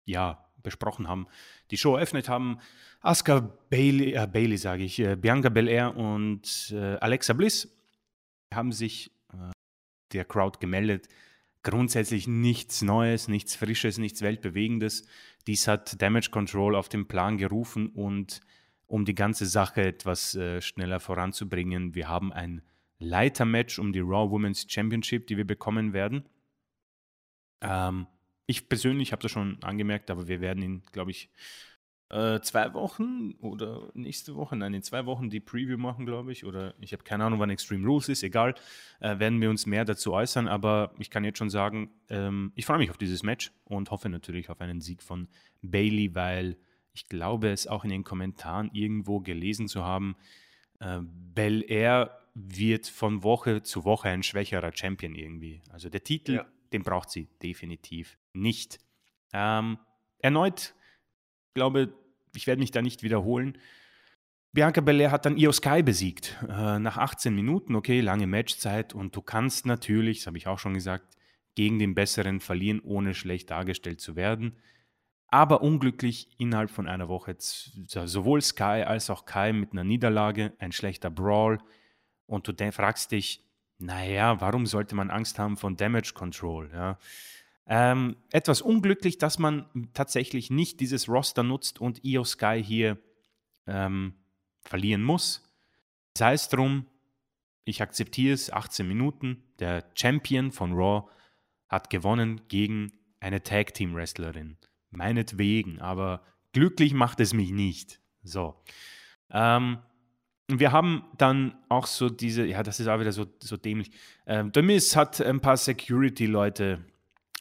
B: ja, besprochen haben, die Show eröffnet haben. Asuka Bailey, äh, Bailey sage ich, äh, Bianca Belair und äh, Alexa Bliss haben sich äh, der Crowd gemeldet. Grundsätzlich nichts Neues, nichts Frisches, nichts Weltbewegendes. Dies hat Damage Control auf den Plan gerufen und um die ganze Sache etwas äh, schneller voranzubringen, wir haben ein Leitermatch um die Raw Women's Championship, die wir bekommen werden. Ähm, ich persönlich habe das schon angemerkt, aber wir werden in, glaube ich, äh, zwei Wochen oder nächste Woche, nein, in zwei Wochen die Preview machen, glaube ich. Oder ich habe keine Ahnung, wann Extreme Rules ist, egal. Äh, werden wir uns mehr dazu äußern, aber ich kann jetzt schon sagen, ähm, ich freue mich auf dieses Match und hoffe natürlich auf einen Sieg von Bailey, weil ich glaube, es auch in den Kommentaren irgendwo gelesen zu haben, äh, Bel Air wird von Woche zu Woche ein schwächerer Champion irgendwie. Also der Titel,
A: Ja.
B: den braucht sie definitiv nicht. Ähm, erneut, glaube ich, werde mich da nicht wiederholen. Bianca Belair hat dann Io Sky besiegt. Äh, nach 18 Minuten, okay, lange Matchzeit und du kannst natürlich, das habe ich auch schon gesagt, gegen den Besseren verlieren, ohne schlecht dargestellt zu werden. Aber unglücklich innerhalb von einer Woche sowohl Sky als auch Kai mit einer Niederlage, ein schlechter Brawl und du fragst dich, naja, warum sollte man Angst haben von Damage Control? Ja? Ähm, etwas unglücklich, dass man tatsächlich nicht dieses Roster nutzt und Io Sky hier ähm, verlieren muss. Sei es drum, ich akzeptiere es, 18 Minuten. Der Champion von Raw hat gewonnen gegen eine Tag Team Wrestlerin. meinetwegen, aber glücklich macht es mich nicht. So. Ähm, wir haben dann auch so diese, ja, das ist auch wieder so, so dämlich. Ähm, The Miss hat ein paar Security-Leute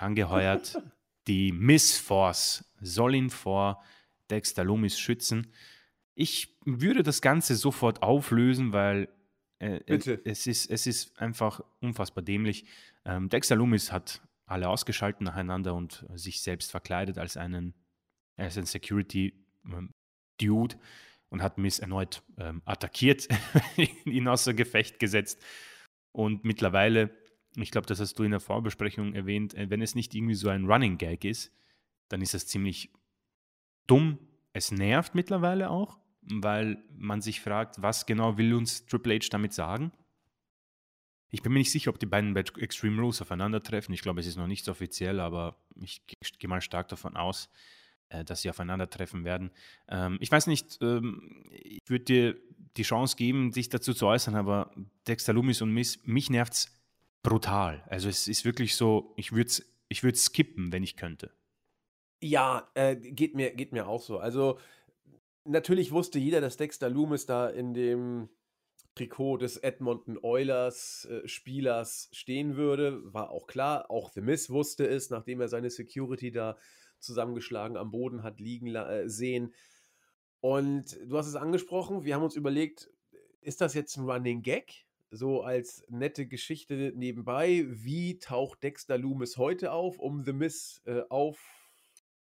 B: angeheuert. Die Miss Force soll ihn vor Dexter Loomis schützen. Ich würde das Ganze sofort auflösen, weil äh, es, ist, es ist einfach unfassbar dämlich. Ähm, Dexter Loomis hat alle ausgeschaltet nacheinander und sich selbst verkleidet als einen, als ein Security-Dude ähm, und hat Miss erneut ähm, attackiert, ihn außer Gefecht gesetzt. Und mittlerweile, ich glaube, das hast du in der Vorbesprechung erwähnt, äh, wenn es nicht irgendwie so ein Running Gag ist, dann ist das ziemlich dumm. Es nervt mittlerweile auch, weil man sich fragt, was genau will uns Triple H damit sagen? Ich bin mir nicht sicher, ob die beiden bei Extreme Rules aufeinandertreffen. Ich glaube, es ist noch nicht so offiziell, aber ich gehe mal stark davon aus, äh, dass sie aufeinandertreffen werden. Ähm, ich weiß nicht, ähm, ich würde dir die Chance geben, dich dazu zu äußern, aber Dexter Loomis und Miss, mich nervt es brutal. Also es ist wirklich so, ich würde es ich skippen, wenn ich könnte.
A: Ja, äh, geht, mir, geht mir auch so. Also natürlich wusste jeder, dass Dexter Loomis da in dem Trikot des Edmonton Oilers äh, Spielers stehen würde, war auch klar. Auch The Miss wusste es, nachdem er seine Security da zusammengeschlagen am Boden hat liegen äh, sehen. Und du hast es angesprochen, wir haben uns überlegt, ist das jetzt ein Running Gag? So als nette Geschichte nebenbei. Wie taucht Dexter Loomis heute auf, um The Miss äh, auf,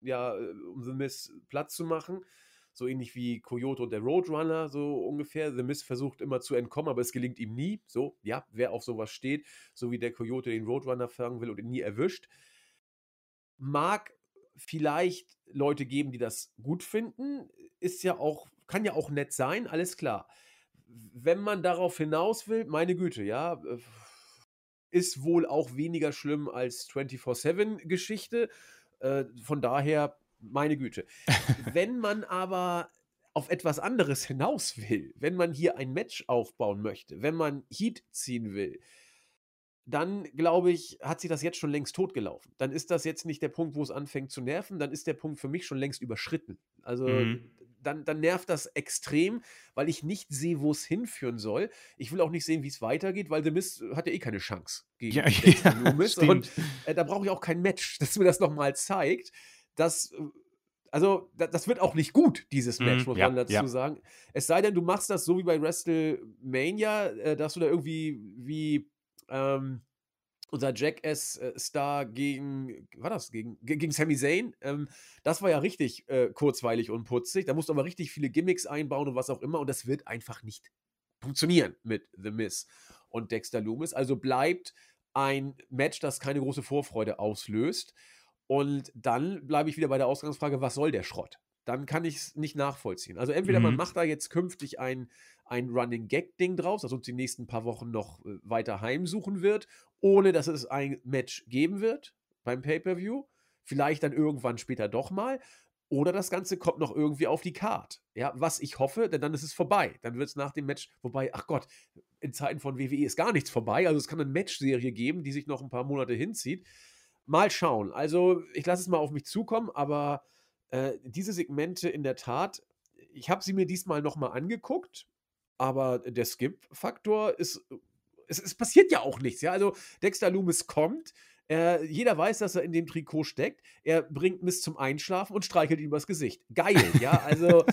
A: ja, äh, um The Miss Platz zu machen? So ähnlich wie Coyote und der Roadrunner, so ungefähr. The Miss versucht immer zu entkommen, aber es gelingt ihm nie. So, ja, wer auf sowas steht, so wie der Coyote den Roadrunner fangen will und ihn nie erwischt. Mag vielleicht Leute geben, die das gut finden, ist ja auch, kann ja auch nett sein, alles klar. Wenn man darauf hinaus will, meine Güte, ja, äh, ist wohl auch weniger schlimm als 24-7-Geschichte. Äh, von daher, meine Güte. Wenn man aber auf etwas anderes hinaus will, wenn man hier ein Match aufbauen möchte, wenn man Heat ziehen will, dann glaube ich, hat sich das jetzt schon längst totgelaufen. Dann ist das jetzt nicht der Punkt, wo es anfängt zu nerven, dann ist der Punkt für mich schon längst überschritten. Also mhm. Dann, dann nervt das extrem, weil ich nicht sehe, wo es hinführen soll. Ich will auch nicht sehen, wie es weitergeht, weil The Mist hat ja eh keine Chance gegen ja, ja, Loomis. Und äh, da brauche ich auch kein Match, das mir das nochmal zeigt. Das äh, also, das wird auch nicht gut, dieses Match, mm, muss ja, man dazu ja. sagen. Es sei denn, du machst das so wie bei WrestleMania, äh, dass du da irgendwie wie ähm, unser Jackass-Star gegen, war das, gegen, gegen Sami Zayn. Ähm, das war ja richtig äh, kurzweilig und putzig. Da musst du aber richtig viele Gimmicks einbauen und was auch immer. Und das wird einfach nicht funktionieren mit The Miz und Dexter Loomis. Also bleibt ein Match, das keine große Vorfreude auslöst. Und dann bleibe ich wieder bei der Ausgangsfrage, was soll der Schrott? Dann kann ich es nicht nachvollziehen. Also entweder mhm. man macht da jetzt künftig ein ein Running Gag-Ding draus, das uns die nächsten paar Wochen noch äh, weiter heimsuchen wird, ohne dass es ein Match geben wird beim Pay-Per-View. Vielleicht dann irgendwann später doch mal. Oder das Ganze kommt noch irgendwie auf die Card. Ja, was ich hoffe, denn dann ist es vorbei. Dann wird es nach dem Match, wobei, ach Gott, in Zeiten von WWE ist gar nichts vorbei. Also es kann eine Matchserie geben, die sich noch ein paar Monate hinzieht. Mal schauen. Also ich lasse es mal auf mich zukommen, aber äh, diese Segmente in der Tat, ich habe sie mir diesmal nochmal angeguckt aber der Skip-Faktor ist, es, es, passiert ja auch nichts. Ja? Also Dexter Loomis kommt, äh, jeder weiß, dass er in dem Trikot steckt. Er bringt Miss zum Einschlafen und streichelt ihm übers Gesicht. Geil, ja, also.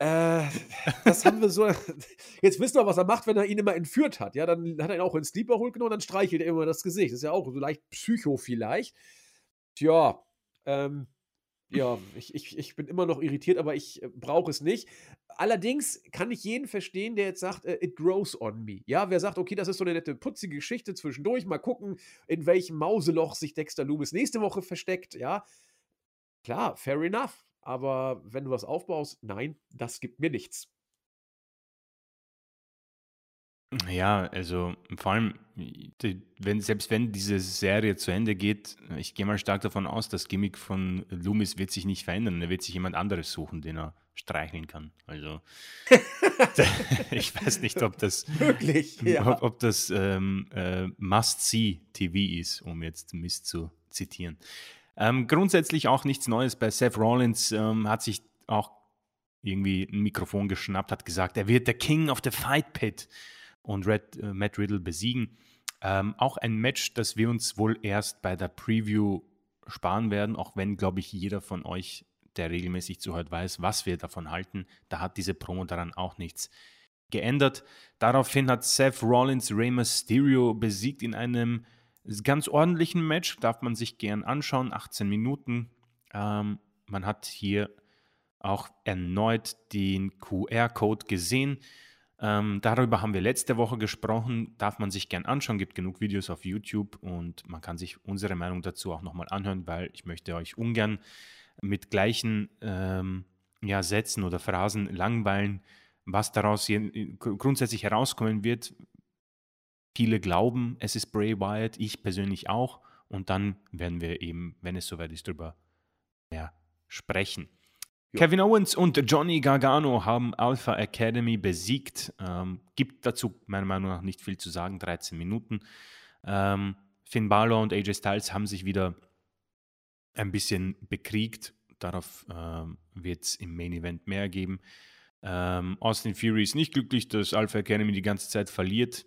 A: Äh, das haben wir so. Jetzt wissen wir, was er macht, wenn er ihn immer entführt hat. Ja, dann hat er ihn auch in Sleeper Hole genommen, dann streichelt er immer das Gesicht. Das ist ja auch so leicht Psycho vielleicht. Tja, ähm, ja, ich, ich, ich bin immer noch irritiert, aber ich äh, brauche es nicht. Allerdings kann ich jeden verstehen, der jetzt sagt, äh, it grows on me. Ja, wer sagt, okay, das ist so eine nette, putzige Geschichte zwischendurch, mal gucken, in welchem Mauseloch sich Dexter Loomis nächste Woche versteckt, ja. Klar, fair enough. Aber wenn du was aufbaust, nein, das gibt mir nichts.
B: Ja, also vor allem, die, wenn, selbst wenn diese Serie zu Ende geht, ich gehe mal stark davon aus, das Gimmick von Loomis wird sich nicht verändern. Er wird sich jemand anderes suchen, den er streicheln kann. Also ich weiß nicht, ob das
A: Wirklich, ja.
B: ob, ob das ähm, äh, Must-See TV ist, um jetzt Mist zu zitieren. Ähm, grundsätzlich auch nichts Neues bei Seth Rollins, ähm, hat sich auch irgendwie ein Mikrofon geschnappt, hat gesagt, er wird der King of the Fight Pit und Red, äh, Matt Riddle besiegen. Ähm, auch ein Match, das wir uns wohl erst bei der Preview sparen werden, auch wenn, glaube ich, jeder von euch, der regelmäßig zuhört, weiß, was wir davon halten. Da hat diese Promo daran auch nichts geändert. Daraufhin hat Seth Rollins Rey Mysterio besiegt in einem ganz ordentlichen Match. Darf man sich gern anschauen. 18 Minuten. Ähm, man hat hier auch erneut den QR-Code gesehen. Ähm, darüber haben wir letzte Woche gesprochen. Darf man sich gern anschauen. Gibt genug Videos auf YouTube und man kann sich unsere Meinung dazu auch nochmal anhören, weil ich möchte euch ungern mit gleichen ähm, ja, Sätzen oder Phrasen langweilen. Was daraus hier grundsätzlich herauskommen wird, viele glauben, es ist Bray Wyatt, ich persönlich auch. Und dann werden wir eben, wenn es soweit ist, darüber mehr sprechen. Kevin Owens und Johnny Gargano haben Alpha Academy besiegt. Ähm, gibt dazu meiner Meinung nach nicht viel zu sagen, 13 Minuten. Ähm, Finn Balor und AJ Styles haben sich wieder ein bisschen bekriegt. Darauf ähm, wird es im Main Event mehr geben. Ähm, Austin Fury ist nicht glücklich, dass Alpha Academy die ganze Zeit verliert.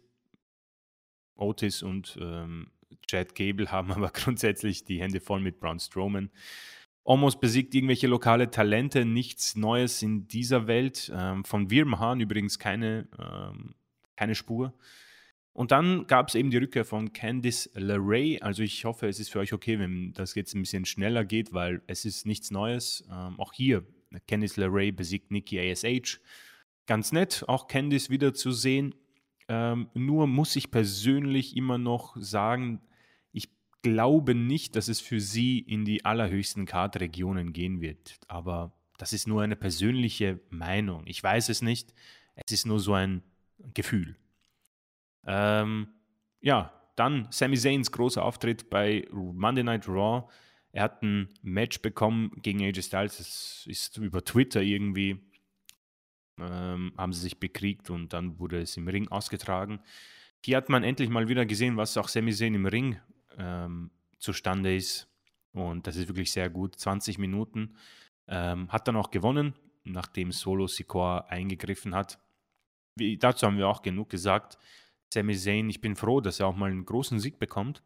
B: Otis und ähm, Chad Gable haben aber grundsätzlich die Hände voll mit Braun Strowman. Omos besiegt irgendwelche lokale Talente, nichts Neues in dieser Welt. Ähm, von Wirmhan übrigens keine, ähm, keine Spur. Und dann gab es eben die Rückkehr von Candice LeRae. Also ich hoffe, es ist für euch okay, wenn das jetzt ein bisschen schneller geht, weil es ist nichts Neues. Ähm, auch hier, Candice LeRae besiegt Nikki ASH. Ganz nett, auch Candice wieder zu sehen. Ähm, nur muss ich persönlich immer noch sagen, glaube nicht, dass es für sie in die allerhöchsten Kartregionen gehen wird. Aber das ist nur eine persönliche Meinung. Ich weiß es nicht. Es ist nur so ein Gefühl. Ähm, ja, dann Sami Zayns großer Auftritt bei Monday Night Raw. Er hat ein Match bekommen gegen AJ Styles. Das ist über Twitter irgendwie. Ähm, haben sie sich bekriegt und dann wurde es im Ring ausgetragen. Hier hat man endlich mal wieder gesehen, was auch Sami Zayn im Ring ähm, zustande ist. Und das ist wirklich sehr gut. 20 Minuten. Ähm, hat dann auch gewonnen, nachdem Solo Sikoa eingegriffen hat. Wie, dazu haben wir auch genug gesagt. Sami Zayn, ich bin froh, dass er auch mal einen großen Sieg bekommt.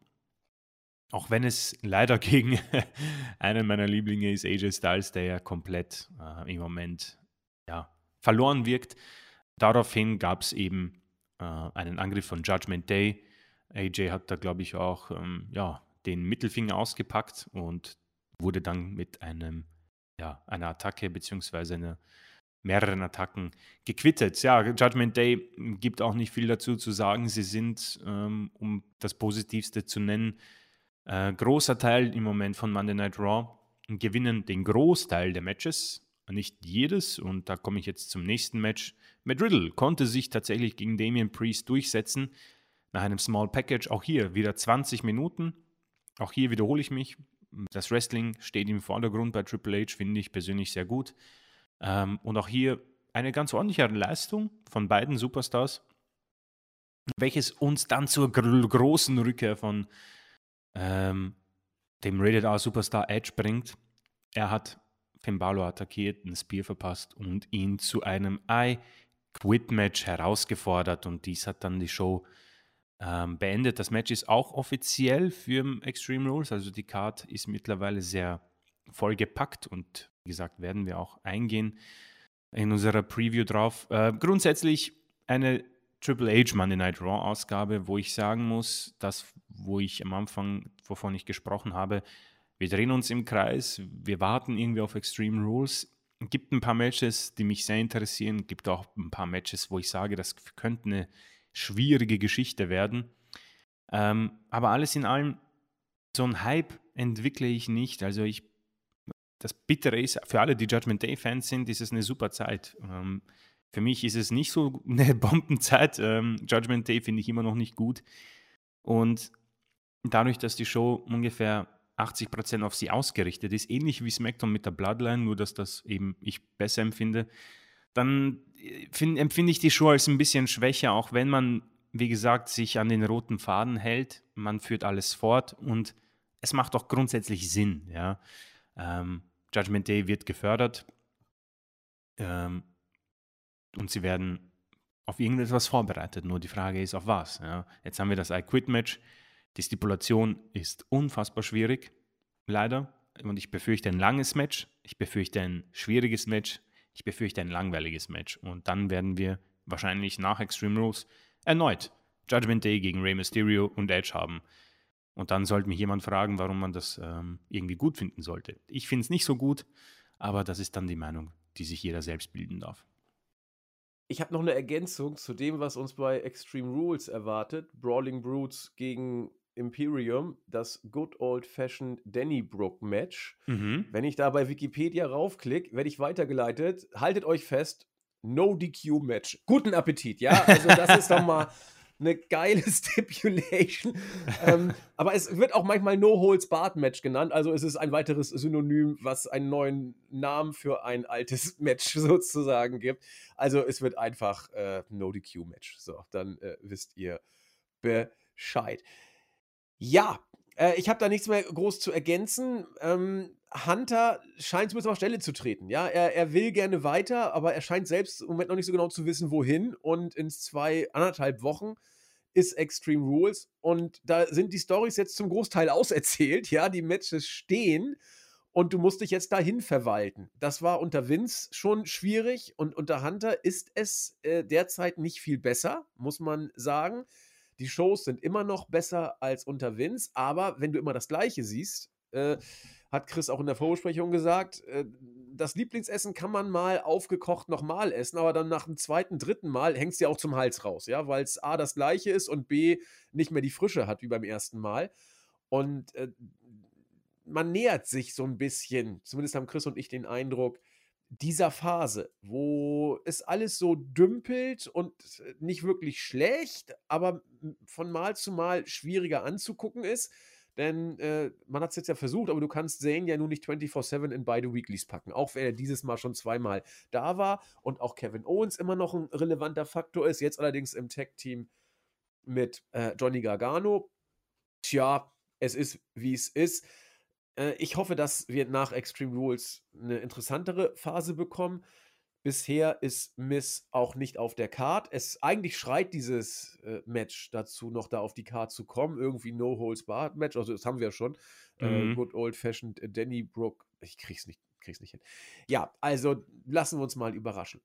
B: Auch wenn es leider gegen einen meiner Lieblinge ist, AJ Styles, der ja komplett äh, im Moment ja, verloren wirkt. Daraufhin gab es eben äh, einen Angriff von Judgment Day, AJ hat da, glaube ich, auch ähm, ja, den Mittelfinger ausgepackt und wurde dann mit einem, ja, einer Attacke bzw. Eine, mehreren Attacken gequittet. Ja, Judgment Day gibt auch nicht viel dazu zu sagen. Sie sind, ähm, um das Positivste zu nennen, äh, großer Teil im Moment von Monday Night Raw und gewinnen den Großteil der Matches, nicht jedes. Und da komme ich jetzt zum nächsten Match. Matt Riddle konnte sich tatsächlich gegen Damian Priest durchsetzen, nach einem Small Package. Auch hier wieder 20 Minuten. Auch hier wiederhole ich mich. Das Wrestling steht im Vordergrund bei Triple H, finde ich persönlich sehr gut. Ähm, und auch hier eine ganz ordentliche Leistung von beiden Superstars, welches uns dann zur gr großen Rückkehr von ähm, dem Rated R Superstar Edge bringt. Er hat Finn Balor attackiert, ein Spear verpasst und ihn zu einem I Quit Match herausgefordert und dies hat dann die Show ähm, beendet. Das Match ist auch offiziell für Extreme Rules, also die Card ist mittlerweile sehr voll gepackt und wie gesagt, werden wir auch eingehen in unserer Preview drauf. Äh, grundsätzlich eine Triple H Monday Night Raw Ausgabe, wo ich sagen muss, das, wo ich am Anfang, wovon ich gesprochen habe, wir drehen uns im Kreis, wir warten irgendwie auf Extreme Rules. Es gibt ein paar Matches, die mich sehr interessieren, es gibt auch ein paar Matches, wo ich sage, das könnte eine schwierige Geschichte werden. Ähm, aber alles in allem, so ein Hype entwickle ich nicht. Also ich, das Bittere ist, für alle, die Judgment Day-Fans sind, ist es eine super Zeit. Ähm, für mich ist es nicht so eine Bombenzeit. Ähm, Judgment Day finde ich immer noch nicht gut. Und dadurch, dass die Show ungefähr 80% auf sie ausgerichtet ist, ähnlich wie SmackDown mit der Bloodline, nur dass das eben ich besser empfinde, dann äh, find, empfinde ich die Show als ein bisschen schwächer, auch wenn man, wie gesagt, sich an den roten Faden hält. Man führt alles fort und es macht doch grundsätzlich Sinn, ja. Ähm, Judgment Day wird gefördert ähm, und sie werden auf irgendetwas vorbereitet. Nur die Frage ist, auf was. Ja. Jetzt haben wir das I-Quit-Match. Die Stipulation ist unfassbar schwierig, leider. Und ich befürchte ein langes Match, ich befürchte ein schwieriges Match, ich befürchte ein langweiliges Match. Und dann werden wir wahrscheinlich nach Extreme Rules erneut Judgment Day gegen Rey Mysterio und Edge haben. Und dann sollte mich jemand fragen, warum man das ähm, irgendwie gut finden sollte. Ich finde es nicht so gut, aber das ist dann die Meinung, die sich jeder selbst bilden darf.
A: Ich habe noch eine Ergänzung zu dem, was uns bei Extreme Rules erwartet. Brawling Brutes gegen Imperium, das Good Old Fashioned Danny Brook Match. Mhm. Wenn ich da bei Wikipedia raufklicke, werde ich weitergeleitet. Haltet euch fest, No DQ Match. Guten Appetit, ja? Also das ist doch mal eine geile Stipulation. ähm, aber es wird auch manchmal No Holds Barred Match genannt. Also es ist ein weiteres Synonym, was einen neuen Namen für ein altes Match sozusagen gibt. Also es wird einfach äh, No DQ Match. So, dann äh, wisst ihr Bescheid. Ja, äh, ich habe da nichts mehr groß zu ergänzen. Ähm, Hunter scheint zumindest auf Stelle zu treten. Ja, er, er will gerne weiter, aber er scheint selbst im Moment noch nicht so genau zu wissen, wohin. Und in zwei, anderthalb Wochen ist Extreme Rules. Und da sind die Stories jetzt zum Großteil auserzählt. Ja, die Matches stehen und du musst dich jetzt dahin verwalten. Das war unter Vince schon schwierig und unter Hunter ist es äh, derzeit nicht viel besser, muss man sagen. Die Shows sind immer noch besser als unter Vince, aber wenn du immer das Gleiche siehst, äh, hat Chris auch in der Vorbesprechung gesagt, äh, das Lieblingsessen kann man mal aufgekocht nochmal essen, aber dann nach dem zweiten, dritten Mal hängt es ja auch zum Hals raus, ja, weil es A das gleiche ist und B nicht mehr die Frische hat wie beim ersten Mal. Und äh, man nähert sich so ein bisschen, zumindest haben Chris und ich den Eindruck, dieser Phase, wo es alles so dümpelt und nicht wirklich schlecht, aber von Mal zu Mal schwieriger anzugucken ist. Denn äh, man hat es jetzt ja versucht, aber du kannst Zane ja nun nicht 24-7 in beide Weeklies packen. Auch wenn er dieses Mal schon zweimal da war und auch Kevin Owens immer noch ein relevanter Faktor ist. Jetzt allerdings im Tag-Team mit äh, Johnny Gargano. Tja, es ist, wie es ist. Äh, ich hoffe, dass wir nach Extreme Rules eine interessantere Phase bekommen. Bisher ist Miss auch nicht auf der Card. Es eigentlich schreit dieses äh, Match dazu, noch da auf die Card zu kommen. Irgendwie No Holds Barred Match. Also das haben wir ja schon. Äh, mhm. Äh, good old fashioned Danny Brook. Ich krieg's nicht, krieg's nicht hin. Ja, also lassen wir uns mal überraschen.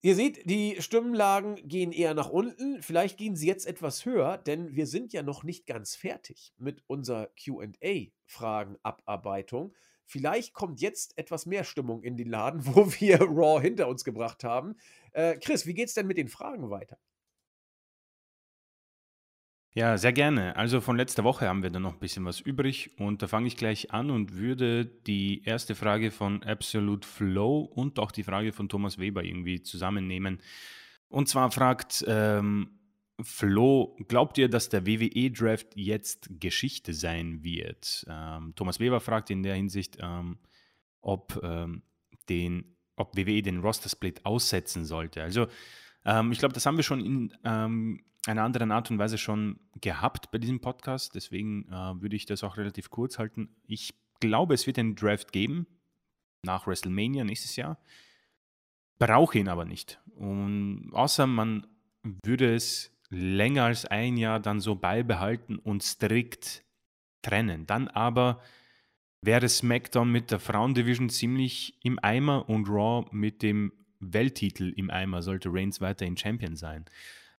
A: Ihr seht, die Stimmenlagen gehen eher nach unten. Vielleicht gehen sie jetzt etwas höher, denn wir sind ja noch nicht ganz fertig mit unserer QA-Fragenabarbeitung. Vielleicht kommt jetzt etwas mehr Stimmung in den Laden, wo wir Raw hinter uns gebracht haben. Äh, Chris, wie geht's denn mit den Fragen weiter?
B: Ja, sehr gerne. Also von letzter Woche haben wir da noch ein bisschen was übrig und da fange ich gleich an und würde die erste Frage von Absolute Flow und auch die Frage von Thomas Weber irgendwie zusammennehmen. Und zwar fragt ähm, Flo, glaubt ihr, dass der WWE-Draft jetzt Geschichte sein wird? Ähm, Thomas Weber fragt in der Hinsicht, ähm, ob, ähm, den, ob WWE den Roster-Split aussetzen sollte. Also ähm, ich glaube, das haben wir schon in ähm, einer anderen Art und Weise schon gehabt bei diesem Podcast. Deswegen äh, würde ich das auch relativ kurz halten. Ich glaube, es wird einen Draft geben nach WrestleMania nächstes Jahr. Brauche ihn aber nicht. Und außer man würde es länger als ein Jahr dann so beibehalten und strikt trennen. Dann aber wäre SmackDown mit der Frauendivision ziemlich im Eimer und Raw mit dem Welttitel im Eimer, sollte Reigns weiterhin Champion sein.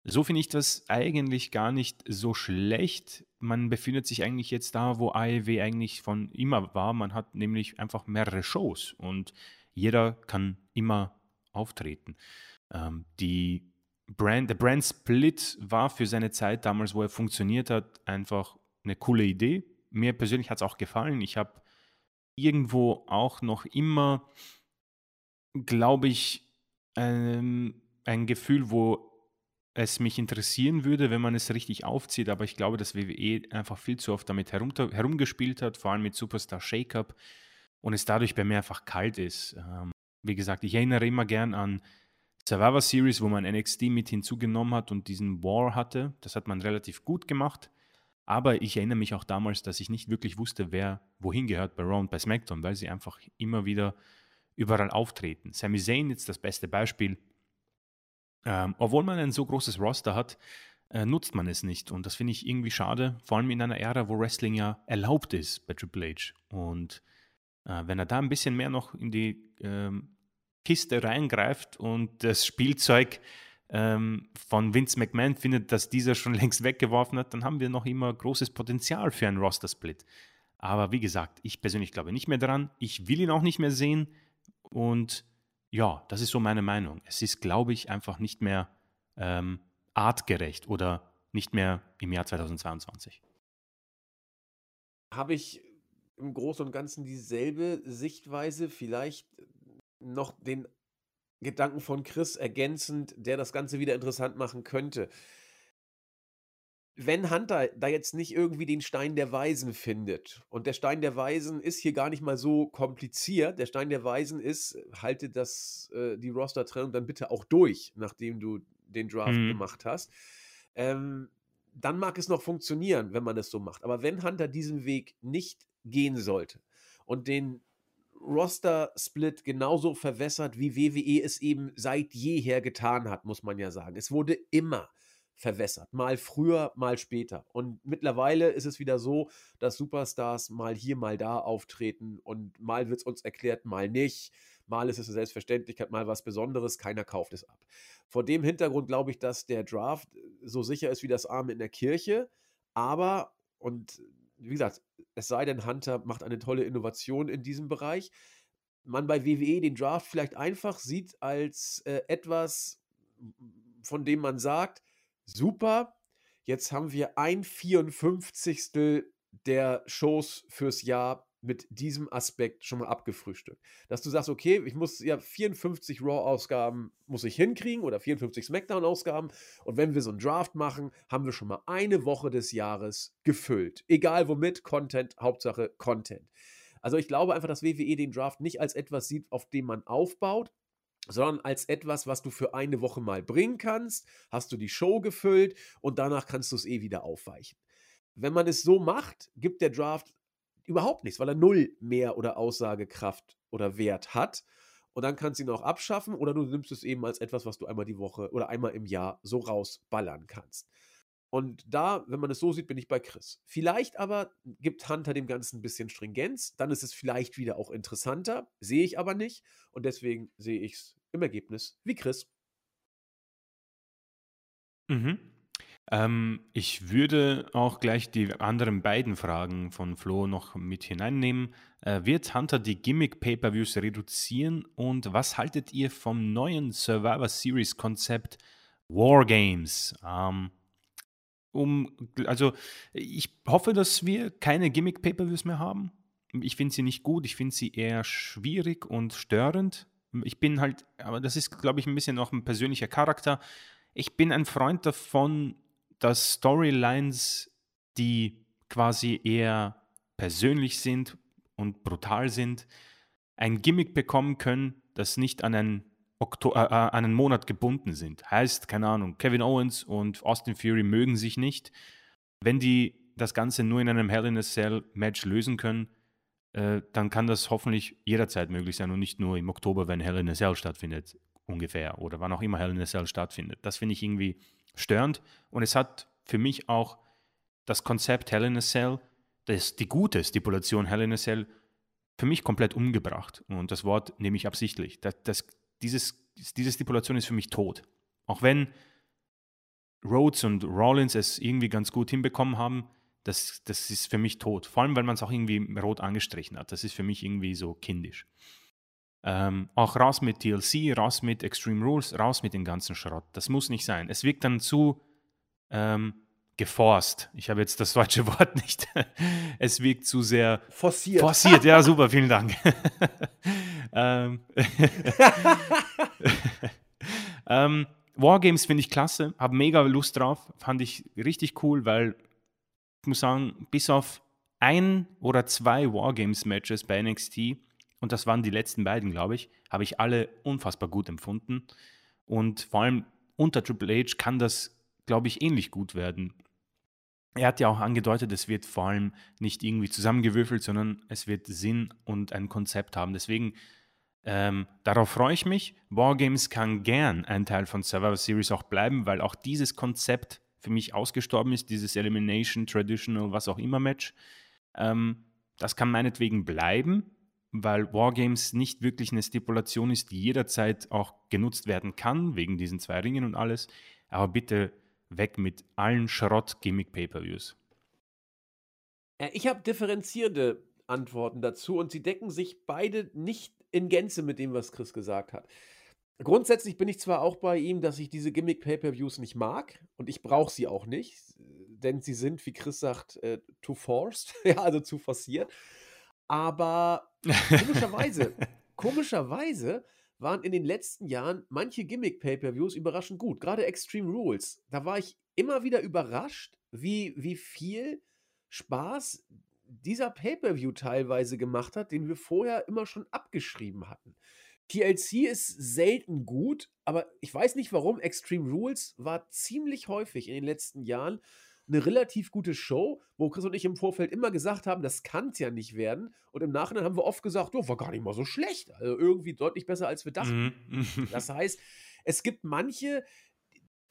B: So finde ich das eigentlich gar nicht so schlecht. Man befindet sich eigentlich jetzt da, wo AEW eigentlich von immer war. Man hat nämlich einfach mehrere Shows und jeder kann immer auftreten. Ähm, die Brand, der Brand Split war für seine Zeit damals, wo er funktioniert hat, einfach eine coole Idee. Mir persönlich hat es auch gefallen. Ich habe irgendwo auch noch immer, glaube ich, ähm, ein Gefühl, wo es mich interessieren würde, wenn man es richtig aufzieht, aber ich glaube, dass WWE einfach viel zu oft damit herum, herumgespielt hat, vor allem mit Superstar Shake-Up und es dadurch bei mir einfach kalt ist. Ähm, wie gesagt, ich erinnere immer gern an Survivor Series, wo man NXT mit hinzugenommen hat und diesen War hatte. Das hat man relativ gut gemacht. Aber ich erinnere mich auch damals, dass ich nicht wirklich wusste, wer wohin gehört bei Raw und bei SmackDown, weil sie einfach immer wieder überall auftreten. Sami Zayn ist das beste Beispiel. Ähm, obwohl man ein so großes Roster hat, äh, nutzt man es nicht. Und das finde ich irgendwie schade, vor allem in einer Ära, wo Wrestling ja erlaubt ist bei Triple H. Und äh, wenn er da ein bisschen mehr noch in die ähm, Kiste reingreift und das Spielzeug ähm, von Vince McMahon findet, dass dieser schon längst weggeworfen hat, dann haben wir noch immer großes Potenzial für einen Roster-Split. Aber wie gesagt, ich persönlich glaube nicht mehr daran. Ich will ihn auch nicht mehr sehen. Und ja, das ist so meine Meinung. Es ist, glaube ich, einfach nicht mehr ähm, artgerecht oder nicht mehr im Jahr 2022.
A: Habe ich im Großen und Ganzen dieselbe Sichtweise, vielleicht noch den Gedanken von Chris ergänzend, der das Ganze wieder interessant machen könnte. Wenn Hunter da jetzt nicht irgendwie den Stein der Weisen findet, und der Stein der Weisen ist hier gar nicht mal so kompliziert, der Stein der Weisen ist, halte das, äh, die Roster-Trennung dann bitte auch durch, nachdem du den Draft mhm. gemacht hast. Ähm, dann mag es noch funktionieren, wenn man es so macht. Aber wenn Hunter diesen Weg nicht gehen sollte und den Roster-Split genauso verwässert, wie WWE es eben seit jeher getan hat, muss man ja sagen. Es wurde immer verwässert. Mal früher, mal später. Und mittlerweile ist es wieder so, dass Superstars mal hier, mal da auftreten und mal wird es uns erklärt, mal nicht. Mal ist es eine Selbstverständlichkeit, mal was Besonderes, keiner kauft es ab. Vor dem Hintergrund glaube ich, dass der Draft so sicher ist wie das Arm in der Kirche. Aber, und wie gesagt, es sei denn, Hunter macht eine tolle Innovation in diesem Bereich, man bei WWE den Draft vielleicht einfach sieht als äh, etwas, von dem man sagt, super, jetzt haben wir ein 54. der Shows fürs Jahr mit diesem Aspekt schon mal abgefrühstückt. Dass du sagst, okay, ich muss ja 54 Raw-Ausgaben muss ich hinkriegen oder 54 SmackDown-Ausgaben und wenn wir so einen Draft machen, haben wir schon mal eine Woche des Jahres gefüllt. Egal womit, Content, Hauptsache Content. Also ich glaube einfach, dass WWE den Draft nicht als etwas sieht, auf dem man aufbaut, sondern als etwas, was du für eine Woche mal bringen kannst, hast du die Show gefüllt und danach kannst du es eh wieder aufweichen. Wenn man es so macht, gibt der Draft überhaupt nichts, weil er null mehr oder Aussagekraft oder Wert hat. Und dann kannst du ihn auch abschaffen oder du nimmst es eben als etwas, was du einmal die Woche oder einmal im Jahr so rausballern kannst. Und da, wenn man es so sieht, bin ich bei Chris. Vielleicht aber gibt Hunter dem Ganzen ein bisschen Stringenz, dann ist es vielleicht wieder auch interessanter, sehe ich aber nicht. Und deswegen sehe ich es im Ergebnis wie Chris.
B: Mhm. Ähm, ich würde auch gleich die anderen beiden Fragen von Flo noch mit hineinnehmen. Äh, wird Hunter die Gimmick-Pay-Per-Views reduzieren und was haltet ihr vom neuen Survivor Series-Konzept Wargames? Ähm, um, also ich hoffe, dass wir keine Gimmick-Pay-Per-Views mehr haben. Ich finde sie nicht gut, ich finde sie eher schwierig und störend. Ich bin halt, aber das ist, glaube ich, ein bisschen noch ein persönlicher Charakter. Ich bin ein Freund davon, dass Storylines, die quasi eher persönlich sind und brutal sind, ein Gimmick bekommen können, das nicht an einen, Okto äh, äh, an einen Monat gebunden sind. Heißt, keine Ahnung, Kevin Owens und Austin Fury mögen sich nicht. Wenn die das Ganze nur in einem Hell in a Cell Match lösen können, äh, dann kann das hoffentlich jederzeit möglich sein und nicht nur im Oktober, wenn Hell in a Cell stattfindet, ungefähr, oder wann auch immer Hell in a Cell stattfindet. Das finde ich irgendwie störend. Und es hat für mich auch das Konzept Hell in a Cell, das, die gute Stipulation Hell in a Cell, für mich komplett umgebracht. Und das Wort nehme ich absichtlich. Das, das, dieses, diese Stipulation ist für mich tot. Auch wenn Rhodes und Rollins es irgendwie ganz gut hinbekommen haben, das, das ist für mich tot. Vor allem, weil man es auch irgendwie rot angestrichen hat. Das ist für mich irgendwie so kindisch. Ähm, auch raus mit TLC, raus mit Extreme Rules, raus mit dem ganzen Schrott. Das muss nicht sein. Es wirkt dann zu ähm, geforst. Ich habe jetzt das deutsche Wort nicht. es wirkt zu sehr
A: forciert.
B: Forciert, ja, super, vielen Dank. ähm, ähm, Wargames finde ich klasse, habe mega Lust drauf, fand ich richtig cool, weil muss sagen, bis auf ein oder zwei Wargames-Matches bei NXT und das waren die letzten beiden, glaube ich, habe ich alle unfassbar gut empfunden. Und vor allem unter Triple H kann das, glaube ich, ähnlich gut werden. er hat ja auch angedeutet, es wird vor allem nicht irgendwie zusammengewürfelt, sondern es wird Sinn und ein Konzept haben. Deswegen, ähm, darauf freue ich mich. Wargames kann gern ein Teil von Survivor Series auch bleiben, weil auch dieses Konzept für mich ausgestorben ist, dieses Elimination, Traditional, was auch immer Match. Ähm, das kann meinetwegen bleiben, weil Wargames nicht wirklich eine Stipulation ist, die jederzeit auch genutzt werden kann, wegen diesen zwei Ringen und alles. Aber bitte weg mit allen Schrott-Gimmick-Pay-Per-Views.
A: Äh, ich habe differenzierende Antworten dazu und sie decken sich beide nicht in Gänze mit dem, was Chris gesagt hat. Grundsätzlich bin ich zwar auch bei ihm, dass ich diese Gimmick-Pay-Per-Views nicht mag und ich brauche sie auch nicht, denn sie sind, wie Chris sagt, äh, too forced, ja, also zu forciert. Aber komischerweise, komischerweise waren in den letzten Jahren manche Gimmick-Pay-Per-Views überraschend gut. Gerade Extreme Rules. Da war ich immer wieder überrascht, wie, wie viel Spaß dieser Pay-Per-View teilweise gemacht hat, den wir vorher immer schon abgeschrieben hatten. TLC ist selten gut, aber ich weiß nicht warum. Extreme Rules war ziemlich häufig in den letzten Jahren eine relativ gute Show, wo Chris und ich im Vorfeld immer gesagt haben, das kann es ja nicht werden. Und im Nachhinein haben wir oft gesagt, oh, war gar nicht mal so schlecht. Also irgendwie deutlich besser, als wir dachten. Mhm. das heißt, es gibt manche,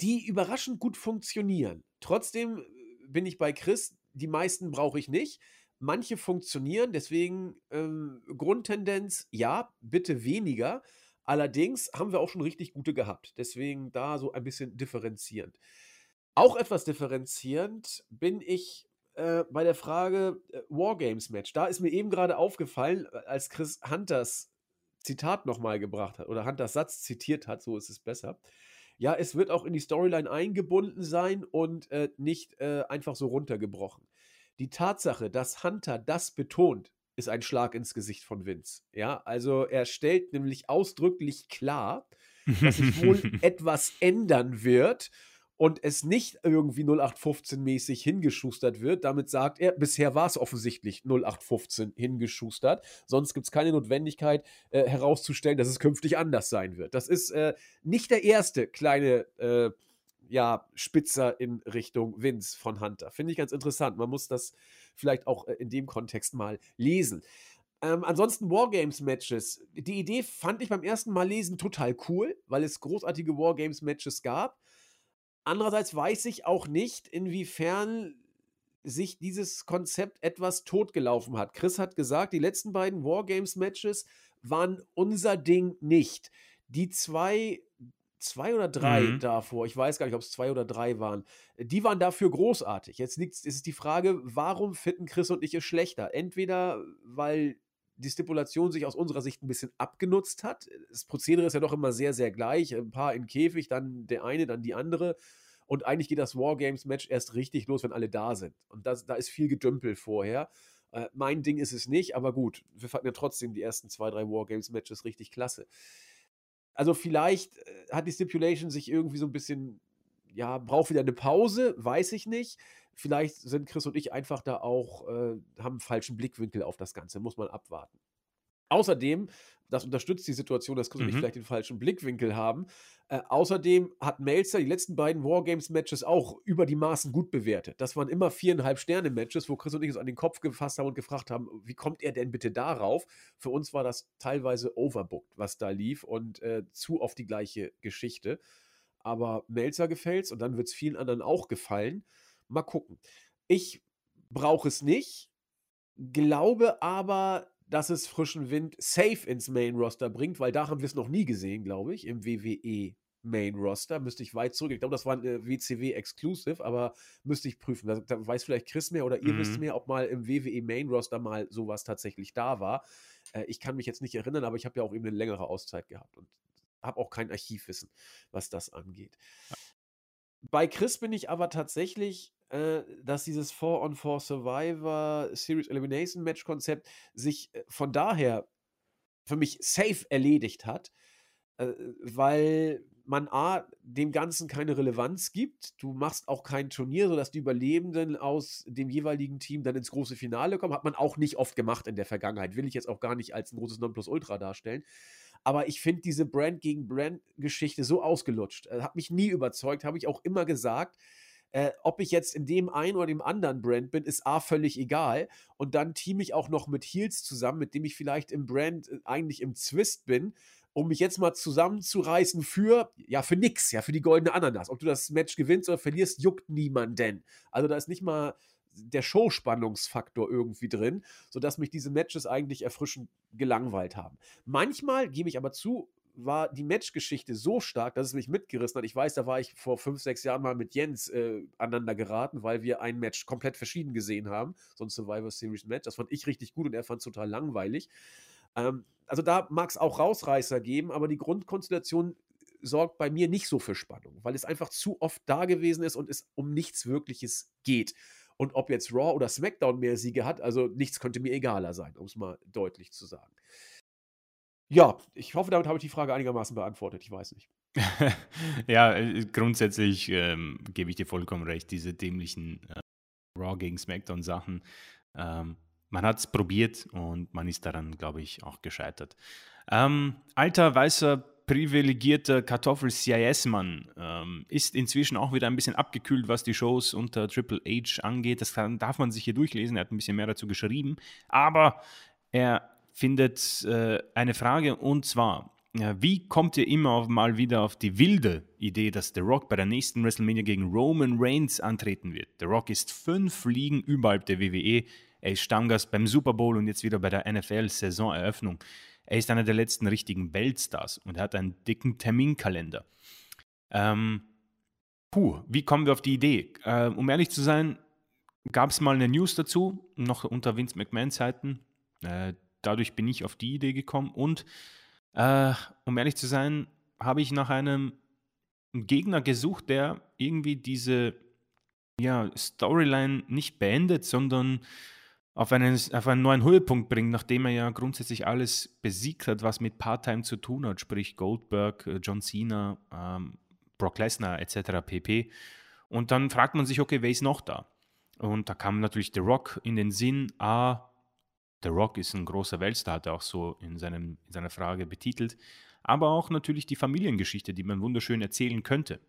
A: die überraschend gut funktionieren. Trotzdem bin ich bei Chris, die meisten brauche ich nicht. Manche funktionieren, deswegen ähm, Grundtendenz, ja, bitte weniger. Allerdings haben wir auch schon richtig gute gehabt. Deswegen da so ein bisschen differenzierend. Auch etwas differenzierend bin ich äh, bei der Frage äh, Wargames-Match. Da ist mir eben gerade aufgefallen, äh, als Chris Hunters Zitat nochmal gebracht hat oder Hunters Satz zitiert hat, so ist es besser. Ja, es wird auch in die Storyline eingebunden sein und äh, nicht äh, einfach so runtergebrochen. Die Tatsache, dass Hunter das betont, ist ein Schlag ins Gesicht von Vince. Ja, also er stellt nämlich ausdrücklich klar, dass sich wohl etwas ändern wird und es nicht irgendwie 0815-mäßig hingeschustert wird. Damit sagt er, bisher war es offensichtlich 0815 hingeschustert. Sonst gibt es keine Notwendigkeit äh, herauszustellen, dass es künftig anders sein wird. Das ist äh, nicht der erste kleine äh, ja, Spitzer in Richtung Vince von Hunter. Finde ich ganz interessant. Man muss das vielleicht auch äh, in dem Kontext mal lesen. Ähm, ansonsten Wargames-Matches. Die Idee fand ich beim ersten Mal lesen total cool, weil es großartige Wargames-Matches gab. Andererseits weiß ich auch nicht, inwiefern sich dieses Konzept etwas totgelaufen hat. Chris hat gesagt, die letzten beiden Wargames-Matches waren unser Ding nicht. Die zwei, zwei oder drei mhm. davor, ich weiß gar nicht, ob es zwei oder drei waren, die waren dafür großartig. Jetzt liegt, ist die Frage, warum fitten Chris und ich es schlechter? Entweder, weil die Stipulation sich aus unserer Sicht ein bisschen abgenutzt hat. Das Prozedere ist ja doch immer sehr, sehr gleich. Ein paar in Käfig, dann der eine, dann die andere. Und eigentlich geht das Wargames-Match erst richtig los, wenn alle da sind. Und das, da ist viel Gedümpel vorher. Äh, mein Ding ist es nicht, aber gut, wir fanden ja trotzdem die ersten zwei, drei Wargames-Matches richtig klasse. Also vielleicht äh, hat die Stipulation sich irgendwie so ein bisschen, ja, braucht wieder eine Pause, weiß ich nicht. Vielleicht sind Chris und ich einfach da auch, äh, haben einen falschen Blickwinkel auf das Ganze, muss man abwarten. Außerdem, das unterstützt die Situation, dass Chris mhm. und ich vielleicht den falschen Blickwinkel haben. Äh, außerdem hat Melzer die letzten beiden Wargames-Matches auch über die Maßen gut bewertet. Das waren immer viereinhalb Sterne-Matches, wo Chris und ich uns an den Kopf gefasst haben und gefragt haben, wie kommt er denn bitte darauf? Für uns war das teilweise overbooked, was da lief und äh, zu oft die gleiche Geschichte. Aber Melzer gefällt's und dann wird es vielen anderen auch gefallen. Mal gucken. Ich brauche es nicht, glaube aber, dass es frischen Wind safe ins Main Roster bringt, weil da haben wir es noch nie gesehen, glaube ich, im WWE Main Roster. Müsste ich weit zurück. Ich glaube, das war ein äh, WCW Exclusive, aber müsste ich prüfen. Da, da weiß vielleicht Chris mehr oder ihr mhm. wisst mehr, ob mal im WWE Main Roster mal sowas tatsächlich da war. Äh, ich kann mich jetzt nicht erinnern, aber ich habe ja auch eben eine längere Auszeit gehabt und habe auch kein Archivwissen, was das angeht. Bei Chris bin ich aber tatsächlich äh, dass dieses 4-on-4 Survivor Series Elimination Match Konzept sich äh, von daher für mich safe erledigt hat, äh, weil man A, dem Ganzen keine Relevanz gibt. Du machst auch kein Turnier, sodass die Überlebenden aus dem jeweiligen Team dann ins große Finale kommen. Hat man auch nicht oft gemacht in der Vergangenheit. Will ich jetzt auch gar nicht als ein großes Nonplusultra darstellen. Aber ich finde diese Brand gegen Brand Geschichte so ausgelutscht. Hat mich nie überzeugt, habe ich auch immer gesagt Äh, ob ich jetzt in dem einen oder dem anderen Brand bin, ist A völlig egal. Und dann team ich auch noch mit Heels zusammen, mit dem ich vielleicht im Brand äh, eigentlich im Zwist bin um mich jetzt mal zusammenzureißen für, ja, für nix, ja, für die goldene Ananas. Ob du das Match gewinnst oder verlierst, juckt niemanden. Also da ist nicht mal der Showspannungsfaktor irgendwie drin, sodass mich diese Matches eigentlich erfrischend gelangweilt haben. Manchmal, gebe ich aber zu, war die Matchgeschichte so stark, dass es mich mitgerissen hat. Ich weiß, da war ich vor fünf, sechs Jahren mal mit Jens äh, aneinander geraten, weil wir ein Match komplett verschieden gesehen haben. So ein Survivor Series Match. Das fand ich richtig gut und er fand es total langweilig. Ähm, also da mag es auch Rausreißer geben, aber die Grundkonstellation sorgt bei mir nicht so für Spannung, weil es einfach zu oft da gewesen ist und es um nichts Wirkliches geht. Und ob jetzt Raw oder SmackDown mehr Siege hat, also nichts könnte mir egaler sein, um es mal deutlich zu sagen. Ja, ich hoffe, damit habe ich die Frage einigermaßen beantwortet. Ich weiß nicht.
B: ja, äh, grundsätzlich ähm, gebe ich dir vollkommen recht. Diese dämlichen äh, Raw gegen SmackDown Sachen. Ähm, man hat es probiert und man ist daran, glaube ich, auch gescheitert. Ähm, alter, weißer, privilegierter Kartoffel-CIS-Mann ähm, ist inzwischen auch wieder ein bisschen abgekühlt, was die Shows unter Triple H angeht. Das kann, darf man sich hier durchlesen. Er hat ein bisschen mehr dazu geschrieben. Aber er findet äh, eine Frage und zwar, äh, wie kommt ihr immer mal wieder auf die wilde Idee, dass The Rock bei der nächsten WrestleMania gegen Roman Reigns antreten wird? The Rock ist fünf Ligen überhalb der WWE. Er ist Stammgast beim Super Bowl und jetzt wieder bei der NFL-Saisoneröffnung. Er ist einer der letzten richtigen Weltstars und er hat einen dicken Terminkalender. Ähm, puh, wie kommen wir auf die Idee? Äh, um ehrlich zu sein, gab es mal eine News dazu, noch unter Vince McMahon-Zeiten. Äh, dadurch bin ich auf die Idee gekommen und äh, um ehrlich zu sein, habe ich nach einem Gegner gesucht, der irgendwie diese ja, Storyline nicht beendet, sondern auf einen, auf einen neuen Höhepunkt bringt, nachdem er ja grundsätzlich alles besiegt hat, was mit Part-Time zu tun hat, sprich Goldberg, äh, John Cena, ähm, Brock Lesnar etc. pp. Und dann fragt man sich, okay, wer ist noch da? Und da kam natürlich The Rock in den Sinn, ah, The Rock ist ein großer Weltstar, hat er auch so in, seinem, in seiner Frage betitelt, aber auch natürlich die Familiengeschichte, die man wunderschön erzählen könnte.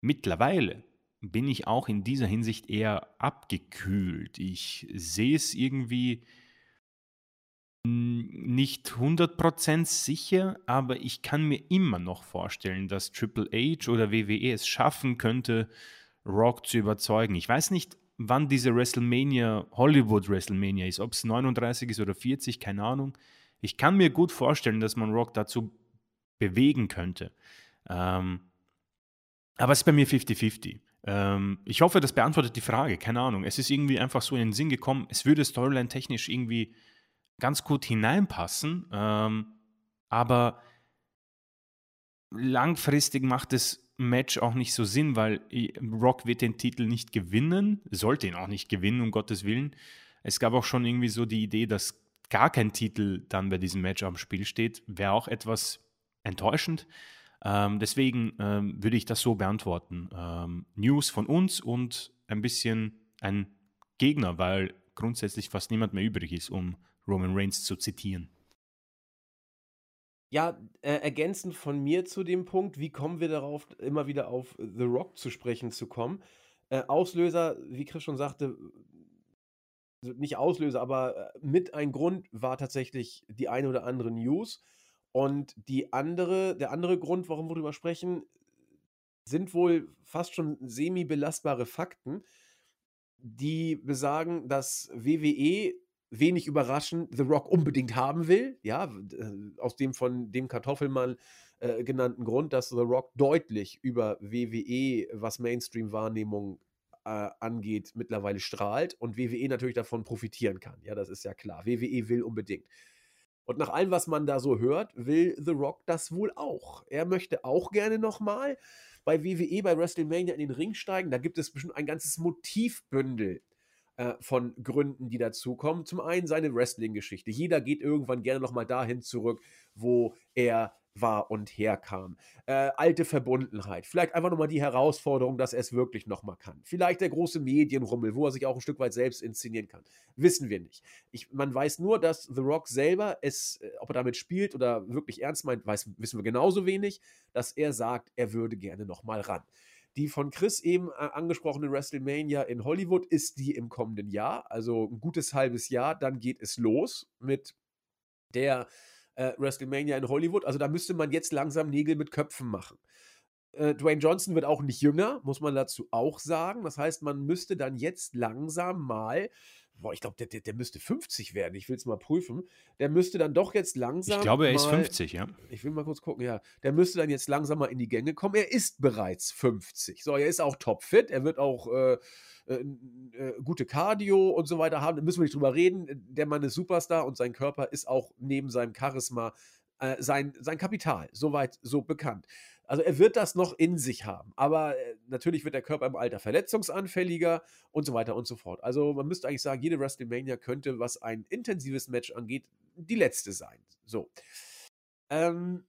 B: Mittlerweile bin ich auch in dieser Hinsicht eher abgekühlt. Ich sehe es irgendwie nicht 100% sicher, aber ich kann mir immer noch vorstellen, dass Triple H oder WWE es schaffen könnte, Rock zu überzeugen. Ich weiß nicht, wann diese WrestleMania, Hollywood WrestleMania ist, ob es 39 ist oder 40, keine Ahnung. Ich kann mir gut vorstellen, dass man Rock dazu bewegen könnte. Ähm, aber es ist bei mir 50-50. Ähm, ich hoffe, das beantwortet die Frage. Keine Ahnung. Es ist irgendwie einfach so in den Sinn gekommen. Es würde storyline-technisch irgendwie ganz gut hineinpassen. Ähm, aber langfristig macht das Match auch nicht so Sinn, weil Rock wird den Titel nicht gewinnen, sollte ihn auch nicht gewinnen, um Gottes Willen. Es gab auch schon irgendwie so die Idee, dass gar kein Titel dann bei diesem Match am Spiel steht. Wäre auch etwas enttäuschend. Ähm, deswegen ähm, würde ich das so beantworten. Ähm, News von uns und ein bisschen ein Gegner, weil grundsätzlich fast niemand mehr übrig ist, um Roman Reigns zu zitieren.
A: Ja, äh, ergänzend von mir zu dem Punkt, wie kommen wir darauf, immer wieder auf The Rock zu sprechen zu kommen? Äh, Auslöser, wie Chris schon sagte, nicht Auslöser, aber äh, mit ein Grund war tatsächlich die eine oder andere News. Und die andere, der andere Grund, warum wir darüber sprechen, sind wohl fast schon semi-belastbare Fakten, die besagen, dass WWE wenig überraschend The Rock unbedingt haben will. Ja, äh, aus dem von dem Kartoffelmann äh, genannten Grund, dass The Rock deutlich über WWE, was Mainstream-Wahrnehmung äh, angeht, mittlerweile strahlt und WWE natürlich davon profitieren kann. Ja, das ist ja klar. WWE will unbedingt. Und nach allem, was man da so hört, will The Rock das wohl auch. Er möchte auch gerne nochmal bei WWE, bei WrestleMania in den Ring steigen. Da gibt es bestimmt ein ganzes Motivbündel äh, von Gründen, die dazukommen. Zum einen seine Wrestling-Geschichte. Jeder geht irgendwann gerne nochmal dahin zurück, wo er war und herkam. Äh, alte Verbundenheit. Vielleicht einfach nochmal die Herausforderung, dass er es wirklich nochmal kann. Vielleicht der große Medienrummel, wo er sich auch ein Stück weit selbst inszenieren kann. Wissen wir nicht. Ich, man weiß nur, dass The Rock selber es, äh, ob er damit spielt oder wirklich ernst meint, weiß, wissen wir genauso wenig, dass er sagt, er würde gerne nochmal ran. Die von Chris eben äh, angesprochene WrestleMania in Hollywood ist die im kommenden Jahr, also ein gutes halbes Jahr. Dann geht es los mit der äh, WrestleMania in Hollywood. Also da müsste man jetzt langsam Nägel mit Köpfen machen. Äh, Dwayne Johnson wird auch nicht jünger, muss man dazu auch sagen. Das heißt, man müsste dann jetzt langsam mal boah, ich glaube, der, der, der, müsste 50 werden. Ich will es mal prüfen. Der müsste dann doch jetzt langsam.
B: Ich glaube, er mal, ist 50, ja.
A: Ich will mal kurz gucken, ja. Der müsste dann jetzt langsam mal in die Gänge kommen. Er ist bereits 50. So, er ist auch topfit. Er wird auch äh, äh, äh, gute Cardio und so weiter haben. Da müssen wir nicht drüber reden. Der Mann ist Superstar und sein Körper ist auch neben seinem Charisma äh, sein, sein Kapital. Soweit so bekannt. Also er wird das noch in sich haben, aber äh, natürlich wird der Körper im Alter verletzungsanfälliger und so weiter und so fort. Also man müsste eigentlich sagen, jede WrestleMania könnte, was ein intensives Match angeht, die letzte sein. So. Ähm,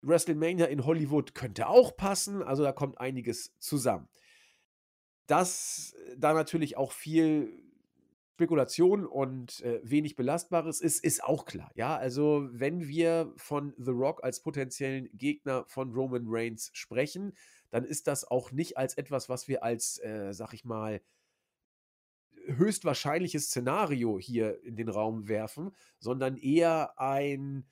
A: WrestleMania in Hollywood könnte auch passen, also da kommt einiges zusammen. Dass da natürlich auch viel Spekulation und äh, wenig Belastbares ist, ist auch klar. Ja, also wenn wir von The Rock als potenziellen Gegner von Roman Reigns sprechen, dann ist das auch nicht als etwas, was wir als, äh, sag ich mal, höchstwahrscheinliches Szenario hier in den Raum werfen, sondern eher ein,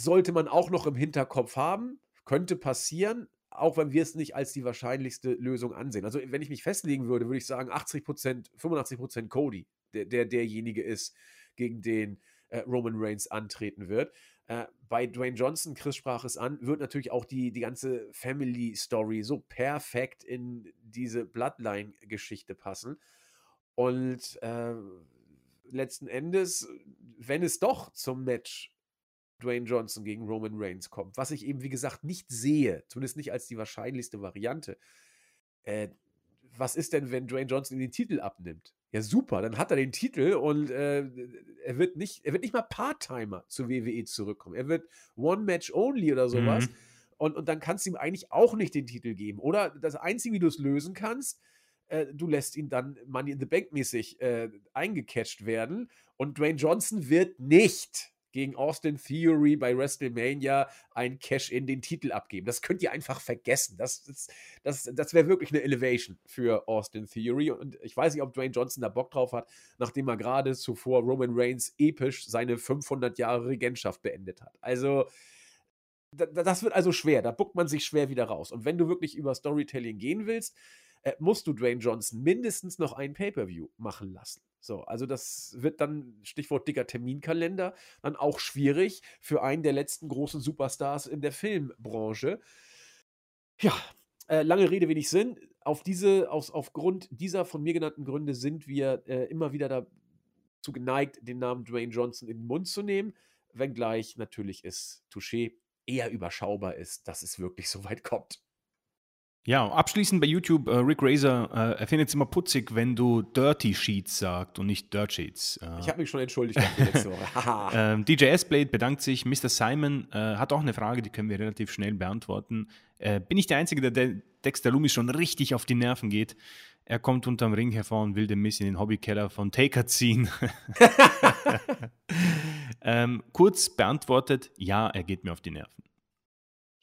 A: sollte man auch noch im Hinterkopf haben, könnte passieren, auch wenn wir es nicht als die wahrscheinlichste Lösung ansehen. Also, wenn ich mich festlegen würde, würde ich sagen, 80 Prozent, 85 Prozent Cody, der, der derjenige ist, gegen den äh, Roman Reigns antreten wird. Äh, bei Dwayne Johnson, Chris sprach es an, wird natürlich auch die, die ganze Family Story so perfekt in diese Bloodline-Geschichte passen. Und äh, letzten Endes, wenn es doch zum Match Dwayne Johnson gegen Roman Reigns kommt, was ich eben, wie gesagt, nicht sehe, zumindest nicht als die wahrscheinlichste Variante. Äh, was ist denn, wenn Dwayne Johnson den Titel abnimmt? Ja, super, dann hat er den Titel und äh, er wird nicht, er wird nicht mal Part-Timer zur WWE zurückkommen. Er wird One-Match-Only oder sowas. Mhm. Und, und dann kannst du ihm eigentlich auch nicht den Titel geben. Oder das Einzige, wie du es lösen kannst, äh, du lässt ihn dann Money in the Bank mäßig äh, eingecatcht werden. Und Dwayne Johnson wird nicht gegen Austin Theory bei WrestleMania ein Cash in den Titel abgeben. Das könnt ihr einfach vergessen. Das, das, das, das wäre wirklich eine Elevation für Austin Theory. Und ich weiß nicht, ob Dwayne Johnson da Bock drauf hat, nachdem er gerade zuvor Roman Reigns episch seine 500 Jahre Regentschaft beendet hat. Also, das wird also schwer. Da buckt man sich schwer wieder raus. Und wenn du wirklich über Storytelling gehen willst, äh, musst du Dwayne Johnson mindestens noch ein Pay-per-View machen lassen. So, also das wird dann, Stichwort dicker Terminkalender, dann auch schwierig für einen der letzten großen Superstars in der Filmbranche. Ja, äh, lange Rede, wenig Sinn. Auf diese, aus, aufgrund dieser von mir genannten Gründe sind wir äh, immer wieder dazu geneigt, den Namen Dwayne Johnson in den Mund zu nehmen, wenngleich natürlich es Touché eher überschaubar ist, dass es wirklich so weit kommt.
B: Ja, abschließend bei YouTube, äh, Rick Razor, äh, er findet es immer putzig, wenn du Dirty Sheets sagt und nicht Dirt Sheets.
A: Äh, ich habe mich schon entschuldigt letzte Woche.
B: ähm, DJ S-Blade bedankt sich. Mr. Simon äh, hat auch eine Frage, die können wir relativ schnell beantworten. Äh, bin ich der Einzige, der De Dexter Loomis schon richtig auf die Nerven geht? Er kommt unterm Ring hervor und will den Miss in den Hobbykeller von Taker ziehen. ähm, kurz beantwortet, ja, er geht mir auf die Nerven.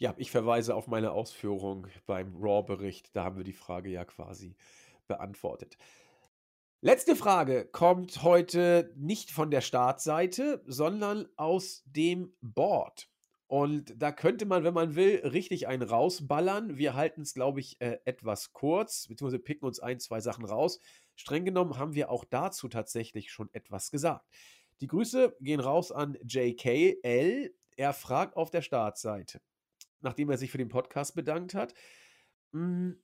A: Ja, ich verweise auf meine Ausführung beim Raw-Bericht. Da haben wir die Frage ja quasi beantwortet. Letzte Frage kommt heute nicht von der Startseite, sondern aus dem Board. Und da könnte man, wenn man will, richtig einen rausballern. Wir halten es, glaube ich, äh, etwas kurz, beziehungsweise picken uns ein, zwei Sachen raus. Streng genommen haben wir auch dazu tatsächlich schon etwas gesagt. Die Grüße gehen raus an JKL. Er fragt auf der Startseite nachdem er sich für den Podcast bedankt hat. Hm,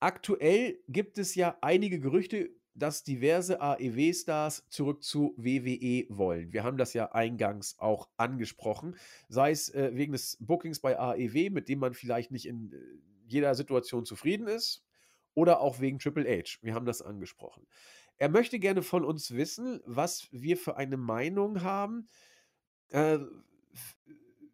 A: aktuell gibt es ja einige Gerüchte, dass diverse AEW-Stars zurück zu WWE wollen. Wir haben das ja eingangs auch angesprochen, sei es äh, wegen des Bookings bei AEW, mit dem man vielleicht nicht in äh, jeder Situation zufrieden ist, oder auch wegen Triple H. Wir haben das angesprochen. Er möchte gerne von uns wissen, was wir für eine Meinung haben. Äh,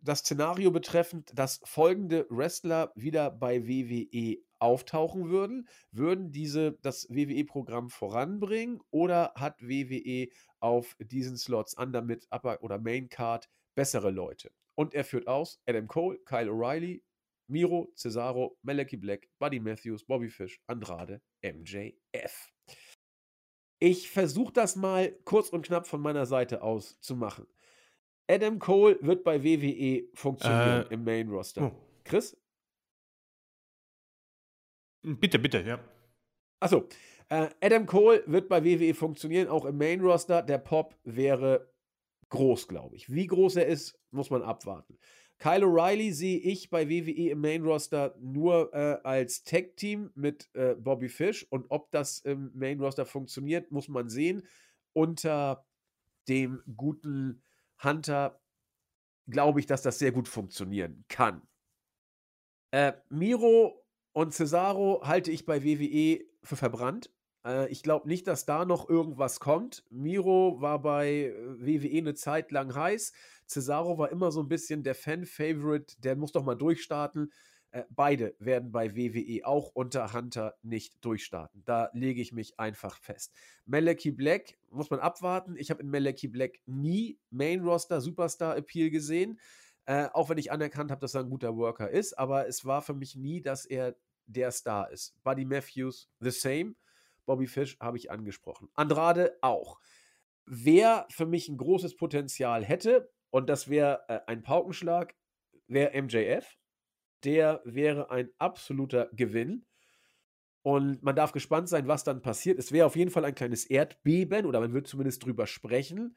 A: das Szenario betreffend, dass folgende Wrestler wieder bei WWE auftauchen würden. Würden diese das WWE-Programm voranbringen oder hat WWE auf diesen Slots under mit Upper oder Main Card bessere Leute? Und er führt aus Adam Cole, Kyle O'Reilly, Miro, Cesaro, Malachi Black, Buddy Matthews, Bobby Fish, Andrade, MJF. Ich versuche das mal kurz und knapp von meiner Seite aus zu machen. Adam Cole wird bei WWE funktionieren äh, im Main Roster. Oh. Chris?
B: Bitte, bitte, ja.
A: Achso. Äh, Adam Cole wird bei WWE funktionieren, auch im Main Roster. Der Pop wäre groß, glaube ich. Wie groß er ist, muss man abwarten. Kyle O'Reilly sehe ich bei WWE im Main Roster nur äh, als Tag-Team mit äh, Bobby Fish. Und ob das im Main Roster funktioniert, muss man sehen. Unter dem guten Hunter glaube ich, dass das sehr gut funktionieren kann. Äh, Miro und Cesaro halte ich bei WWE für verbrannt. Äh, ich glaube nicht, dass da noch irgendwas kommt. Miro war bei äh, WWE eine Zeit lang heiß. Cesaro war immer so ein bisschen der Fan-Favorite. Der muss doch mal durchstarten. Äh, beide werden bei WWE auch unter Hunter nicht durchstarten. Da lege ich mich einfach fest. Malachi Black muss man abwarten. Ich habe in Malachi Black nie Main Roster Superstar Appeal gesehen. Äh, auch wenn ich anerkannt habe, dass er ein guter Worker ist, aber es war für mich nie, dass er der Star ist. Buddy Matthews, the same. Bobby Fish habe ich angesprochen. Andrade auch. Wer für mich ein großes Potenzial hätte, und das wäre äh, ein Paukenschlag, wäre MJF. Der wäre ein absoluter Gewinn. Und man darf gespannt sein, was dann passiert. Es wäre auf jeden Fall ein kleines Erdbeben oder man wird zumindest drüber sprechen.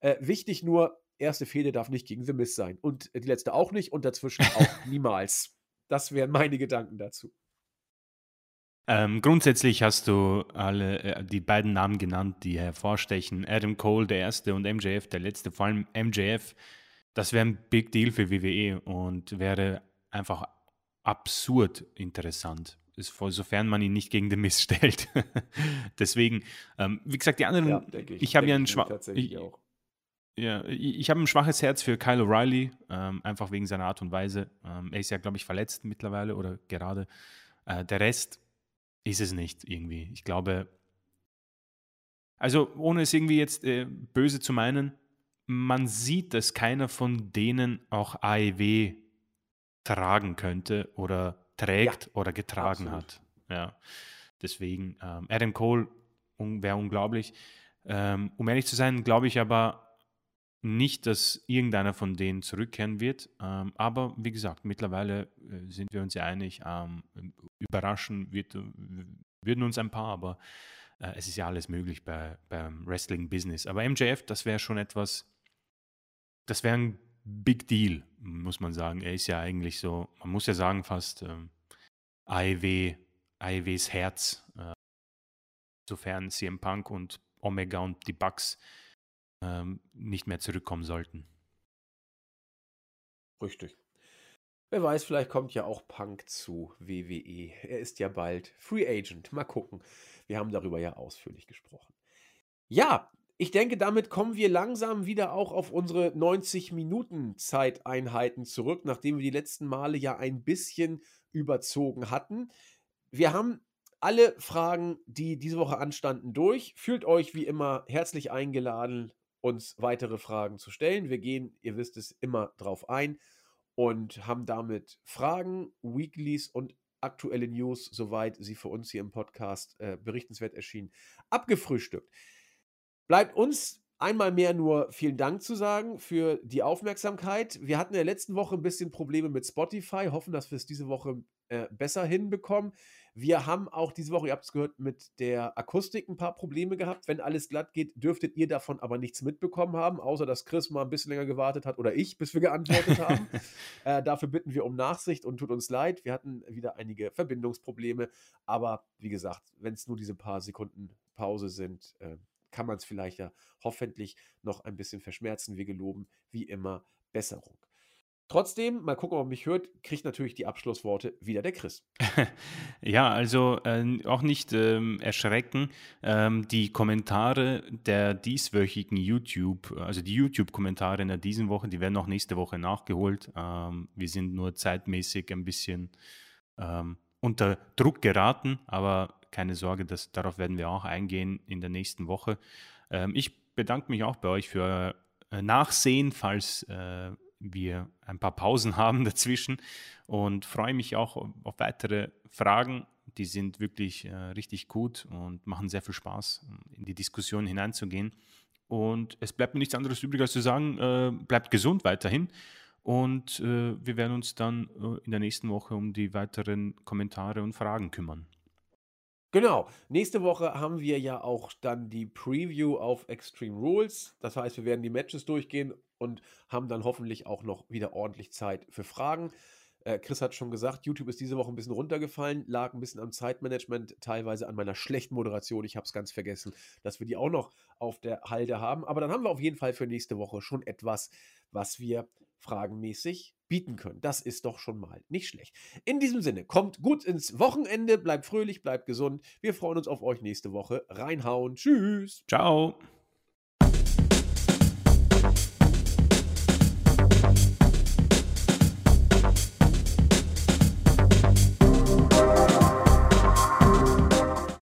A: Äh, wichtig nur, erste Fehde darf nicht gegen The Miss sein. Und die letzte auch nicht und dazwischen auch niemals. Das wären meine Gedanken dazu.
B: Ähm, grundsätzlich hast du alle äh, die beiden Namen genannt, die hervorstechen. Adam Cole, der erste, und MJF, der letzte. Vor allem MJF, das wäre ein Big Deal für WWE und wäre einfach absurd interessant, sofern man ihn nicht gegen den Mist stellt. Deswegen, ähm, wie gesagt, die anderen, ja, ich, ich habe ja ein schwaches. Ja, ich habe ein schwaches Herz für Kyle O'Reilly, ähm, einfach wegen seiner Art und Weise. Ähm, er ist ja, glaube ich, verletzt mittlerweile oder gerade. Äh, der Rest ist es nicht irgendwie. Ich glaube, also ohne es irgendwie jetzt äh, böse zu meinen, man sieht, dass keiner von denen auch AEW tragen könnte oder trägt ja, oder getragen absolut. hat. Ja, deswegen ähm, Adam Cole un wäre unglaublich. Ähm, um ehrlich zu sein, glaube ich aber nicht, dass irgendeiner von denen zurückkehren wird. Ähm, aber wie gesagt, mittlerweile äh, sind wir uns ja einig, ähm, überraschen wird, würden uns ein paar, aber äh, es ist ja alles möglich bei, beim Wrestling-Business. Aber MJF, das wäre schon etwas, das wäre ein Big Deal, muss man sagen. Er ist ja eigentlich so, man muss ja sagen, fast ähm, AEW, AEWs Herz, äh, sofern CM Punk und Omega und die Bucks ähm, nicht mehr zurückkommen sollten.
A: Richtig. Wer weiß, vielleicht kommt ja auch Punk zu WWE. Er ist ja bald Free Agent. Mal gucken. Wir haben darüber ja ausführlich gesprochen. Ja, ich denke, damit kommen wir langsam wieder auch auf unsere 90 Minuten Zeiteinheiten zurück, nachdem wir die letzten Male ja ein bisschen überzogen hatten. Wir haben alle Fragen, die diese Woche anstanden, durch. Fühlt euch wie immer herzlich eingeladen, uns weitere Fragen zu stellen. Wir gehen, ihr wisst es, immer drauf ein und haben damit Fragen, Weeklies und aktuelle News, soweit sie für uns hier im Podcast äh, berichtenswert erschienen, abgefrühstückt. Bleibt uns einmal mehr nur vielen Dank zu sagen für die Aufmerksamkeit. Wir hatten in der letzten Woche ein bisschen Probleme mit Spotify, hoffen, dass wir es diese Woche äh, besser hinbekommen. Wir haben auch diese Woche, ihr habt es gehört, mit der Akustik ein paar Probleme gehabt. Wenn alles glatt geht, dürftet ihr davon aber nichts mitbekommen haben, außer dass Chris mal ein bisschen länger gewartet hat oder ich, bis wir geantwortet haben. äh, dafür bitten wir um Nachsicht und tut uns leid. Wir hatten wieder einige Verbindungsprobleme, aber wie gesagt, wenn es nur diese paar Sekunden Pause sind, äh, kann man es vielleicht ja hoffentlich noch ein bisschen verschmerzen. Wir geloben wie immer Besserung. Trotzdem, mal gucken, ob man mich hört, kriegt natürlich die Abschlussworte wieder der Chris.
B: ja, also äh, auch nicht ähm, erschrecken. Ähm, die Kommentare der dieswöchigen YouTube, also die YouTube-Kommentare in der diesen Woche, die werden auch nächste Woche nachgeholt. Ähm, wir sind nur zeitmäßig ein bisschen ähm, unter Druck geraten, aber keine Sorge, das, darauf werden wir auch eingehen in der nächsten Woche. Ähm, ich bedanke mich auch bei euch für äh, Nachsehen, falls. Äh, wir ein paar Pausen haben dazwischen und freue mich auch auf weitere Fragen. Die sind wirklich äh, richtig gut und machen sehr viel Spaß, in die Diskussion hineinzugehen. Und es bleibt mir nichts anderes übrig, als zu sagen, äh, bleibt gesund weiterhin. Und äh, wir werden uns dann äh, in der nächsten Woche um die weiteren Kommentare und Fragen kümmern.
A: Genau. Nächste Woche haben wir ja auch dann die Preview auf Extreme Rules. Das heißt, wir werden die Matches durchgehen und haben dann hoffentlich auch noch wieder ordentlich Zeit für Fragen. Äh, Chris hat schon gesagt, YouTube ist diese Woche ein bisschen runtergefallen, lag ein bisschen am Zeitmanagement, teilweise an meiner schlechten Moderation. Ich habe es ganz vergessen, dass wir die auch noch auf der Halde haben. Aber dann haben wir auf jeden Fall für nächste Woche schon etwas, was wir fragenmäßig bieten können. Das ist doch schon mal nicht schlecht. In diesem Sinne, kommt gut ins Wochenende, bleibt fröhlich, bleibt gesund. Wir freuen uns auf euch nächste Woche. Reinhauen. Tschüss.
B: Ciao.